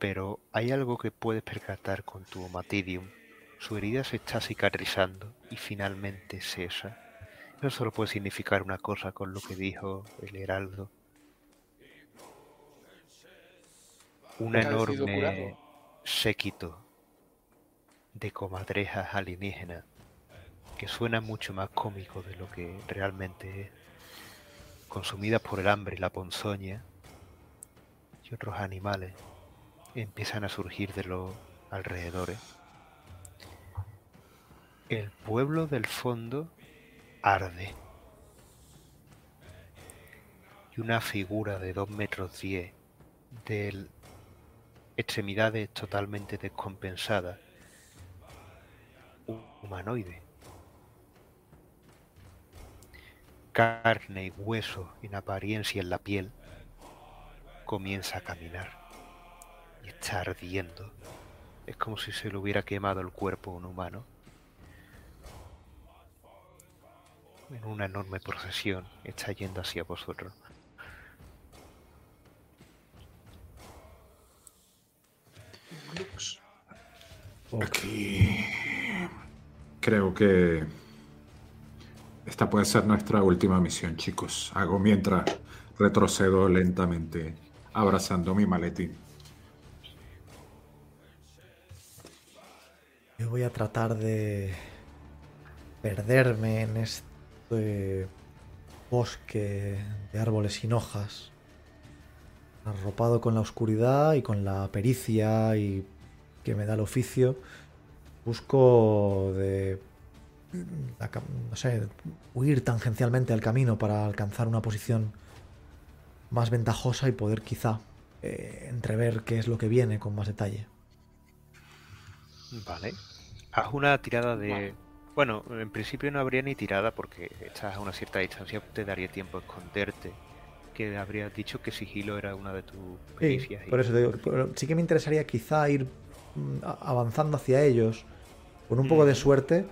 Pero hay algo que puedes percatar con tu Matidium su herida se está cicatrizando y finalmente cesa. Eso solo puede significar una cosa con lo que dijo el heraldo. Un enorme séquito de comadrejas alienígenas que suena mucho más cómico de lo que realmente es. Consumidas por el hambre y la ponzoña y otros animales empiezan a surgir de los alrededores el pueblo del fondo arde. Y una figura de dos metros diez, de extremidades totalmente descompensadas, humanoide. Carne y hueso en apariencia en la piel, comienza a caminar y está ardiendo. Es como si se le hubiera quemado el cuerpo a un humano. En una enorme procesión está yendo hacia vosotros. Aquí creo que esta puede ser nuestra última misión, chicos. Hago mientras retrocedo lentamente, abrazando mi maletín. Yo voy a tratar de perderme en este de bosque de árboles sin hojas, arropado con la oscuridad y con la pericia y que me da el oficio, busco de no sé, huir tangencialmente al camino para alcanzar una posición más ventajosa y poder quizá eh, entrever qué es lo que viene con más detalle. Vale. Haz una tirada de bueno, en principio no habría ni tirada porque estás a una cierta distancia, te daría tiempo a esconderte. Que habría dicho que sigilo era una de tus pericias. Sí, por eso te digo, sí que me interesaría quizá ir mm, avanzando hacia ellos. Con un poco de suerte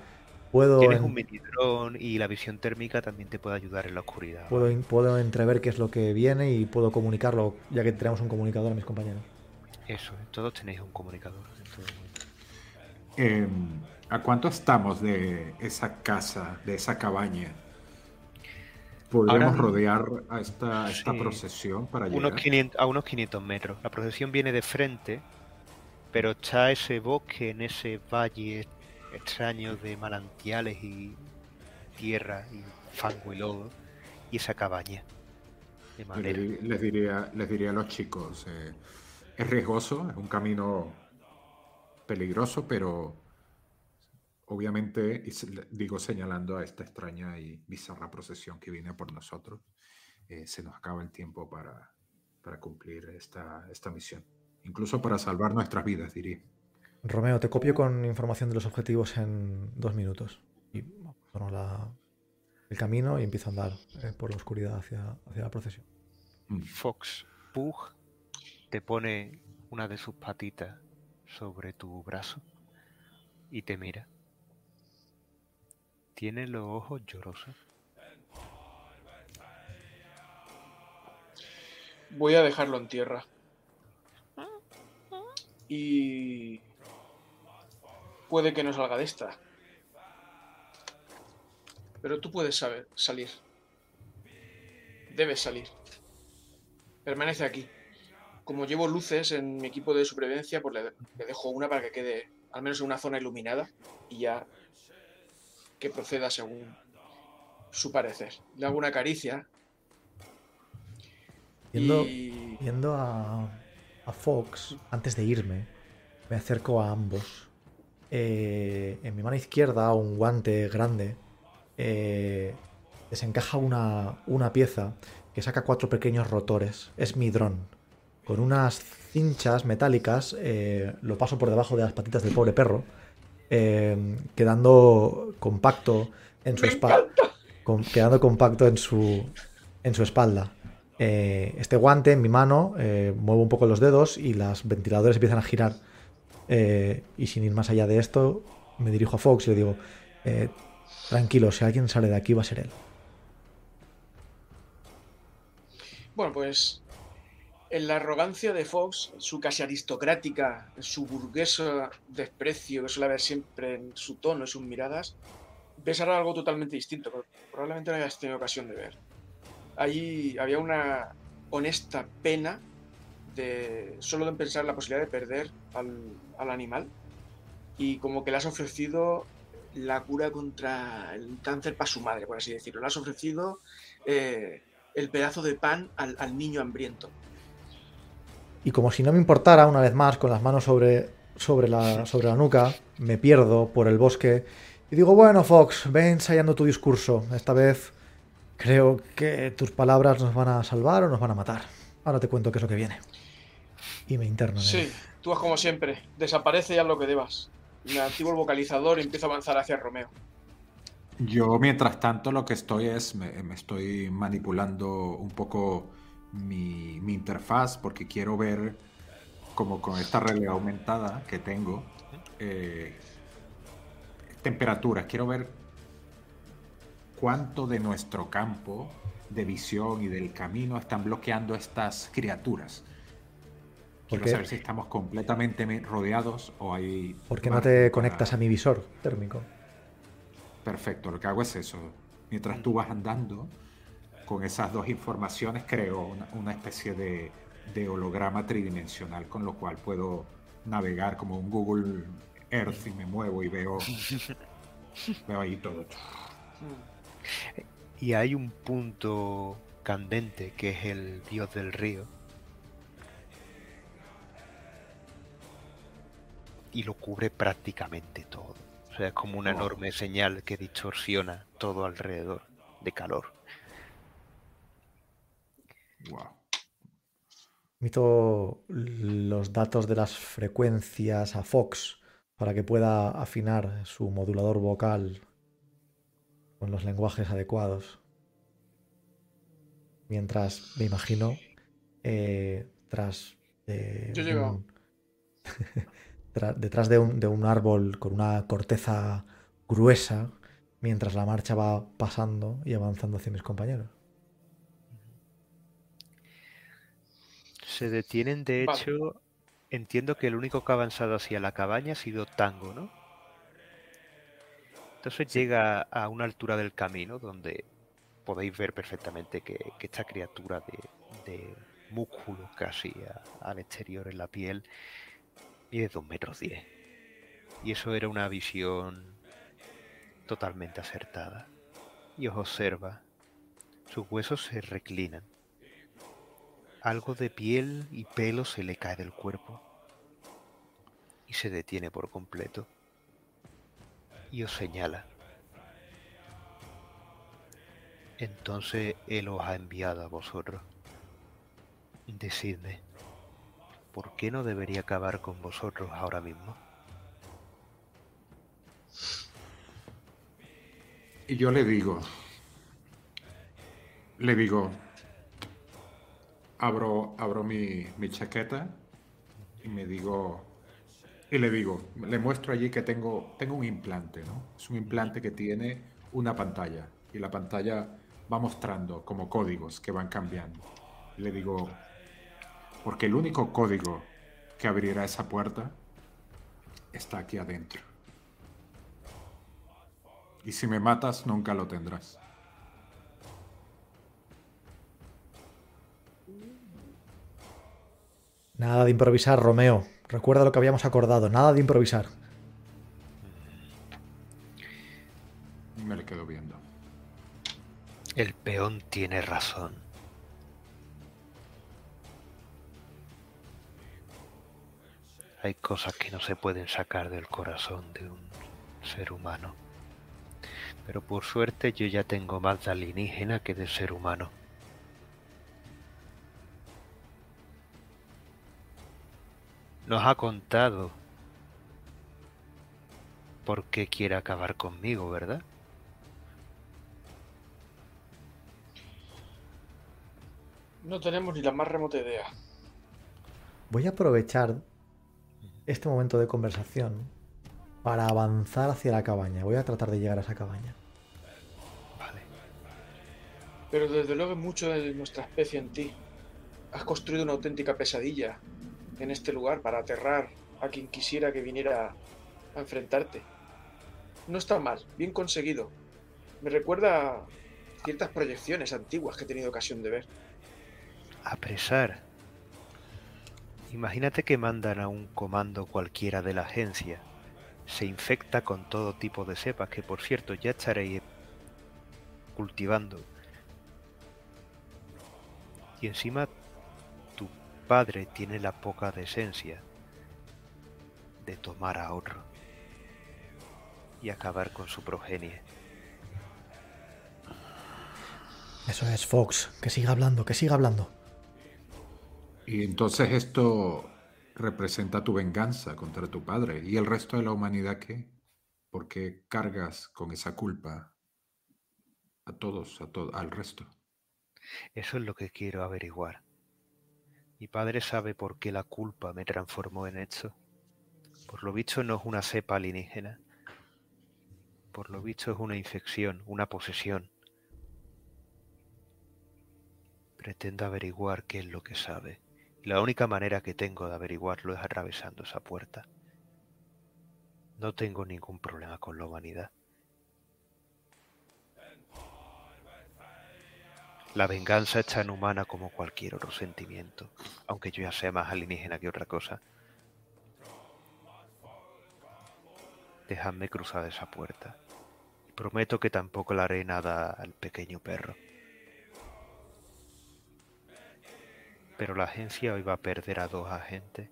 puedo... Tienes un mitidrón y la visión térmica también te puede ayudar en la oscuridad. Puedo, puedo entrever qué es lo que viene y puedo comunicarlo, ya que tenemos un comunicador a mis compañeros. Eso, todos tenéis un comunicador. Eh, ¿A cuánto estamos de esa casa, de esa cabaña? ¿Podemos rodear a esta, esta procesión para llegar? a unos 500 metros. La procesión viene de frente, pero está ese bosque en ese valle extraño de manantiales y tierra y fango y lodo y esa cabaña de madera. Les diría, les diría a los chicos, eh, es riesgoso, es un camino peligroso, pero obviamente, digo señalando a esta extraña y bizarra procesión que viene por nosotros, eh, se nos acaba el tiempo para, para cumplir esta, esta misión. Incluso para salvar nuestras vidas, diría. Romeo, te copio con información de los objetivos en dos minutos. Y la, el camino y empiezo a andar eh, por la oscuridad hacia, hacia la procesión. Mm. Fox Pug te pone una de sus patitas sobre tu brazo y te mira. Tiene los ojos llorosos. Voy a dejarlo en tierra. Y... Puede que no salga de esta. Pero tú puedes saber, salir. Debes salir. Permanece aquí. como llevo luces en mi equipo de supervivencia, pues le, dejo una para que quede al menos en una zona iluminada y ya que proceda según su parecer. Le hago una caricia. Viendo, a, a, Fox, antes de irme, me acerco a ambos. Eh, en mi mano izquierda, un guante grande eh, desencaja una, una pieza que saca cuatro pequeños rotores. Es mi dron con unas cinchas metálicas, eh, lo paso por debajo de las patitas del pobre perro, eh, quedando compacto en su espalda. quedando compacto en su, en su espalda. Eh, este guante en mi mano, muevo un poco los dedos y los ventiladores empiezan a girar. y sin ir más allá de esto, me dirijo a Fox y le digo, tranquilo, si alguien sale de aquí va a ser él. Bueno, pues en la arrogancia de Fox, su casi aristocrática, su burguesa desprecio que suele haber siempre en su tono y sus miradas, ves ahora algo totalmente distinto, que probablemente no hayas tenido ocasión de ver. Allí había una honesta pena de solo de pensar la posibilidad de perder al, animal y como que le has ofrecido la cura contra el cáncer para su madre, por así decirlo. Le has ofrecido eh, el pedazo de pan al niño hambriento. Y como si no me importara, una vez más, con las manos sobre, sobre, la, sobre la nuca, me pierdo por el bosque y digo, bueno, Fox, ve ensayando tu discurso. Esta vez creo que tus palabras nos van a salvar o nos van a matar. Ahora te cuento qué es lo que viene. Y me interno. sí, tú es como siempre. Desaparece ya lo que debas. Me activo el vocalizador y empiezo a avanzar hacia Romeo. Yo, mientras tanto, lo que estoy es, me estoy manipulando un poco mi, interfaz porque quiero ver como con esta realidad aumentada que tengo eh, temperaturas. Quiero ver cuánto de nuestro campo de visión y del camino están bloqueando estas criaturas. Quiero saber si estamos completamente rodeados o hay... ¿Por qué no te conectas a mi visor térmico? Perfecto, lo que hago es eso. Mientras tú vas andando, con esas dos informaciones creo una, especie de, holograma tridimensional con lo cual puedo navegar como un Google Earth y me muevo y veo, veo ahí todo. Y hay un punto candente que es el dios del río. Y lo cubre prácticamente todo. O sea, es como una enorme señal que distorsiona todo alrededor de calor. Wow. Mito los datos de las frecuencias a Fox para que pueda afinar su modulador vocal con los lenguajes adecuados. Mientras, me imagino, eh, tras, detrás de un, de un árbol con una corteza gruesa, mientras la marcha va pasando y avanzando hacia mis compañeros. Se detienen, de hecho, entiendo que el único que ha avanzado hacia la cabaña ha sido Tango, ¿no? Entonces llega a una altura del camino donde podéis ver perfectamente que, esta criatura de, músculo casi al exterior en la piel mide 2 metros 10. Y eso era una visión totalmente acertada. Y os observa. Sus huesos se reclinan algo de piel y pelo se le cae del cuerpo y se detiene por completo y os señala. Entonces Él os ha enviado a vosotros. Decidme, ¿por qué no debería acabar con vosotros ahora mismo? Y yo le digo, le digo, abro, abro mi, chaqueta y me digo, y le digo, le muestro allí que tengo, tengo un implante, ¿no? Es un implante que tiene una pantalla y la pantalla va mostrando como códigos que van cambiando. le digo, porque el único código que abrirá esa puerta está aquí adentro. Y si me matas, nunca lo tendrás. Nada de improvisar, Romeo. Recuerda lo que habíamos acordado. Nada de improvisar. Me le quedo viendo. El peón tiene razón. Hay cosas que no se pueden sacar del corazón de un ser humano. Pero por suerte yo ya tengo más de alienígena que de ser humano. Nos ha contado por qué quiere acabar conmigo, ¿verdad? No tenemos ni la más remota idea. Voy a aprovechar este momento de conversación para avanzar hacia la cabaña. Voy a tratar de llegar a esa cabaña. Vale. Pero desde luego es mucho de nuestra especie en ti. Has construido una auténtica pesadilla en este lugar para aterrar a quien quisiera que viniera a enfrentarte. No está mal, bien conseguido. Me recuerda a ciertas proyecciones antiguas que he tenido ocasión de ver. Apresar. Imagínate que mandan a un comando cualquiera de la agencia. Se infecta con todo tipo de cepas, que por cierto ya estaréis cultivando. Y encima padre tiene la poca decencia de tomar a otro y acabar con su progenie. Eso es, Fox. Que siga hablando, que siga hablando. Y entonces esto representa tu venganza contra tu padre. ¿Y el resto de la humanidad qué? ¿Por qué cargas con esa culpa a todos, a todo, al resto? Eso es lo que quiero averiguar. Mi padre sabe por qué la culpa me transformó en esto. Por lo visto no es una cepa alienígena. Por lo visto es una infección, una posesión. Pretendo averiguar qué es lo que sabe. Y la única manera que tengo de averiguarlo es atravesando esa puerta. No tengo ningún problema con la humanidad. La venganza es tan humana como cualquier otro sentimiento, aunque yo ya sea más alienígena que otra cosa. Dejadme cruzar esa puerta. Y prometo que tampoco le haré nada al pequeño perro. Pero la agencia hoy va a perder a dos agentes.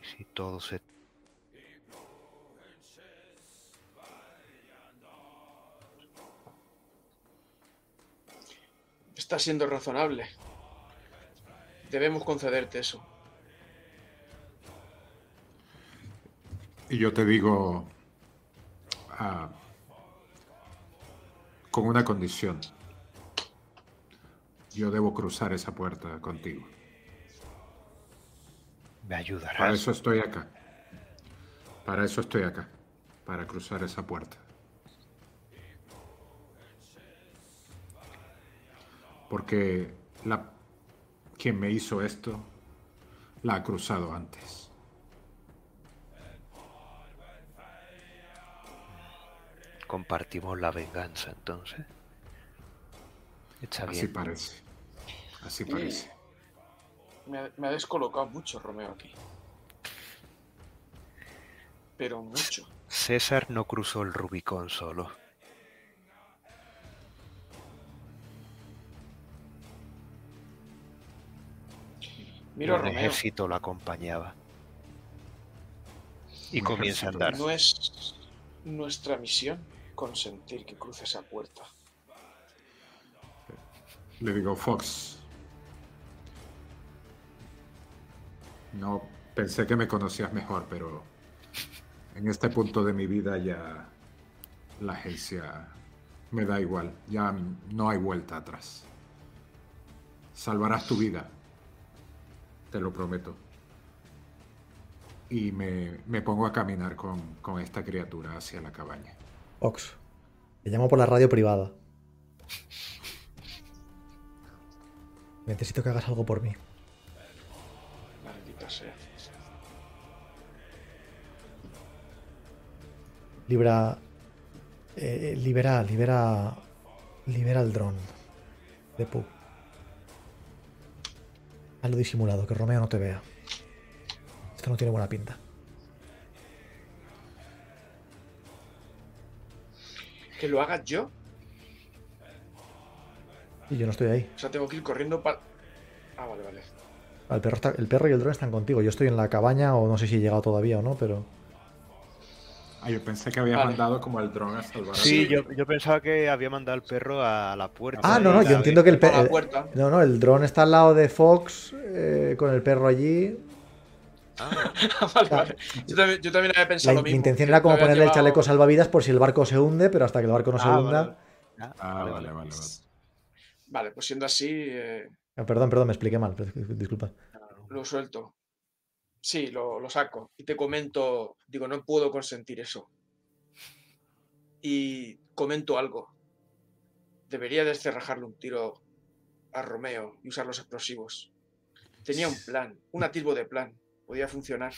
Y si todo se... Está siendo razonable. Debemos concederte eso. Y yo te digo, ah, con una condición. Yo debo cruzar esa puerta contigo. Me ayudarás. Para eso estoy acá. Para eso estoy acá. Para cruzar esa puerta. Porque la, quien me hizo esto la ha cruzado antes. Compartimos la venganza entonces. Está Así bien. parece. Así parece. Me ha, me ha descolocado mucho Romeo aquí. Pero mucho. César no cruzó el Rubicón solo. Un Romeo, ejército lo acompañaba. Y comienza a andar. no es nuestra misión consentir que cruce esa puerta. Le digo, Fox. No pensé que me conocías mejor, pero en este punto de mi vida ya la agencia me da igual. Ya no hay vuelta atrás. Salvarás tu vida. Te lo prometo. Y me, me pongo a caminar con, con esta criatura hacia la cabaña. Fox. Te llamo por la radio privada. Necesito que hagas algo por mí. Maldita sea. Libra. eh, libera, libera. Libera el dron. De Pu. Hazlo disimulado, que Romeo no te vea. Esto no tiene buena pinta. ¿Que lo haga yo? Y yo no estoy ahí. O sea, tengo que ir corriendo para... Ah, vale, vale. El perro, está- el perro y el dron están contigo. Yo estoy en la cabaña o no sé si he llegado todavía o no, pero... Ah, yo pensé que había Vale. mandado como el dron a salvar a Sí, Sí. yo, yo pensaba que había mandado al perro a la puerta. Ah, no, no, la- yo entiendo que el la perro... No, no, el dron está al lado de Fox eh, con el perro allí. Ah, vale, vale. Yo también, yo también había La, pensado lo mi intención era como ponerle el llevado- chaleco salvavidas por si el barco se hunde, pero hasta que el barco no se ah, hunda... vale, vale. Ah, vale, vale, vale. Vale, pues siendo así, eh, Ah, Perdón, perdón, me expliqué mal. Disculpa. lo suelto. Sí, lo, lo saco. Y te comento, digo, no puedo consentir eso. Y comento algo. Debería descerrajarle un tiro a Romeo y usar los explosivos. Tenía un plan, un atisbo de plan. Podía funcionar.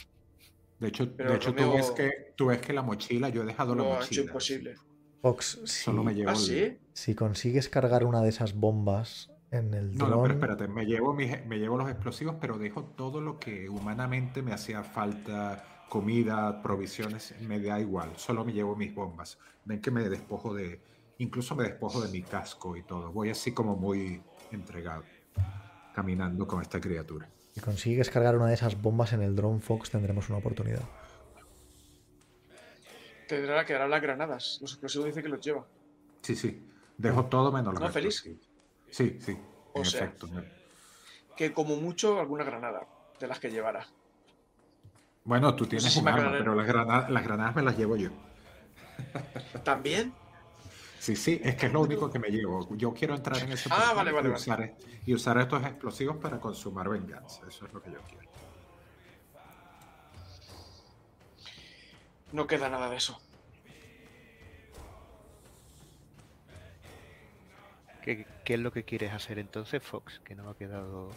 De hecho, Pero de hecho tú, ves que, tú ves que la mochila, yo he dejado la Lo ha mochila. hecho imposible. Fox, si, Solo me llevo ¿Ah, el- sí? si consigues cargar una de esas bombas en el No, no, pero espérate, me llevo, mis- me llevo los explosivos, pero dejo todo lo que humanamente me hacía falta, comida, provisiones, me da igual, solo me llevo mis bombas. Ven que me despojo de, incluso me despojo de mi casco y todo, voy así como muy entregado, caminando con esta criatura. Si consigues cargar una de esas bombas en el dron Fox, tendremos una oportunidad. Tendrá que dar las granadas. Los explosivos dice que los lleva. Sí, sí, dejo todo menos los ¿No, explosivos. Sí, sí, O en sea, efecto. Que como mucho alguna granada de las que llevara. Bueno, tú tienes si un me arma, pero las granadas, las granadas me las llevo yo. ¿También? Sí, sí, es que es lo único que me llevo. Yo quiero entrar en ese Ah, portal vale, vale, y, vale. usar, y usar estos explosivos para consumar venganza. Eso es lo que yo quiero. No queda nada de eso. ¿Qué, qué es lo que quieres hacer entonces, Fox? Que no ha quedado.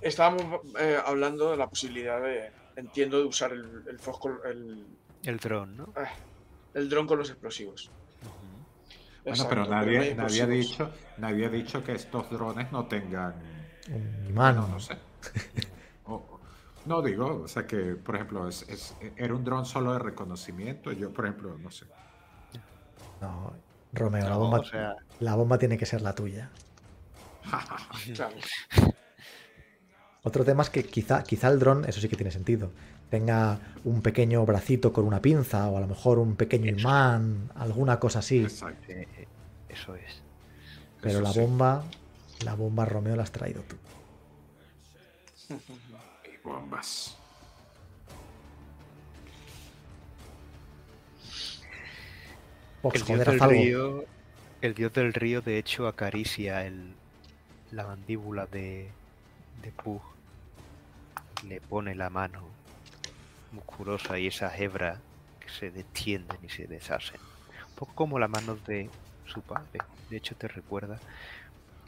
Estábamos eh, hablando de la posibilidad de, entiendo, de usar el, el, fosco- el, El dron, ¿no? ah, el dron con los explosivos. Bueno, Exacto, pero nadie, hay nadie, ha dicho, nadie ha dicho que estos drones no tengan. Un imán. No, no sé. O- o- no digo, o sea que, por ejemplo, es, es- era un dron solo de reconocimiento. Yo, por ejemplo, no sé. No, Romeo, la bomba, o sea, la bomba tiene que ser la tuya. Claro. Otro tema es que quizá, quizá el dron, eso sí que tiene sentido, tenga un pequeño bracito con una pinza o a lo mejor un pequeño Eso. imán, alguna cosa así. Exacto. eh, eh, eso es. Pero Eso la sí. bomba, la bomba Romeo la has traído tú. Y bombas. Fox, El dios joder, haz del algo. río. El dios del río, de hecho, acaricia el, la mandíbula de, de Pug. Le pone la mano musculosa y esas hebras que se destienden y se deshacen. Un poco como las manos de su padre. De hecho, te recuerda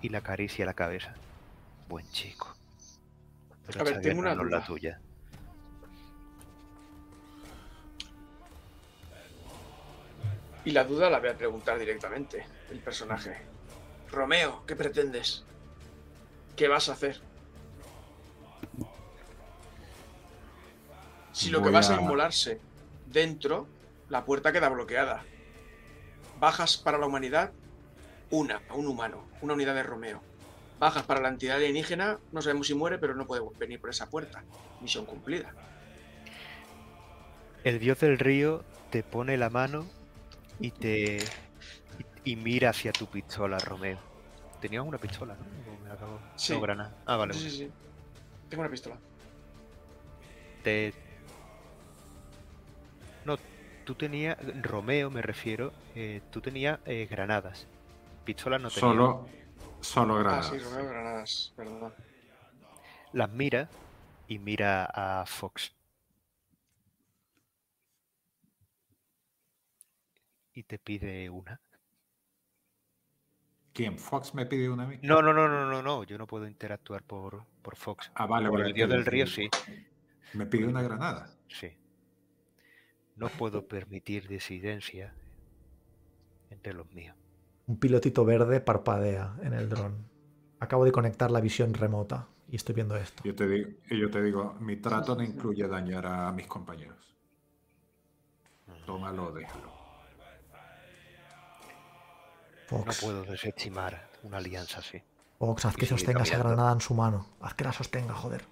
y le acaricia la cabeza. Buen chico. Pero A ver, tengo una la tuya. Y la duda la voy a preguntar directamente, el personaje. Romeo, ¿qué pretendes? ¿Qué vas a hacer? Si lo que vas a a- inmolarse dentro, la puerta queda bloqueada. Bajas para la humanidad, una, un humano, una unidad de Romeo. Bajas para la entidad alienígena, no sabemos si muere, pero no puede venir por esa puerta. Misión cumplida. El dios del río te pone la mano y te y, y mira hacia tu pistola, Romeo. Tenías una pistola, ¿no? O me acabo- Sí. No, granada. Ah, vale. Sí, sí, sí. Tengo una pistola. Te... No, tú tenías Romeo, me refiero. eh, tú tenías eh, granadas. Pistolas no tenías. Solo, solo Ah, granadas. sí, Romeo Granadas, perdón. Las mira y mira a Fox. Y te pide una. ¿Quién? ¿Fox me pide una a mí? No, no, no, no, no, no. Yo no puedo interactuar por, por Fox. Ah, vale, Por vale. el dios el- del río sí. Me pide una granada. Sí. No puedo permitir disidencia entre los míos. Un pilotito verde parpadea en el dron. acabo de conectar la visión remota y estoy viendo esto. Yo te digo, y yo te digo, mi trato no incluye dañar a mis compañeros. Tómalo, déjalo. No puedo desestimar una alianza así. Fox, haz que Y sostenga esa granada en su mano. Haz que la sostenga, joder.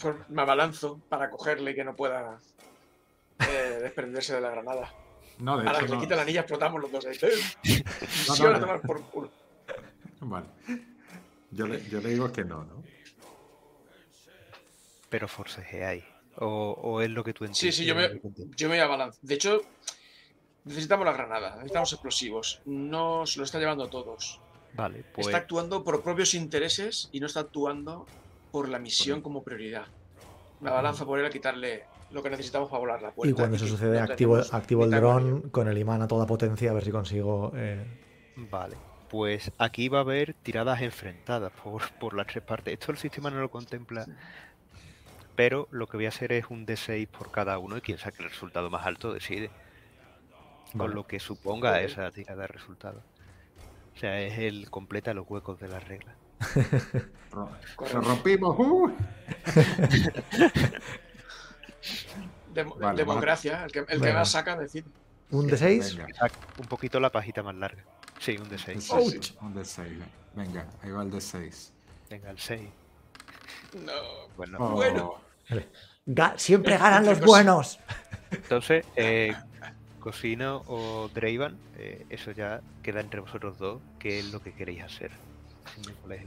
Pues me abalanzo para cogerle y que no pueda eh, desprenderse de la granada. No, de Ahora hecho, que le no. quita la anilla, explotamos los dos ahí. No, Sí, no, ahora no. tomar por culo. Vale. Yo le, yo le digo que no, ¿no? Pero forcejeáis. O, o es lo que tú Sí, entiendes. sí, yo me, yo me voy a balanzar. De hecho, necesitamos la granada, necesitamos explosivos. No se lo está llevando todos. Vale, pues Está actuando por propios intereses y no está actuando por la misión como prioridad. Me abalanzo por él a quitarle lo que necesitamos para volar la puerta. Y cuando eso sucede, no activo, activo el dron con el imán a toda potencia a ver si consigo. eh, Vale, pues aquí va a haber tiradas enfrentadas por, por las tres partes. Esto el sistema no lo contempla, pero lo que voy a hacer es un D6 por cada uno y quien saque el resultado más alto decide. Con Vale. lo que suponga esa tirada de resultado. O sea, es el completa los huecos de la regla. Lo rompimos. ¡uh! Dem- Vale, democracia, el que, el que más saca decide. ¿Un de 6? Venga, Sac- Un poquito la pajita más larga. Sí, un D6. D6, Ouch. Un D6. Venga, ahí va el D6. Venga, el 6. No. Bueno, Oh, Bueno. siempre ganan los buenos. Entonces, eh, Cosino o Draven, eh, eso ya queda entre vosotros dos, qué es lo que queréis hacer.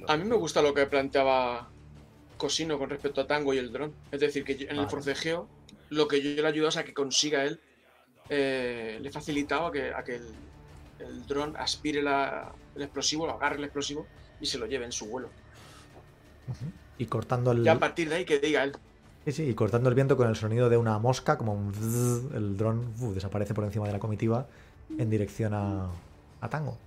A mí me gusta lo que planteaba Cosino con respecto a Tango y el dron. Es decir, que yo- en el forcejeo, lo que yo le ayudo es a que consiga él, eh, le he facilitado a que, a que el, el dron aspire la- el explosivo, lo agarre el explosivo y se lo lleve en su vuelo. Y cortando el. Ya a partir de ahí que diga él. Sí, sí, y cortando el viento con el sonido de una mosca, como un el dron uf, desaparece por encima de la comitiva en dirección a, a Tango.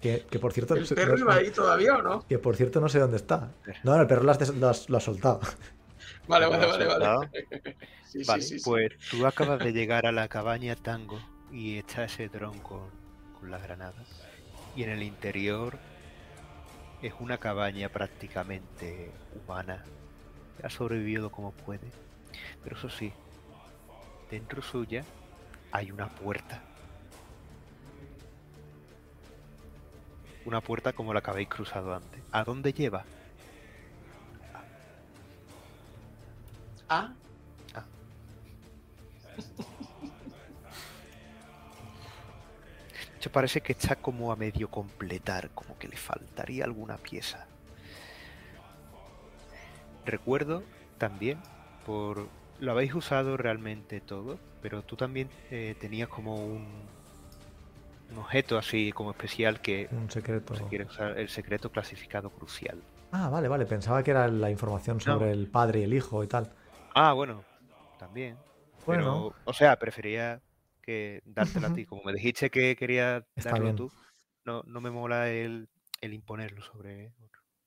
Que, que por cierto. ¿El perro no- iba ahí todavía o no? Que por cierto no sé dónde está. No, no, el perro lo has, des- lo has- lo has soltado. Vale, ¿Lo vale, vale, vale. Sí, Vale, sí, sí. pues tú acabas de llegar a la cabaña Tango y está ese dron con, con las granadas. Y en el interior es una cabaña prácticamente humana. Ha sobrevivido como puede. Pero eso sí, dentro suya hay una puerta. Una puerta como la que habéis cruzado antes. ¿A dónde lleva? Ah, De hecho, parece que está como a medio completar, como que le faltaría alguna pieza. Recuerdo también, por lo habéis usado realmente todo, pero tú también eh, tenías como un, un objeto así como especial que Un secreto. si quieres usar el secreto clasificado crucial. Ah, vale, vale. Pensaba que era la información sobre el padre y el hijo y tal. Ah, bueno, también. Bueno. Pero, o sea, prefería que dártela a ti. Como me dijiste que querías Está darlo bien. tú, no, no me mola el, el imponerlo sobre.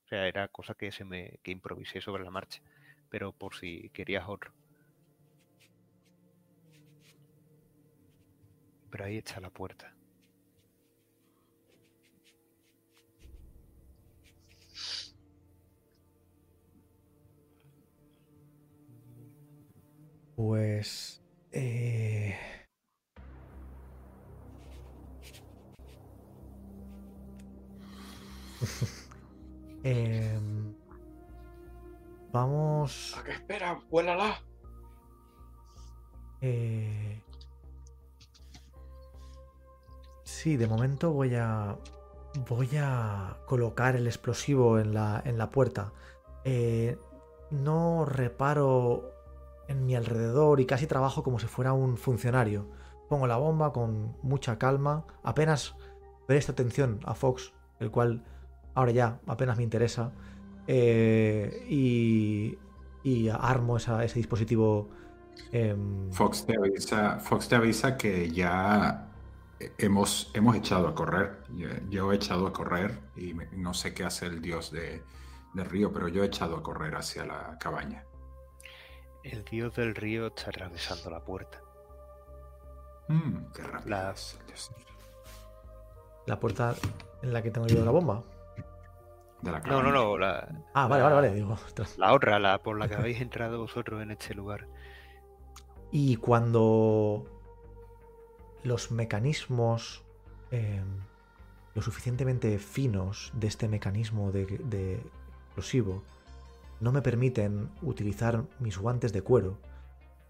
O sea, era cosa que se me que improvisé sobre la marcha. Pero por si querías otro. Pero ahí está la puerta. Pues. eh, em, vamos. ¿a qué espera? Vuélala. eh, Sí, de momento voy a. Voy a colocar el explosivo en la, en la puerta. Eh, no reparo en mi alrededor y casi trabajo como si fuera un funcionario. Pongo la bomba con mucha calma, apenas presto atención a Fox, el cual ahora ya apenas me interesa, eh, y, y armo esa- ese dispositivo. em, Fox te avisa, Fox te avisa que ya hemos, hemos echado a correr. Yo, yo he echado a correr y me- no sé qué hace el dios de, del río, pero yo he echado a correr hacia la cabaña. El dios del río está atravesando la puerta. Mm, qué rápido La-. La puerta en la que tengo yo la bomba. De la No, no, no. La, Ah, vale, vale, vale. Digo, la otra, la por la que habéis entrado vosotros en este lugar. Y cuando los mecanismos eh, lo suficientemente finos de este mecanismo de, de explosivo no me permiten utilizar mis guantes de cuero,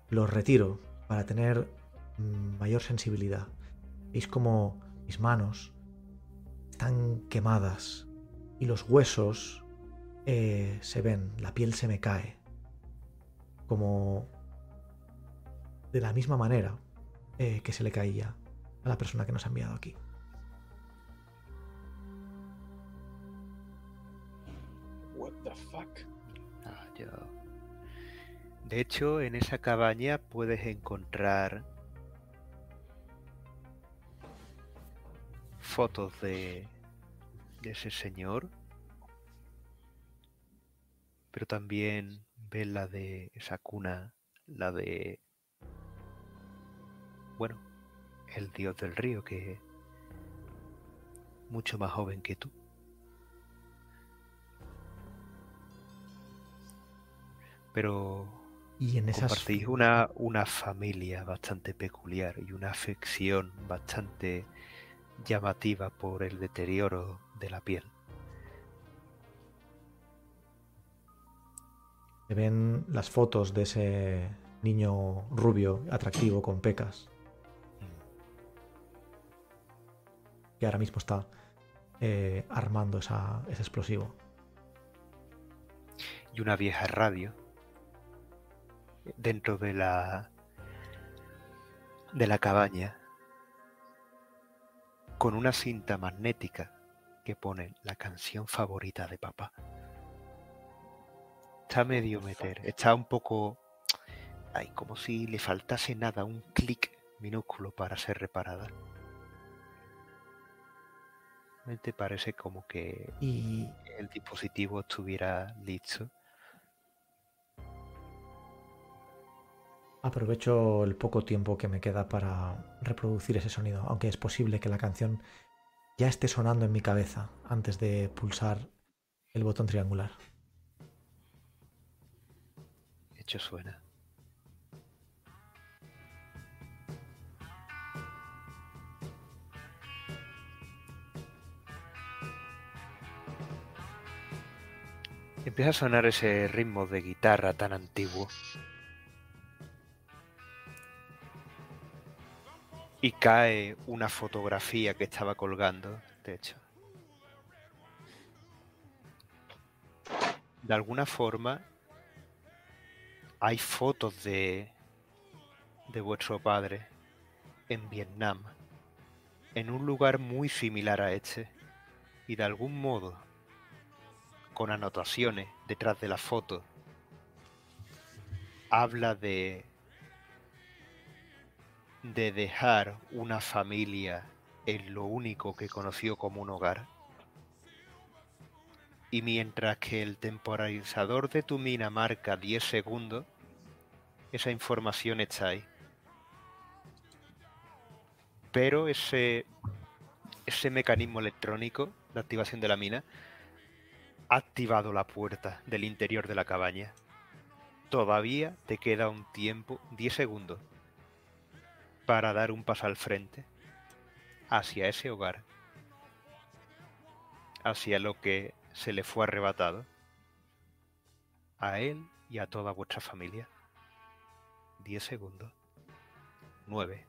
los retiro para tener mm, mayor sensibilidad. Veis como mis manos están quemadas y los huesos eh, se ven, la piel se me cae. Como de la misma manera eh, que se le caía a la persona que nos ha enviado aquí. What the fuck? Ah, yo- De hecho, en esa cabaña puedes encontrar fotos de, de ese señor, pero también ves la de esa cuna, la de, bueno, el dios del río, que es mucho más joven que tú. Pero Y en esas... compartís una, una familia bastante peculiar y una afección bastante llamativa por el deterioro de la piel. Se ven las fotos de ese niño rubio, atractivo, con pecas, que ahora mismo está eh, armando esa- ese explosivo. y una vieja radio dentro de la de la cabaña con una cinta magnética que pone la canción favorita de papá. Está medio meter, está un poco ay, como si le faltase nada, un clic minúsculo para ser reparada. ¿Te parece como que Y el dispositivo estuviera listo? aprovecho el poco tiempo que me queda para reproducir ese sonido, aunque es posible que la canción ya esté sonando en mi cabeza antes de pulsar el botón triangular. Hecho suena. Empieza a sonar ese ritmo de guitarra tan antiguo. Y cae una fotografía que estaba colgando, de hecho. De alguna forma, hay fotos de, de vuestro padre en Vietnam, en un lugar muy similar a este, y de algún modo, con anotaciones detrás de la foto, habla de de dejar una familia en lo único que conoció como un hogar. Y mientras que el temporalizador de tu mina marca 10 segundos, esa información está ahí. Pero ese, ese mecanismo electrónico de activación de la mina ha activado la puerta del interior de la cabaña. Todavía te queda un tiempo, 10 segundos, para dar un paso al frente hacia ese hogar, hacia lo que se le fue arrebatado, a él y a toda vuestra familia. 10 segundos. 9,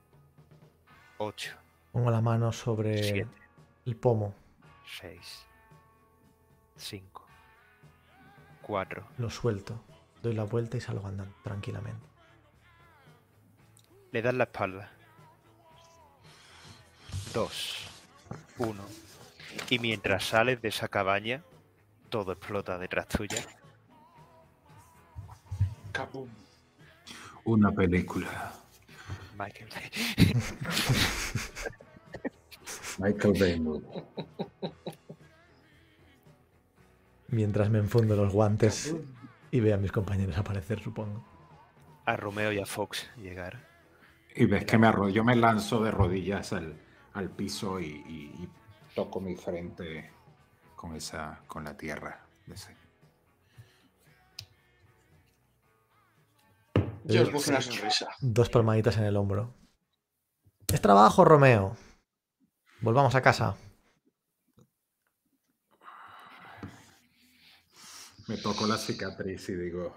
8, Pongo la mano sobre 7, el pomo, 6, 5, 4, lo suelto, doy la vuelta y salgo andando tranquilamente. Le das la espalda. Dos. Uno. Y mientras sales de esa cabaña, todo explota detrás tuya. Kaboom. Una película. Michael. Michael Bay. Mientras me enfundo los guantes y veo a mis compañeros aparecer, supongo. A Romeo y a Fox llegar. Y ves que me arro- yo me lanzo de rodillas al, al piso y, y- y toco mi frente con esa, con la tierra. De ese. Yo os busco una sonrisa. Dos palmaditas en el hombro. Es trabajo, Romeo. Volvamos a casa. Me toco la cicatriz y digo,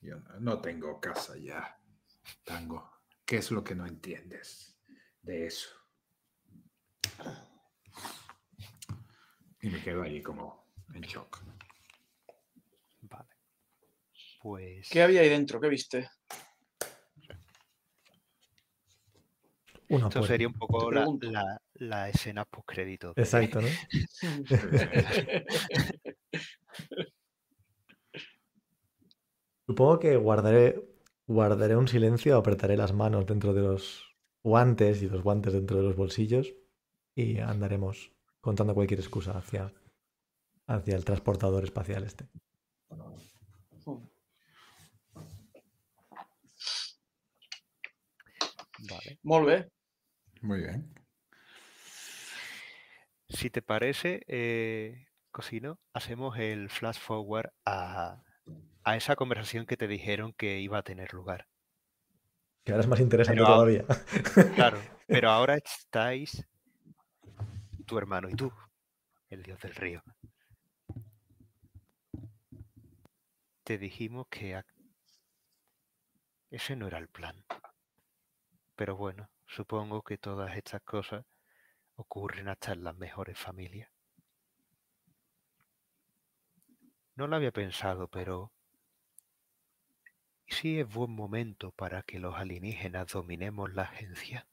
yo no tengo casa ya. Tango, ¿qué es lo que no entiendes de eso? Y me quedo ahí como en shock. Vale. Pues. ¿Qué había ahí dentro? ¿Qué viste? Una Esto puerta. sería un poco la, pregunto. la, la escena post-crédito. Exacto, ¿no? Supongo que guardaré, guardaré un silencio, apretaré las manos dentro de los guantes y los guantes dentro de los bolsillos y andaremos contando cualquier excusa hacia, hacia el transportador espacial este. Vale. Molt bé. Muy bien. Si te parece, eh, Cosino, hacemos el flash forward a, a esa conversación que te dijeron que iba a tener lugar. Que ahora es más interesante Pero ahora- todavía. Claro, pero ahora estáis tu hermano y tú, el dios del río. Te dijimos que ese no era el plan. Pero bueno, supongo que todas estas cosas ocurren hasta en las mejores familias. No lo había pensado, pero ¿y si es buen momento para que los alienígenas dominemos la agencia?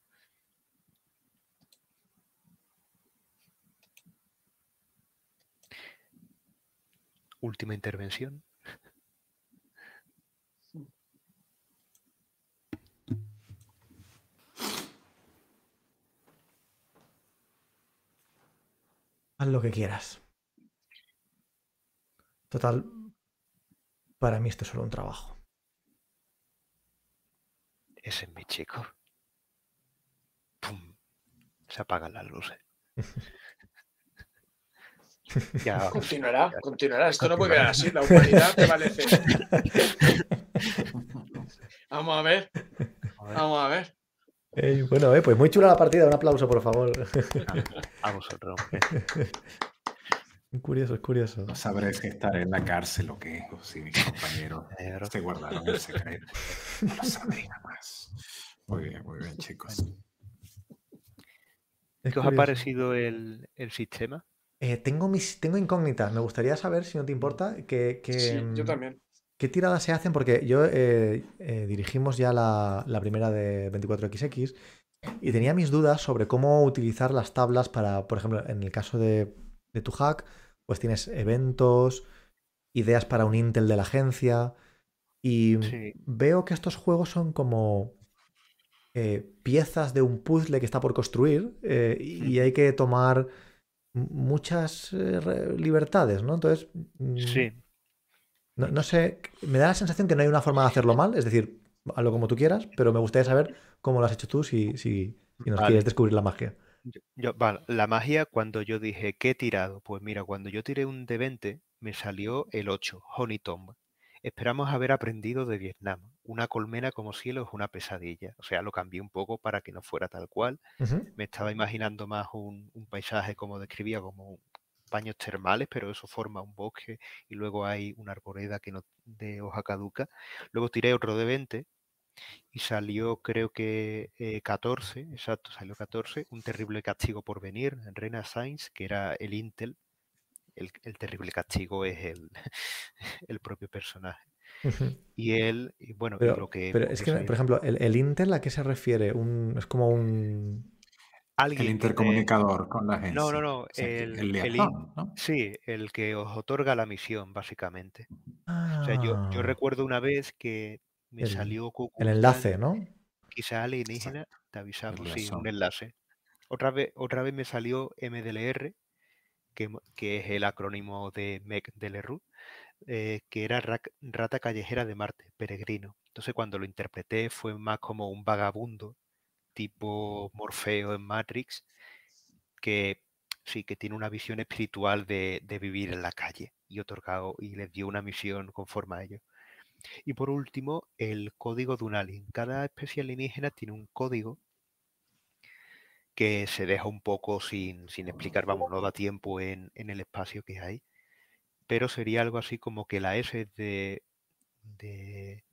Última intervención. Haz lo que quieras. Total, para mí esto es solo un trabajo. Ese es mi chico. ¡Pum! Se apagan las luces. ya, Continuará, continuará. Esto no puede quedar así. La humanidad prevalece. Vamos a ver, a ver, vamos a ver. Ey, bueno, eh, pues muy chula la partida. Un aplauso, por favor. a vosotros, curioso, es curioso. No sabré si estaré en la cárcel o qué, o si mis compañeros se guardaron el secreto. No lo sabré jamás. Muy bien, muy bien, chicos. Es ¿Qué os ha parecido el, el sistema? Eh, tengo, mis, tengo incógnitas. Me gustaría saber, si no te importa, que, que, Sí, yo mm, también. ¿Qué tiradas se hacen? Porque yo eh, eh, dirigimos ya la, la primera de 24XX y tenía mis dudas sobre cómo utilizar las tablas para, por ejemplo, en el caso de, de tu hack, pues tienes eventos, ideas para un Intel de la agencia y Sí. veo que estos juegos son como eh, piezas de un puzzle que está por construir eh, y hay que tomar muchas eh, libertades, ¿no? Entonces, mm, Sí. no, no sé, me da la sensación que no hay una forma de hacerlo mal, es decir, hazlo como tú quieras, pero me gustaría saber cómo lo has hecho tú si, si, si nos Vale. quieres descubrir la magia. Yo, yo- vale, la magia cuando yo dije, ¿qué he tirado? Pues mira, cuando yo tiré un de 20, me salió el 8, Honey Tomb. Esperamos haber aprendido de Vietnam. Una colmena como cielo es una pesadilla. O sea, lo cambié un poco para que no fuera tal cual. Ujú. Me estaba imaginando más un, un paisaje como describía, como un- baños termales, pero eso forma un bosque y luego hay una arboleda que no de hoja caduca. Luego tiré otro de 20 y salió creo que eh, 14, exacto, salió 14, un terrible castigo por venir, en Renaissance, que era el Intel. El, el terrible castigo es el, el propio personaje. Y él, y bueno, Pero, lo que... pero es que por ejemplo, el, el Intel a qué se refiere? Un, es como un... alguien El que intercomunicador con la agencia. No, no, no, O sea, que el- el liaison, ¿no? Sí, el que os otorga la misión, básicamente. O sea, yo, yo Ah, recuerdo una vez que me El- salió el enlace, ¿no? Quizá alienígena, te avisamos, sí, un enlace. Otra vez, otra vez me salió MDLR, que, es el acrónimo de MEC de Leroux, eh, que era rata callejera de Marte, peregrino. Entonces cuando lo interpreté fue más como un vagabundo, tipo Morfeo en Matrix, que sí, que tiene una visión espiritual de, de vivir en la calle y otorgado y les dio una misión conforme a ello. Y por último, el código de un alien. Cada especie alienígena tiene un código que se deja un poco sin, sin explicar, vamos, no da tiempo en, en, el espacio que hay, pero sería algo así como que la S es de, de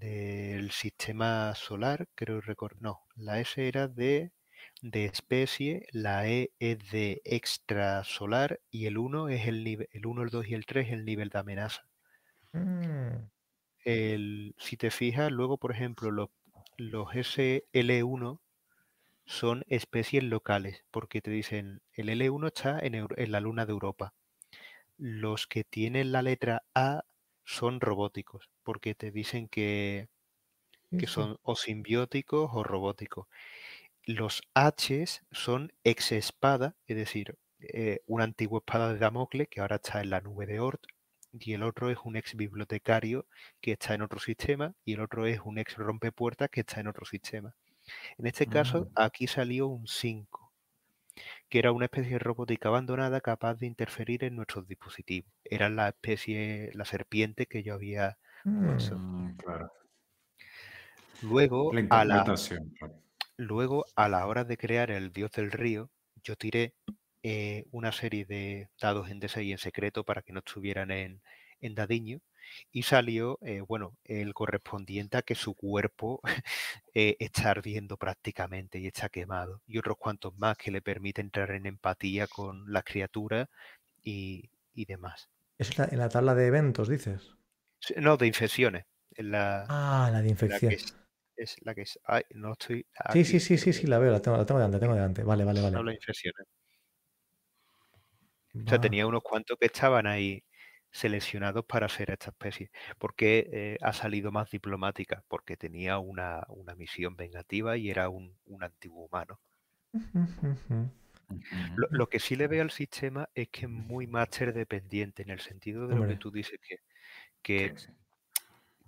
del sistema solar, creo recordar, no, la S era de, de especie, la E es de extrasolar y el 1 es el nivel, el 1, el 2 y el 3 es el nivel de amenaza. Mm. El, si te fijas, luego, por ejemplo, los, los SL1 son especies locales, porque te dicen, el L1 está en, en, la luna de Europa. Los que tienen la letra A son robóticos, porque te dicen que, que son o simbióticos o robóticos. Los H son ex espada, es decir, eh, una antigua espada de Damocles que ahora está en la nube de Ort, y el otro es un ex bibliotecario que está en otro sistema, y el otro es un ex rompepuertas que está en otro sistema. En este caso, Mm. aquí salió un 5, que era una especie de robótica abandonada capaz de interferir en nuestros dispositivos. Era la especie, la serpiente que yo había. Mm, claro. Luego, La a la, luego, a la hora de crear el dios del río, yo tiré eh, una serie de dados en D6 en secreto para que no estuvieran en, en dadiño y salió, eh, bueno, el correspondiente a que su cuerpo eh, está ardiendo prácticamente y está quemado y otros cuantos más que le permite entrar en empatía con las criaturas y, y demás. Es la- en la tabla de eventos, dices. No, de infecciones. En la, Ah, la de que es, es la que es. ay, no estoy. Sí, aquí, sí, sí, sí, sí, la veo, la tengo, la tengo delante, la tengo delante. Vale, vale, vale. infecciones. O sea, tenía unos cuantos que estaban ahí seleccionados para ser esta especie. ¿Por qué eh, ha salido más diplomática? Porque tenía una, una misión vengativa y era un, un antiguo humano. Lo, lo que sí le veo al sistema es que es muy máster dependiente, en el sentido de lo que tú dices, que, que,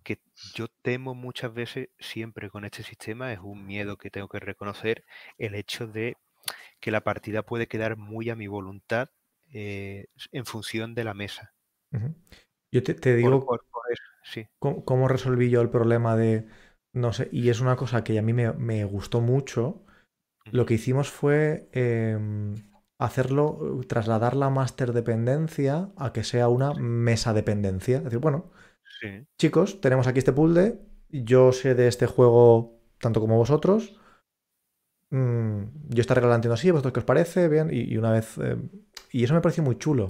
que yo temo muchas veces, siempre con este sistema, es un miedo que tengo que reconocer, el hecho de que la partida puede quedar muy a mi voluntad eh, en función de la mesa. Yo te, digo por- por eso, sí. cómo, cómo resolví yo el problema de, no sé, y es una cosa que a mí me, me gustó mucho. Lo que hicimos fue em, hacerlo, trasladar la master dependencia a que sea una mesa dependencia. Es decir, bueno, Sí. chicos, tenemos aquí este puzzle, yo sé de este juego tanto como vosotros. Mm, yo estaré planteando así, ¿vosotros qué os parece? Bien, y, y una vez... eh, y eso me pareció muy chulo,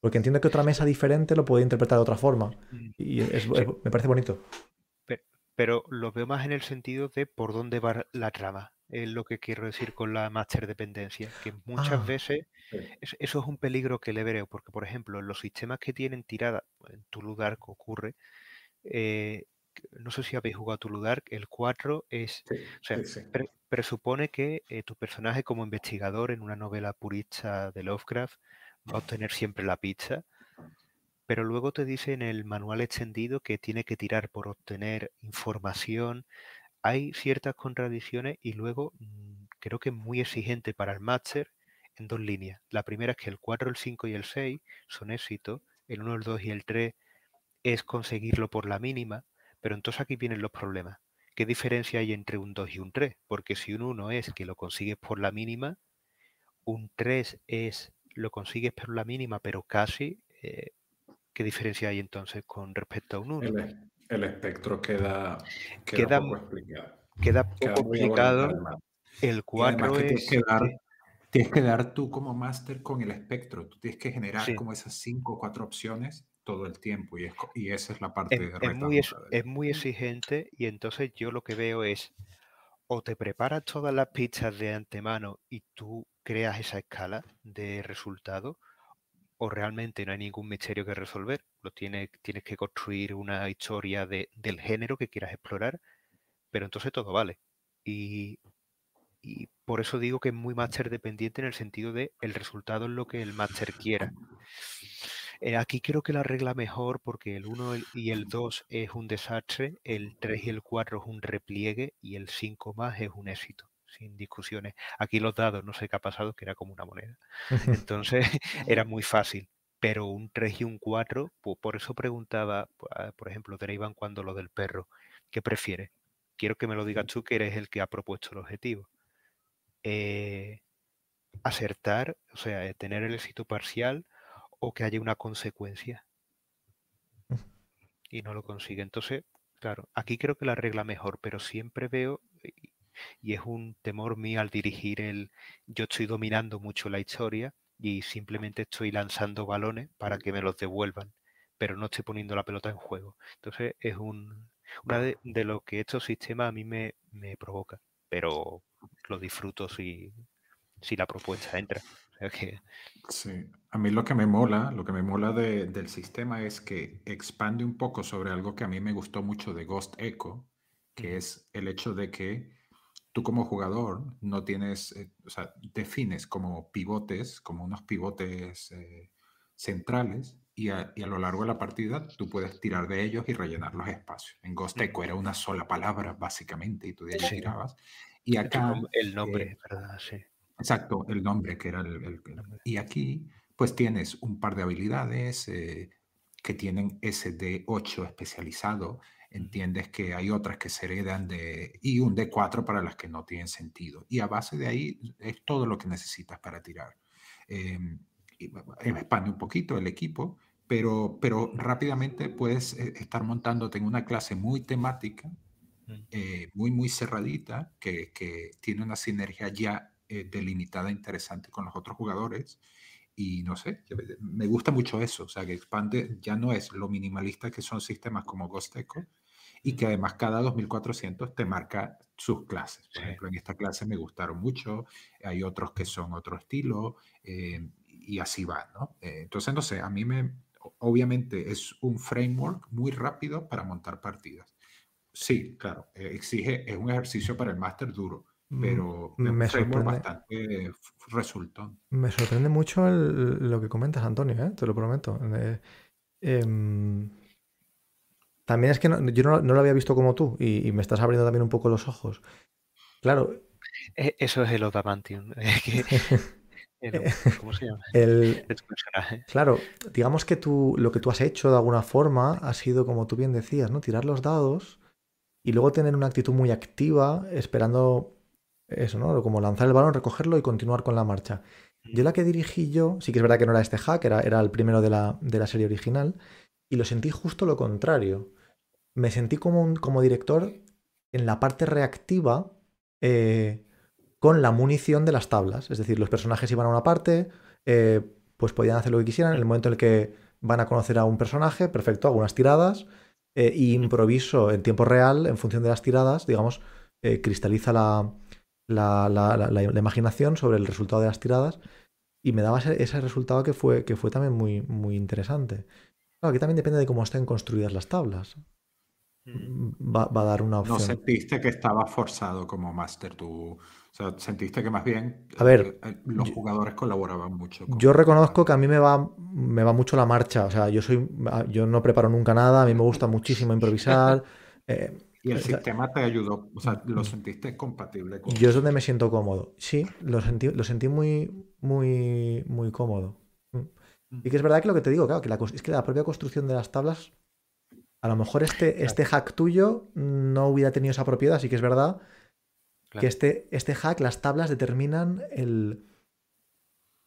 porque entiendo que otra mesa diferente lo puede interpretar de otra forma. Y es- es- Sí. me parece bonito. Pero lo veo más en el sentido de por dónde va la trama. Es lo que quiero decir con la master dependencia. Que muchas Ah. veces eso es un peligro que le veo. Porque, por ejemplo, en los sistemas que tienen tirada, en tu lugar que ocurre, eh, no sé si habéis jugado a tu lugar, el 4 es. Sí, O sea, sí, sí. pre- presupone que eh, tu personaje como investigador en una novela purista de Lovecraft va a obtener siempre la pizza, pero luego te dice en el manual extendido que tiene que tirar por obtener información. Hay ciertas contradicciones y luego mm, creo que es muy exigente para el máster en dos líneas. La primera es que el 4, el 5 y el 6 son éxitos, el 1, el 2 y el 3 es conseguirlo por la mínima, pero entonces aquí vienen los problemas. ¿Qué diferencia hay entre un 2 y un 3? Porque si un 1 es que lo consigues por la mínima, un 3 es lo consigues por la mínima, pero casi. eh, ¿Qué diferencia hay entonces con respecto a un 1? El, el espectro queda, queda, Queda- poco explicado. Queda poco. El Y además 4 que tienes es. que dar, tienes que dar tú como máster con el espectro. Tú tienes que generar Sí. como esas cinco o cuatro opciones todo el tiempo. Y, es y esa es la parte es, es muy, del- es muy exigente y entonces yo lo que veo es o te preparas todas las pistas de antemano y tú creas esa escala de resultado o realmente no hay ningún misterio que resolver. Lo tienes, tienes que construir una historia de- del género que quieras explorar, pero entonces todo vale. Y, y por eso digo que es muy máster dependiente en el sentido de el resultado es lo que el máster quiera. Eh, aquí creo que la regla mejor porque el 1 y el 2 es un desastre, el 3 y el 4 es un repliegue y el 5 más es un éxito. sin discusiones. Aquí los dados, no sé qué ha pasado, que era como una moneda. Entonces era muy fácil. Pero un 3 y un 4, pues por eso preguntaba, ah, por ejemplo, Dreivan cuando lo del perro, ¿qué prefieres? Quiero que me lo digas tú, que eres el que ha propuesto el objetivo. Eh, acertar, o sea, eh, tener el éxito parcial o que haya una consecuencia. Y no lo consigue. Entonces, claro, aquí creo que la regla mejor, pero siempre veo, y es un temor mío al dirigir el, yo estoy dominando mucho la historia y simplemente estoy lanzando balones para que me los devuelvan, pero no estoy poniendo la pelota en juego. Entonces es un, una de, lo que estos sistemas a mí me, me provoca, pero lo disfruto si, si la propuesta entra. Sí, a mí lo que me mola, lo que me mola del sistema es que expande un poco sobre algo que a mí me gustó mucho de Ghost Echo, que es el hecho de que tú como jugador no tienes, eh, o sea, defines como pivotes, como unos pivotes eh, centrales, y a, lo largo de la partida tú puedes tirar de ellos y rellenar los espacios. En Ghost Echo era una sola palabra, básicamente, y tú de ahí tirabas. Y acá... El nombre, eh, ¿verdad? Sí. Exacto, el nombre que era el, Y aquí, pues tienes un par de habilidades eh, que tienen ese D8 especializado. Entiendes que hay otras que se heredan de... Y un D4 para las que no tienen sentido. Y a base de ahí es todo lo que necesitas para tirar. Eh, expande un poquito el equipo, pero, pero rápidamente puedes eh, estar montándote en una clase muy temática, eh, muy, muy cerradita, que, que tiene una sinergia ya eh, delimitada interesante con los otros jugadores. Y no sé, me gusta mucho eso, o sea, que expande, ya no es lo minimalista que son sistemas como Ghost Echo, y que además cada 2400 te marca sus clases. Por ejemplo, en esta clase me gustaron mucho, hay otros que son otro estilo, eh, y así va, ¿no? Eh, entonces, no sé, a mí me, obviamente es un framework muy rápido para montar partidas. Sí, claro, exige, es un ejercicio para el máster duro, pero me sorprende, bastante resultó. Me sorprende mucho lo que comentas, Antonio, ¿eh? te lo prometo. Em, también es que yo no, lo había visto como tú y, me estás abriendo también un poco los ojos. Claro. E, eso es el Odamantium. ¿Cómo se llama? El, claro, digamos que tú, lo que tú has hecho de alguna forma ha sido, como tú bien decías, ¿no? Tirar los dados y luego tener una actitud muy activa, esperando eso, ¿no? Como lanzar el balón, recogerlo y continuar con la marcha. Yo la que dirigí yo, sí que es verdad que no era este hack, era, era el primero de la, de la, serie original, y lo sentí justo lo contrario. Me sentí como, un, como director en la parte reactiva eh, con la munición de las tablas. Es decir, los personajes iban a una parte, eh, pues podían hacer lo que quisieran. En el momento en el que van a conocer a un personaje, perfecto, algunas tiradas, eh, y improviso en tiempo real, en función de las tiradas, digamos, cristaliza la, la, la, imaginación sobre el resultado de las tiradas y me daba ese, resultado que fue, que fue también muy, muy interesante. Claro, aquí también depende de cómo estén construidas las tablas. Mm. Va, a dar una opción. ¿No sentiste que estaba forzado como máster tú? O sea, sentiste que más bien a ver, eh, los jugadores colaboraban mucho. Yo reconozco que a mí me va, me va mucho la marcha. O sea, yo soy, yo no preparo nunca nada, a mí me gusta muchísimo improvisar. Eh, y el sistema te ayudó, o sea, lo sentiste compatible con. Yo es donde me siento cómodo. Sí, lo sentí, lo sentí muy, muy, muy cómodo. Mm. Y que es verdad que lo que te digo, claro, que la, es que la propia construcción de las tablas, a lo mejor este, este hack tuyo no hubiera tenido esa propiedad, así que es verdad que este, este hack, las tablas determinan el,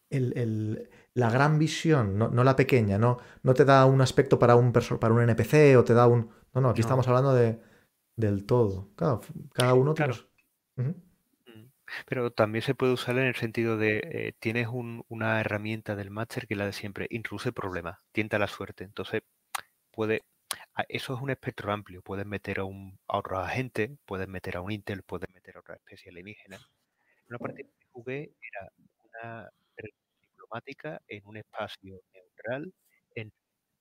el, la gran visión, no, la pequeña, no, no te da un aspecto para un, para un NPC o te da un... No, no, aquí estamos hablando de del todo. cada uno claro. Mm. Pero también se puede usar en el sentido de eh, tienes una herramienta del máster que es la de siempre, introduce problemas, tienta la suerte. Entonces, puede, eso es un espectro amplio. Puedes meter a, un, a otro agente, puedes meter a un Intel, puedes meter a otra especie alienígena. Una partida que jugué era una diplomática en un espacio neutral en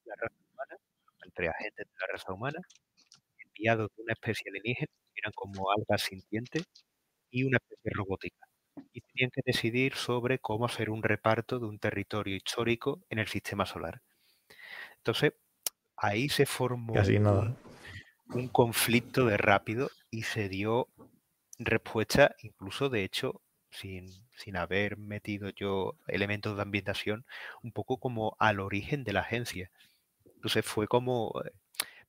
la raza humana, entre agentes de la raza humana, enviados de una especie alienígena, que eran como algas sintientes, y una especie robótica. Y tenían que decidir sobre cómo hacer un reparto de un territorio histórico en el sistema solar. Entonces, ahí se formó un, un, conflicto de rápido y se dio respuesta, incluso de hecho, sin, sin, haber metido yo elementos de ambientación, un poco como al origen de la agencia. Entonces fue como, eh,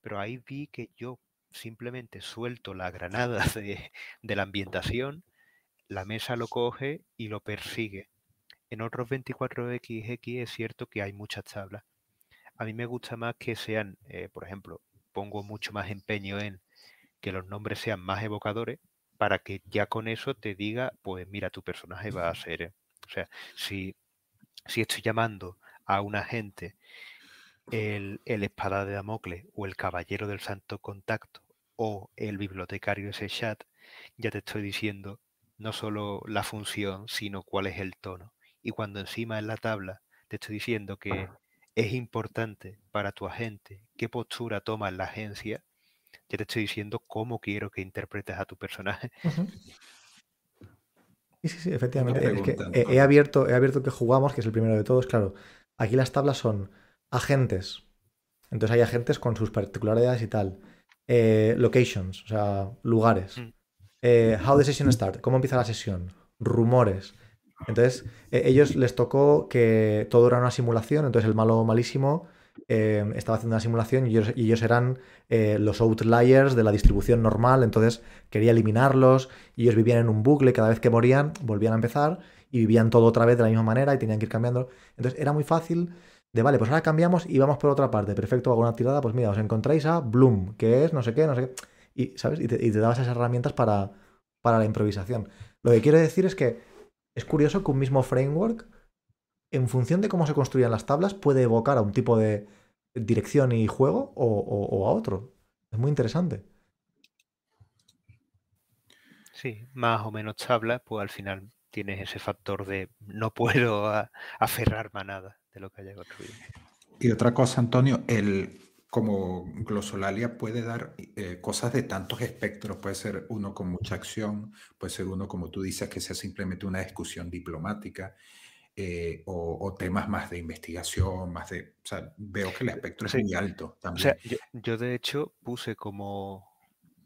pero ahí vi que yo simplemente suelto la granada de, de la ambientación, la mesa lo coge y lo persigue. En otros 24XX es cierto que hay muchas tablas. A mí me gusta más que sean, eh, por ejemplo, pongo mucho más empeño en que los nombres sean más evocadores para que ya con eso te diga, pues mira, tu personaje va a ser, o sea, si, si estoy llamando a una gente el, el espada de Damocles o el caballero del santo contacto o el bibliotecario ese chat, ya te estoy diciendo no solo la función, sino cuál es el tono. Y cuando encima en la tabla te estoy diciendo que es importante para tu agente qué postura toma la agencia, ya te estoy diciendo cómo quiero que interpretes a tu personaje. Sí, sí, sí, efectivamente. he, abierto, he abierto que jugamos, que es el primero de todos, claro. Aquí las tablas son agentes. Entonces hay agentes con sus particularidades y tal. Eh, locations, o sea, lugares. Mm. Eh, how the session start, cómo empieza la sesión. Rumores. Entonces, e, ellos les tocó que todo era una simulación, entonces el malo malísimo eh, estaba haciendo una simulación y ellos, eran eh, los outliers de la distribución normal, entonces quería eliminarlos y ellos vivían en un bucle, cada vez que morían volvían a empezar y vivían todo otra vez de la misma manera y tenían que ir cambiando. Entonces era muy fácil de, vale, pues ahora cambiamos y vamos por otra parte, perfecto, hago una tirada, pues mira, os encontráis a Bloom, que es no sé qué, no sé qué, y, ¿sabes? Y te, y dabas esas herramientas para, para la improvisación. Lo que quiero decir es que es curioso que un mismo framework, en función de cómo se construían las tablas, puede evocar a un tipo de dirección y juego o, a otro. Es muy interesante. Sí, más o menos tablas, pues al final tienes ese factor de no puedo aferrarme a nada de lo que haya construido. Y otra cosa, Antonio, el, como glosolalia puede dar eh, cosas de tantos espectros. Puede ser uno con mucha acción, puede ser uno, como tú dices, que sea simplemente una discusión diplomática. Eh, o, temas más de investigación, más de... O sea, veo que el espectro es muy alto también. O sea, yo, de hecho puse como,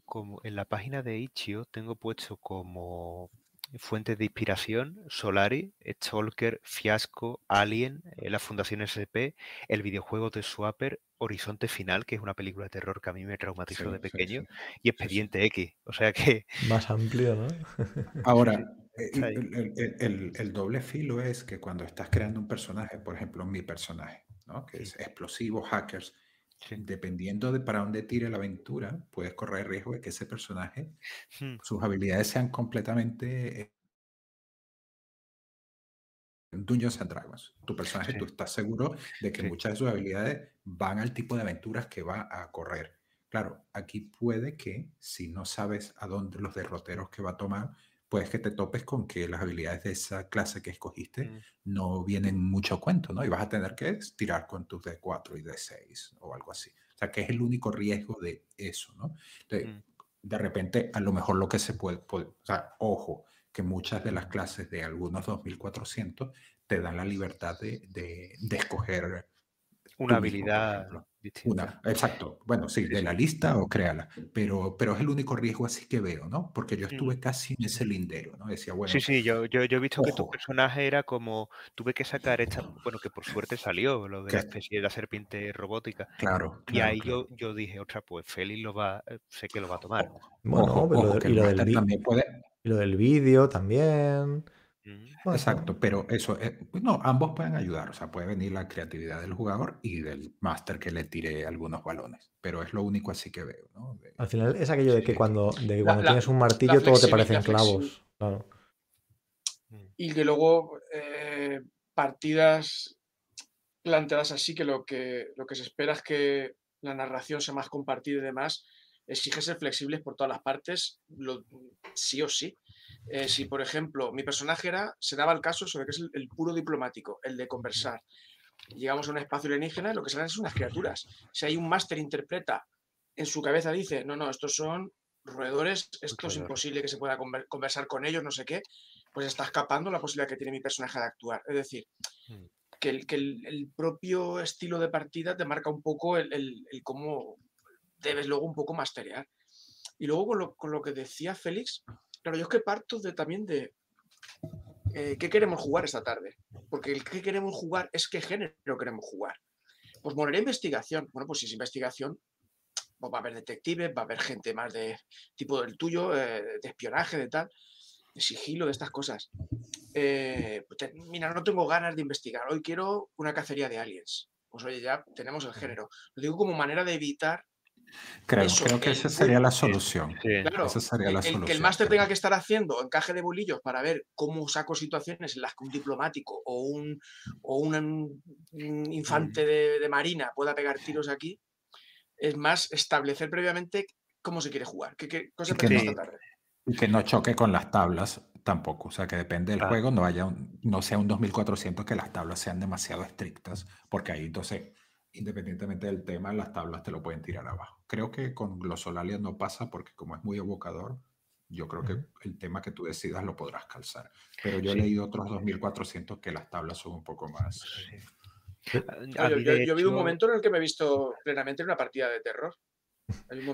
como en la página de Ichio, tengo puesto como fuentes de inspiración, Solari, Stalker, Fiasco, Alien, eh, la Fundación SP, el videojuego de Swapper, Horizonte Final, que es una película de terror que a mí me traumatizó de pequeño, y Expediente X. O sea que... Más amplio, ¿no? Ahora, eh, el, doble filo es que cuando estás creando un personaje, por ejemplo, mi personaje, ¿no? que es explosivo, hackers, dependiendo de para dónde tire la aventura, puedes correr el riesgo de que ese personaje, hmm. sus habilidades sean completamente eh, Dungeons and Dragons. Tu personaje, tú estás seguro de que muchas de sus habilidades van al tipo de aventuras que va a correr. Claro, aquí puede que si no sabes a dónde los derroteros que va a tomar, puedes que te topes con que las habilidades de esa clase que escogiste mm. no vienen mucho cuento, ¿no? Y vas a tener que tirar con tus D4 y D6 o algo así. O sea, que es el único riesgo de eso, ¿no? Mm. De repente, a lo mejor lo que se puede, o sea, ojo, que muchas de las clases de algunos 2400 te dan la libertad de, de, de escoger una habilidad una, exacto. Bueno, sí, de la lista o créala. Pero, pero es el único riesgo así que veo, ¿no? Porque yo estuve mm. casi en ese lindero, ¿no? Decía, bueno. Sí, sí, yo, yo, yo he visto que tu personaje era como. Tuve que sacar esta. Bueno, que por suerte salió, lo de la especie de la serpiente robótica. Claro. y ahí Yo, yo dije, otra, pues Félix lo va. Eh, sé que lo va a tomar. Bueno, pero y, lo del, y lo del vídeo también. Exacto, pero eso, eh, pues no, ambos pueden ayudar, o sea, puede venir la creatividad del jugador y del máster que le tire algunos balones, pero es lo único así que veo, ¿no? Al final es aquello de que cuando, de cuando tienes un martillo todo te parecen clavos, claro. Mm. Y que luego eh, partidas planteadas así, que lo, que lo que se espera es que la narración sea más compartida y demás, exige ser flexibles por todas las partes, sí o sí. Eh, si, por ejemplo, mi personaje era, se daba el caso sobre que es el, puro diplomático, el de conversar. Llegamos a un espacio alienígena y lo que salen son unas criaturas. Si hay un máster interpreta, en su cabeza dice, no, no, estos son roedores, esto es imposible que se pueda conversar con ellos, no sé qué, pues está escapando la posibilidad que tiene mi personaje de actuar. Es decir, hmm. que, el, que el, propio estilo de partida te marca un poco el, el cómo debes luego un poco masterear. Y luego con lo, con lo, que decía Félix, Claro, yo es que parto de, también de eh, qué queremos jugar esta tarde. Porque el qué queremos jugar es qué género queremos jugar. Pues moriré investigación. Bueno, pues si es investigación, pues va a haber detectives, va a haber gente más de tipo del tuyo, eh, de espionaje, de tal, de sigilo, de estas cosas. Eh, pues mira, no tengo ganas de investigar. Hoy quiero una cacería de aliens. Pues oye, ya tenemos el género. Lo digo como manera de evitar Creo, creo que esa sería la solución. Claro, esa sería la el, solución. que el máster tenga que estar haciendo encaje de bolillos para ver cómo saco situaciones en las que un diplomático o un, o un, infante de, marina pueda pegar tiros aquí, es más establecer previamente cómo se quiere jugar, qué, qué cosa que, no, y que no choque con las tablas tampoco. O sea, que depende del juego, no, haya no sea un 2400 que las tablas sean demasiado estrictas, porque ahí entonces independientemente del tema, las tablas te lo pueden tirar abajo. Creo que con Glosolalia no pasa porque como es muy evocador, yo creo que el tema que tú decidas lo podrás calzar. Pero yo he leído otros 2400 que las tablas son un poco más... Ah, yo, he vivido un momento en el que me he visto plenamente en una partida de terror.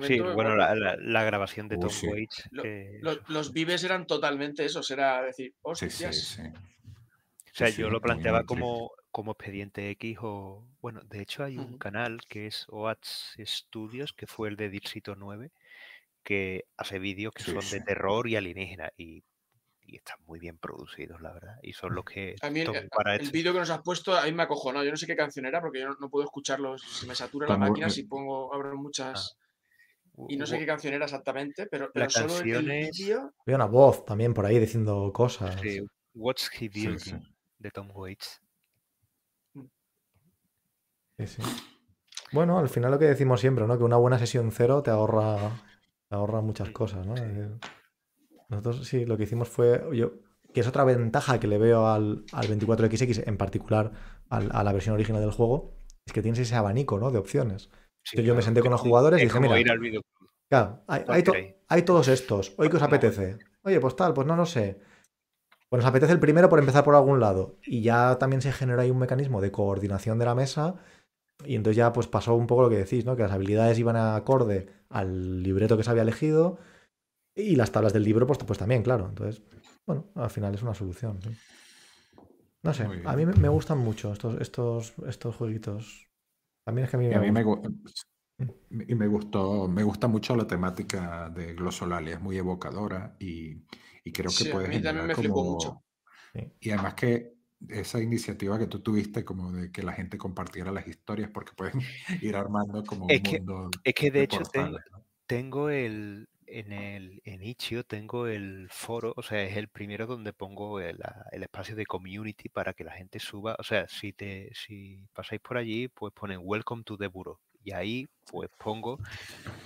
sí, bueno, la, grabación de Tom Waits. los, vives eran totalmente esos, era decir, Sí, sí, sí. O sea, yo lo planteaba como, como Expediente X o... Bueno, de hecho hay un canal que es OATS Studios, que fue el de Distrito 9, que hace vídeos que son de terror y alienígena y, están muy bien producidos, la verdad. Y son los que... A mí el, el vídeo que nos has puesto a mí me acojonó. Yo no sé qué canción era porque yo no, puedo escucharlo. Se me satura la máquina si pongo, abro muchas... Ah. Y no sé qué canción era exactamente, pero, pero solo el, vídeo... Había una voz también por ahí diciendo cosas. Sí, What's He Building, de Tom Waits. Bueno, al final lo que decimos siempre, ¿no? Que una buena sesión cero te ahorra, ahorra muchas cosas, ¿no? Nosotros sí, lo que hicimos fue, yo, que es otra ventaja que le veo al, 24XX, en particular a la versión original del juego, es que tienes ese abanico, ¿no? De opciones. yo me senté con los jugadores y dije, mira, claro, hay, todos estos, hoy que os apetece. Oye, pues tal, pues no lo sé. Pues nos apetece el primero por empezar por algún lado. Y ya también se genera ahí un mecanismo de coordinación de la mesa y entonces ya pues pasó un poco lo que decís, ¿no? Que las habilidades iban acorde al libreto que se había elegido y las tablas del libro pues, pues también, claro. Entonces, bueno, al final es una solución. No sé, a mí me gustan mucho estos, estos, estos jueguitos. También es que a mí, me, y me gustó, me gusta mucho la temática de Glosolalia, es muy evocadora y, creo que puede generar como... Mucho. Y además que esa iniciativa que tú tuviste como de que la gente compartiera las historias porque pueden ir armando como es un que, mundo es que de, hecho tengo, el en el en tengo el foro, o sea, es el primero donde pongo el, el, espacio de community para que la gente suba, o sea, si te si pasáis por allí, pues ponen welcome to the bureau y ahí pues pongo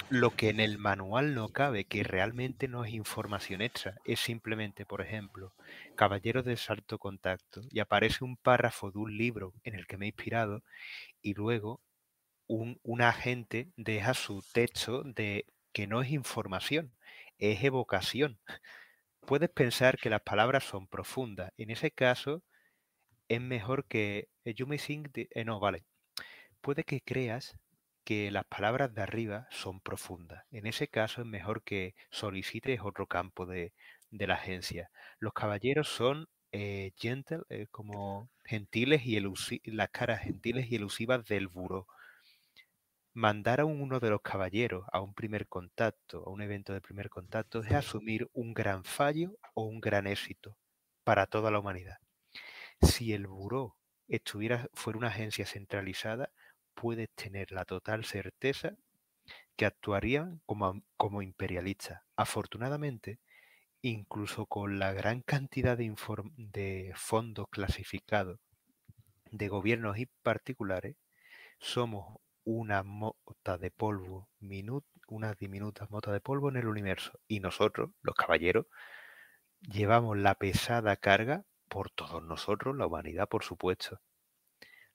lo que en el manual no cabe, que realmente no es información extra, es simplemente, por ejemplo, Caballeros de Salto Contacto, y aparece un párrafo de un libro en el que me he inspirado, y luego un, un agente deja su texto de que no es información, es evocación. Puedes pensar que las palabras son profundas. En ese caso, es mejor que. You may think no, vale. Puede que creas que las palabras de arriba son profundas. En ese caso es mejor que solicites otro campo de, la agencia. Los caballeros son eh, gentle, eh, como gentiles y las caras gentiles y elusivas del buró. Mandar a uno de los caballeros a un primer contacto, a un evento de primer contacto, es asumir un gran fallo o un gran éxito para toda la humanidad. Si el buró estuviera, fuera una agencia centralizada, puedes tener la total certeza que actuarían como, como imperialistas. Afortunadamente, incluso con la gran cantidad de, de fondos clasificados de gobiernos y particulares, somos una mota de polvo, una diminuta mota de polvo en el universo. Y nosotros, los caballeros, llevamos la pesada carga por todos nosotros, la humanidad, por supuesto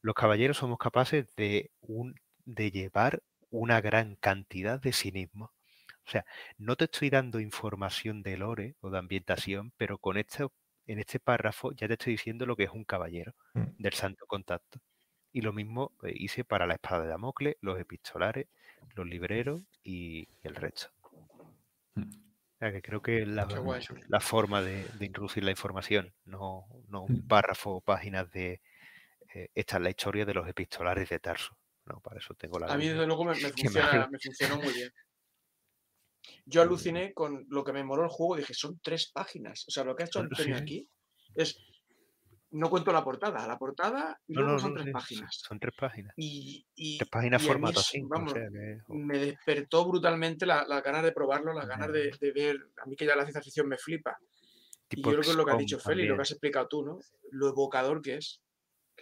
los caballeros somos capaces de, un, de llevar una gran cantidad de cinismo. O sea, no te estoy dando información de lore o de ambientación, pero con este, en este párrafo ya te estoy diciendo lo que es un caballero mm. del santo contacto. Y lo mismo eh, hice para la espada de Damocles, los epistolares, los libreros y el resto. Mm. que creo que la, la forma de, introducir la información, no, no un mm. párrafo o páginas de eh, esta es la historia de los epistolares de Tarso. No, para eso tengo la. A mí, desde luego, me, me funcionó muy bien. Yo aluciné con lo que me moló el juego, dije, son tres páginas. O sea, lo que ha hecho Antonio aquí es. No cuento la portada, la portada y luego son tres páginas. Son tres páginas. Y, tres páginas formato Me despertó brutalmente las la ganas de probarlo, las ganas de, ver. A mí que ya la ciencia ficción me flipa. y yo creo que es lo que ha dicho Feli, lo que has explicado tú, ¿no? Lo evocador que es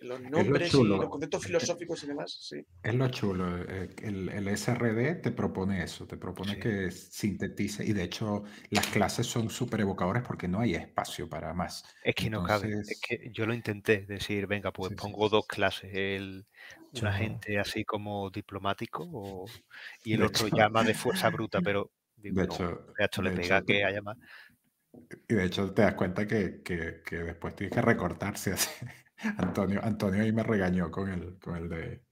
los nombres y los conceptos filosóficos y demás, sí. Es lo chulo. Eh, el, el SRD te propone eso, te propone que sintetice, y de hecho las clases son súper evocadoras porque no hay espacio para más. Es que no cabe, es que yo lo intenté, decir, venga, pues pongo dos clases, el, un agente así como diplomático y el otro llama de fuerza bruta, pero digo, de hecho, hecho le pega que haya más. Y de hecho te das cuenta que, que, que después tienes que recortarse así. Antonio, Antonio ahí me regañó con el, con el de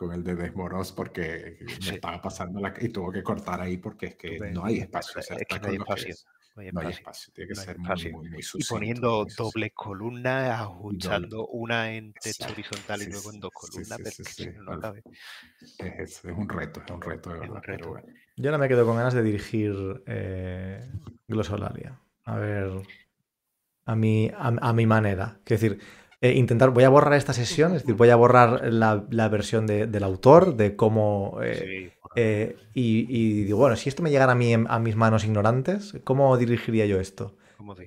con el de Desmoros porque me estaba pasando la y tuvo que cortar ahí porque es que no hay espacio. no, hay espacio. no, hay espacio. tiene que ser muy, muy, muy Y poniendo doble columna, ajustando una en texto horizontal y luego en dos columnas, no cabe. Es, es, un reto, es un reto, de verdad. Pero Yo ahora me quedo con ganas de dirigir eh, Glosolalia. A ver, a mi, a, a mi manera. Es decir, eh, intentar, voy a borrar esta sesión, es decir, voy a borrar la, la versión de, del autor, de cómo... Eh, eh, y, y, digo, bueno, si esto me llegara a, mí, a mis manos ignorantes, ¿cómo dirigiría yo esto?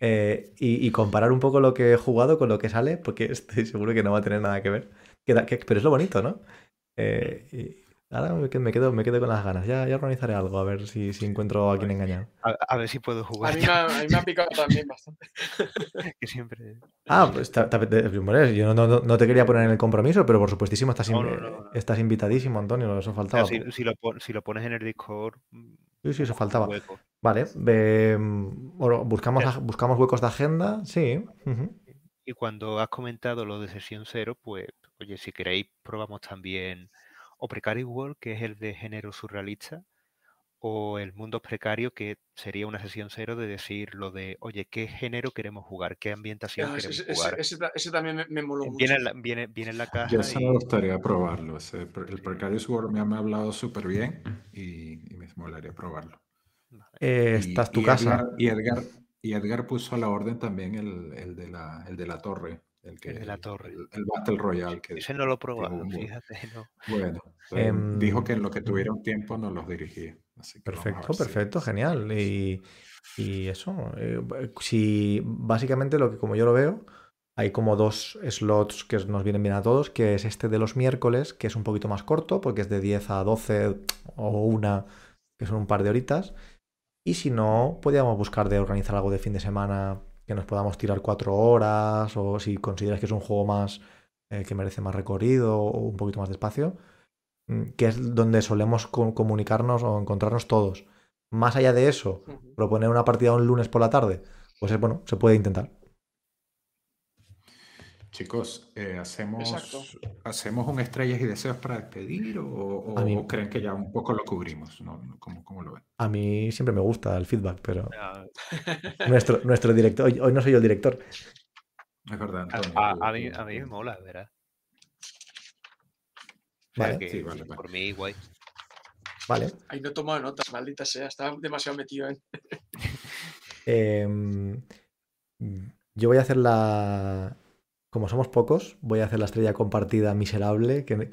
Y, y, comparar un poco lo que he jugado con lo que sale, porque estoy seguro que no va a tener nada que ver. pero es lo bonito, ¿no? y, Ahora me quedo, me quedo con las ganas. Ya, ya organizaré algo, a ver si, si encuentro a quien engañar. A, ver si puedo jugar. A mí, me, a mí me ha picado también bastante. que siempre. Ah, pues yo no, no, te quería poner en el compromiso, pero por supuestísimo estás, estás invitadísimo, Antonio. Eso faltaba. si, si, lo, si, lo, pones en el Discord. Sí, sí, eso faltaba. Vale, bueno, buscamos, buscamos huecos de agenda, sí. Y cuando has comentado lo de sesión cero, pues, oye, si queréis, probamos también o Precarious World, que es el de género surrealista, o el mundo precario, que sería una sesión cero de decir lo de, oye, ¿qué género queremos jugar? ¿Qué ambientación ah, queremos jugar? Ese, también me, moló viene mucho. viene, viene, en la caja. Yo sí me gustaría probarlo. el Precarious World me ha hablado súper bien y, me molaría probarlo. Eh, Estás tu casa. y, Edgar, y Edgar puso a la orden también el, el, de, la, el de la torre. El, que, de la torre. El, Battle Royale. Que, Ese no lo probado, fíjate. No. Bueno, em, dijo que en lo que tuviera un tiempo nos los dirigía. perfecto, perfecto, genial. Y, y eso, eh, si básicamente lo que como yo lo veo, hay como dos slots que nos vienen bien a todos, que es este de los miércoles, que es un poquito más corto, porque es de 10 a 12 o una, que son un par de horitas. Y si no, podríamos buscar de organizar algo de fin de semana que nos podamos tirar cuatro horas o si consideras que es un juego más eh, que merece más recorrido o un poquito más de espacio, mm, que es donde solemos comunicarnos o encontrarnos todos. Más allá de eso, proponer una partida un lunes por la tarde, pues bueno, se puede intentar. Chicos, eh, ¿hacemos, ¿hacemos un estrellas y deseos para despedir o, creen que ya un poco lo cubrimos? No, ¿cómo, lo ven? A mí siempre me gusta el feedback, pero nuestro, nuestro director, hoy, no soy yo el director. Es verdad. a, mí, a, mí, me mola, ¿verdad? Vale. sí, vale, Por mí, guay. Vale. Ahí no he tomado notas, maldita sea, estaba demasiado metido en. Em, yo voy a hacer la, como somos pocos, voy a hacer la estrella compartida miserable, que,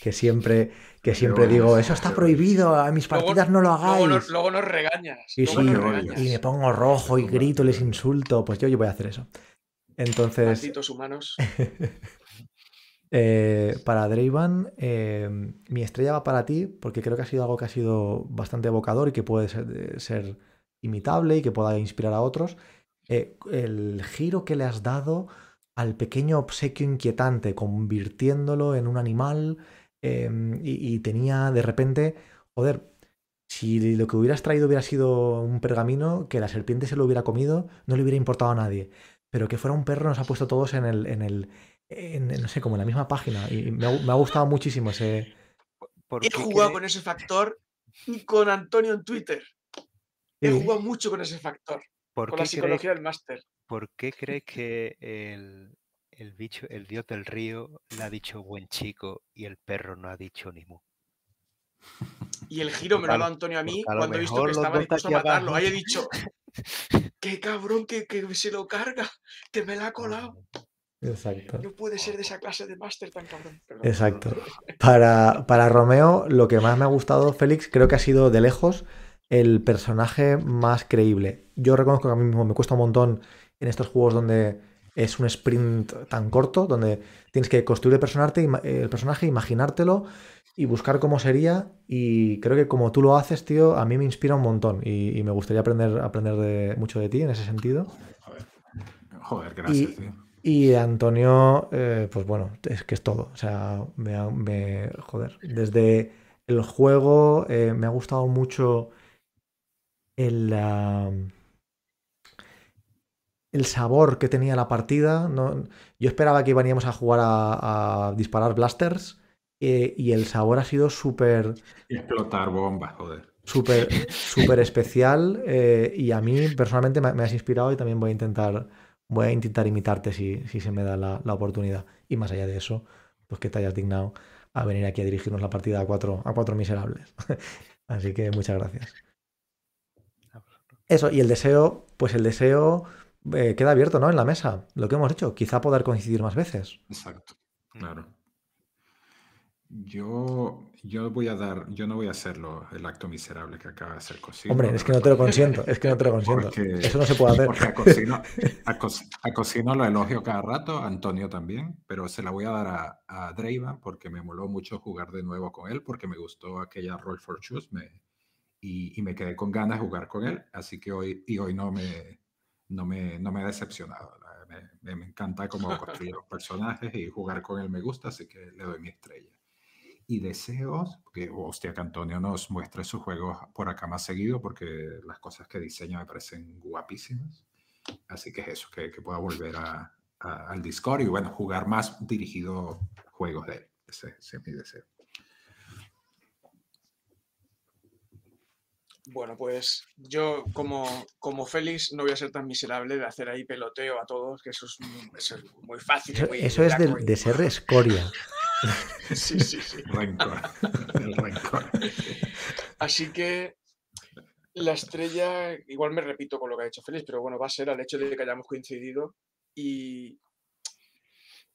que, siempre, que siempre digo, eso está prohibido, a mis partidas no lo hagáis. Luego, nos, regañas. Y, me pongo rojo y grito, les insulto, pues yo, yo voy a hacer eso. Entonces... humanos. Eh, para Draven, eh, mi estrella va para ti, porque creo que ha sido algo que ha sido bastante evocador y que puede ser, ser imitable y que pueda inspirar a otros. Eh, el giro que le has dado al pequeño obsequio inquietante, convirtiéndolo en un animal em, y, tenía de repente, joder, si lo que hubieras traído hubiera sido un pergamino, que la serpiente se lo hubiera comido, no le hubiera importado a nadie. Pero que fuera un perro nos ha puesto todos en el, en el, no sé, como en la misma página. Y me ha, gustado muchísimo ese... He jugado con ese factor y con Antonio en Twitter. He jugado mucho con ese factor. con la psicología del máster. ¿Por qué crees que el, el, bicho, el dios del río le ha dicho buen chico y el perro no ha dicho ni mu? Y el giro me lo ha dado Antonio a mí cuando he visto que estaba dispuesto a matarlo. Ahí he dicho, qué cabrón que, que, se lo carga, que me la ha colado. Exacto. No puede ser de esa clase de máster tan cabrón. Exacto. Para, para Romeo, lo que más me ha gustado, Félix, creo que ha sido de lejos el personaje más creíble. Yo reconozco que a mí mismo me cuesta un montón en estos juegos donde es un sprint tan corto, donde tienes que construir el personaje, el personaje imaginártelo y buscar cómo sería. Y creo que como tú lo haces, tío, a mí me inspira un montón. Y, me gustaría aprender, aprender de, mucho de ti en ese sentido. Joder, gracias, y, Antonio, eh, pues bueno, es que es todo. O sea, me, joder. Desde el juego eh, me ha gustado mucho el, el sabor que tenía la partida. ¿no? Yo esperaba que íbamos a jugar a disparar blasters eh, y el sabor ha sido súper... Explotar bombas, joder. Súper súper especial eh, y a mí personalmente me, has inspirado y también voy a intentar voy a intentar imitarte si, si se me da la, oportunidad. Y más allá de eso, pues que te hayas dignado a venir aquí a dirigirnos la partida a cuatro, a cuatro miserables. Así que muchas gracias. Eso, y el deseo, pues el deseo eh, queda abierto, ¿no? En la mesa, lo que hemos hecho, quizá poder coincidir más veces. Exacto, claro. Yo, yo voy a dar, yo no voy a hacerlo el acto miserable que acaba de hacer Cosino. Hombre, es que no te lo consiento, es que no te lo consiento. Eso no se puede hacer. Porque a Cosino, lo elogio cada rato, a Antonio también, pero se la voy a dar a, a porque me moló mucho jugar de nuevo con él, porque me gustó aquella Roll for Shoes y, y, me quedé con ganas de jugar con él, así que hoy, y hoy no me, no me, no me ha decepcionado. Me, me encanta cómo construir los personajes y jugar con él me gusta, así que le doy mi estrella y deseos, que hostia que Antonio nos muestre sus juegos por acá más seguido, porque las cosas que diseña me parecen guapísimas. Así que es eso, que, que pueda volver al Discord y bueno, jugar más dirigido juegos de él. Ese, es mi deseo. Bueno, pues yo como, como Félix no voy a ser tan miserable de hacer ahí peloteo a todos, que eso es, muy fácil. Eso, es de, de, ser escoria. sí, sí, sí. Así que la estrella, igual me repito con lo que ha dicho Félix, pero bueno, va a ser al hecho de que hayamos coincidido. Y.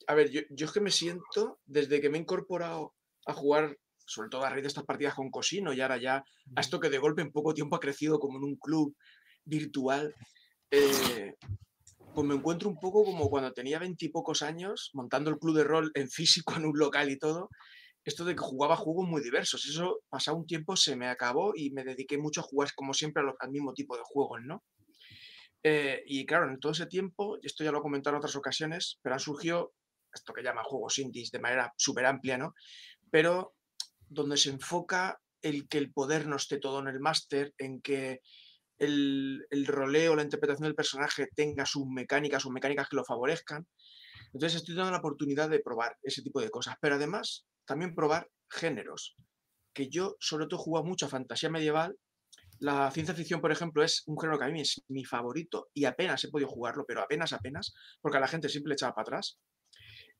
A ver, yo, es que me siento, desde que me he incorporado a jugar, sobre todo a raíz de estas partidas con Cosino, y ahora ya a esto que de golpe en poco tiempo ha crecido como en un club virtual, eh, pues me encuentro un poco como cuando tenía veintipocos años, montando el club de rol en físico en un local y todo, esto de que jugaba juegos muy diversos. Eso, pasado un tiempo, se me acabó y me dediqué mucho a jugar, como siempre, al mismo tipo de juegos, ¿no? Eh, y claro, en todo ese tiempo, y esto ya lo he comentado en otras ocasiones, pero han surgido esto que llama juegos indies de manera súper amplia, ¿no? Pero donde se enfoca el que el poder no esté todo en el máster, en que el, roleo, la interpretación del personaje tenga sus mecánicas, sus mecánicas que lo favorezcan. Entonces estoy dando la oportunidad de probar ese tipo de cosas, pero además también probar géneros, que yo sobre todo jugado mucho a fantasía medieval. La ciencia ficción, por ejemplo, es un género que a mí es mi favorito y apenas he podido jugarlo, pero apenas, apenas, porque a la gente siempre le echaba para atrás.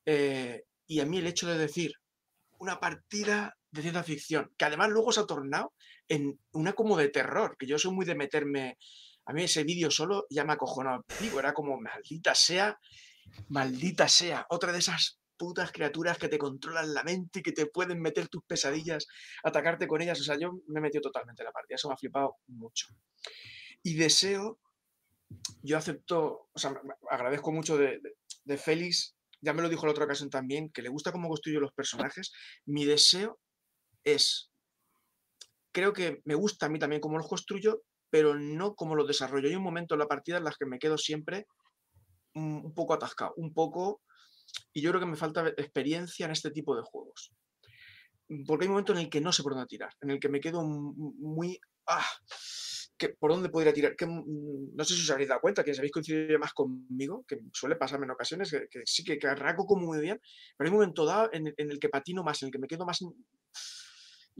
Eh, y a mí el hecho de decir una partida de ciencia ficción, que además luego se ha tornado en una como de terror, que yo soy muy de meterme, a mí ese vídeo solo ya me acojonó, digo, era como maldita sea, maldita sea, otra de esas putas criaturas que te controlan la mente y que te pueden meter tus pesadillas, atacarte con ellas, o sea, yo me he metido totalmente en la partida, eso me ha flipado mucho. Y deseo, yo acepto, o sea, agradezco mucho de, de, de Félix, ya me lo dijo la otra ocasión también, que le gusta cómo construyo los personajes, mi deseo es, creo que me gusta a mí también cómo los construyo, pero no cómo los desarrollo. Hay un momento en la partida en las que me quedo siempre un poco atascado, un poco, y yo creo que me falta experiencia en este tipo de juegos. Porque hay un momento en el que no sé por dónde tirar, en el que me quedo muy... Ah, que, ¿Por dónde podría tirar? Que, mm, no sé si os habréis dado cuenta, que sabéis coincidir más conmigo, que suele pasarme en ocasiones, que, sí que, que arranco como muy bien, pero hay un momento dado en, el que patino más, en el que me quedo más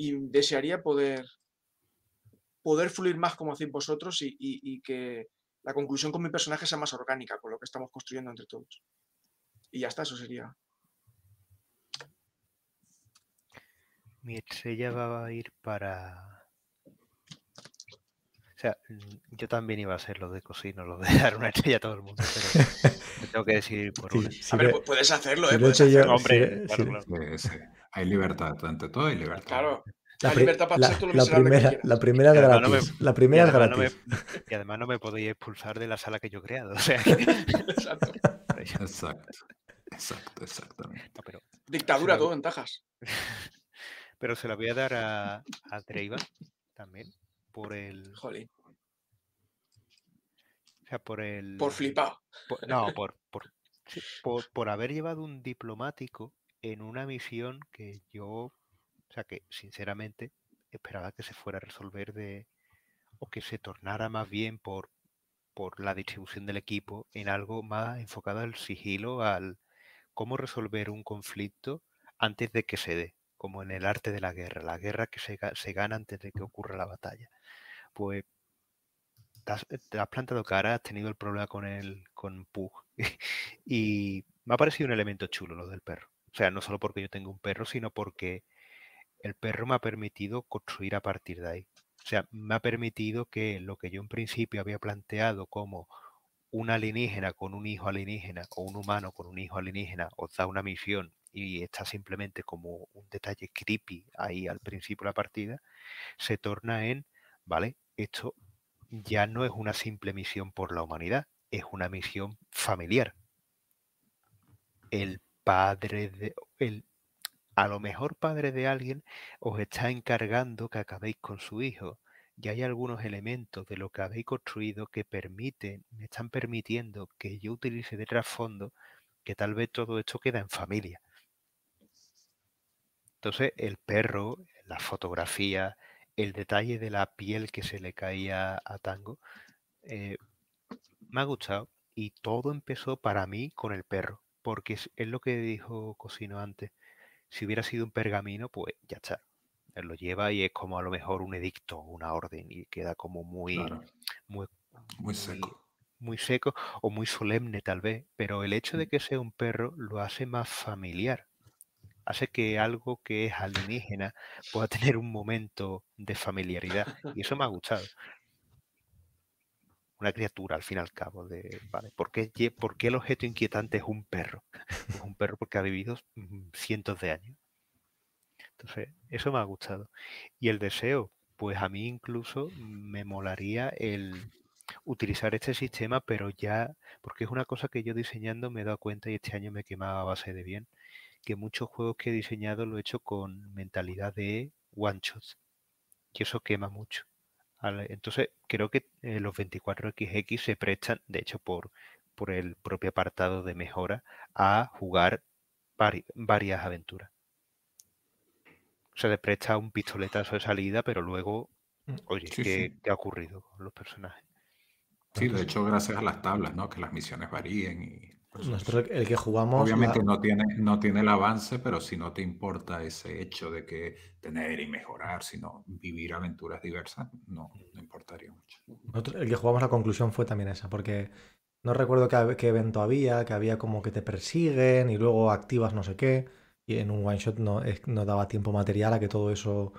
y desearía poder poder fluir más como hacéis vosotros y, que la conclusión con mi personaje sea más orgánica con lo que estamos construyendo entre todos. Y ya está, eso sería. Mi estrella va a ir para o sea, yo también iba a ser lo de cocino, lo de dar una estrella a todo el mundo, pero tengo que decidir por una. a ver, puedes hacerlo, ¿eh? puedes hacerlo. Hombre, Hay libertad, ante todo hay libertad. Claro. La, libertad para la, la primera, la primera gratis. la primera es gratis. y además no me podéis expulsar de la sala que yo he creado. O sea, exacto. exacto. Exacto, exactamente. Dictadura, todo ventajas. Pero se la voy a dar a, a Dreiva también por el. Jolín. O sea, por el. Por flipar. no, por, por, por, haber llevado un diplomático en una misión que yo. O sea, que sinceramente esperaba que se fuera a resolver de. o que se tornara más bien por, por la distribución del equipo en algo más enfocado al sigilo, al cómo resolver un conflicto antes de que se dé, como en el arte de la guerra, la guerra que se, se gana antes de que ocurra la batalla pues te has, plantado cara, has tenido el problema con el con Pug y me ha parecido un elemento chulo lo del perro. O sea, no solo porque yo tengo un perro, sino porque el perro me ha permitido construir a partir de ahí. O sea, me ha permitido que lo que yo en principio había planteado como un alienígena con un hijo alienígena o un humano con un hijo alienígena os da una misión y está simplemente como un detalle creepy ahí al principio de la partida, se torna en ¿vale? Esto ya no es una simple misión por la humanidad, es una misión familiar. El padre de. El, a lo mejor padre de alguien os está encargando que acabéis con su hijo. Y hay algunos elementos de lo que habéis construido que permiten, me están permitiendo que yo utilice de trasfondo que tal vez todo esto queda en familia. Entonces, el perro, la fotografía, el detalle de la piel que se le caía a Tango eh, me ha gustado y todo empezó para mí con el perro, porque es, lo que dijo Cosino antes. Si hubiera sido un pergamino, pues ya está. Él lo lleva y es como a lo mejor un edicto, una orden, y queda como muy, muy, muy seco. Muy seco o muy solemne tal vez, pero el hecho de mm. que sea un perro lo hace más familiar hace que algo que es alienígena pueda tener un momento de familiaridad. Y eso me ha gustado. Una criatura, al fin y al cabo, de, ¿vale? ¿Por qué, el objeto inquietante es un perro? Un perro porque ha vivido mm, cientos de años. Entonces, eso me ha gustado. Y el deseo, pues a mí incluso me molaría el utilizar este sistema, pero ya, porque es una cosa que yo diseñando me he dado cuenta y este año me quemaba a base de bien, que muchos juegos que he diseñado lo he hecho con mentalidad de one shots. Y eso quema mucho. Entonces, creo que eh, los 24XX se prestan, de hecho, por, por el propio apartado de mejora, a jugar varias aventuras. Se le presta un pistoletazo de salida, pero luego, mm, oye, ¿qué, ha ocurrido con los personajes? Sí, de hecho, gracias a las tablas, ¿no? Que las misiones varíen y nosotros el que jugamos. Obviamente no, tiene, no tiene el avance, pero si no te importa ese hecho de que tener y mejorar, sino vivir aventuras diversas, no, no importaría mucho. el que jugamos la conclusión fue también esa, porque no recuerdo qué, evento había, que había como que te persiguen y luego activas no sé qué, y en un one shot no, no daba tiempo material a que todo eso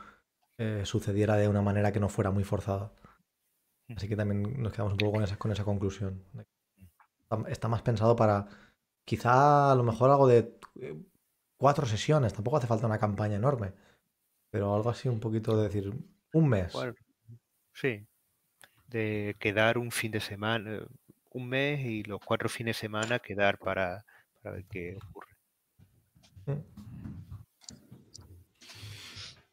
eh, sucediera de una manera que no fuera muy forzada. Así que también nos quedamos un poco con esa, con esa conclusión está más pensado para quizá a lo mejor algo de eh, cuatro sesiones, tampoco hace falta una campaña enorme, pero algo así un poquito de decir, un mes. sí, de quedar un fin de semana, un mes y los cuatro fines de semana quedar para, ver qué ocurre. Mm.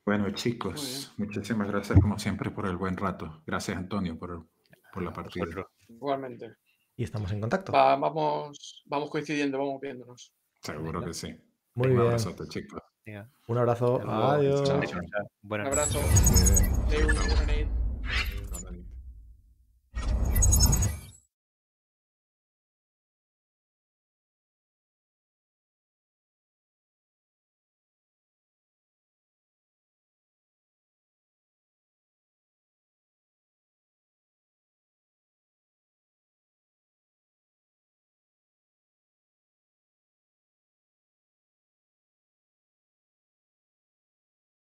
Bueno, chicos, muchísimas gracias como siempre por el buen rato. Gracias, Antonio, por, por la partida. Igualmente y estamos en contacto. vamos, vamos coincidiendo, vamos viéndonos. Seguro que sí. Muy Un bien. abrazo, chicos. Un abrazo. Adiós. Un abrazo.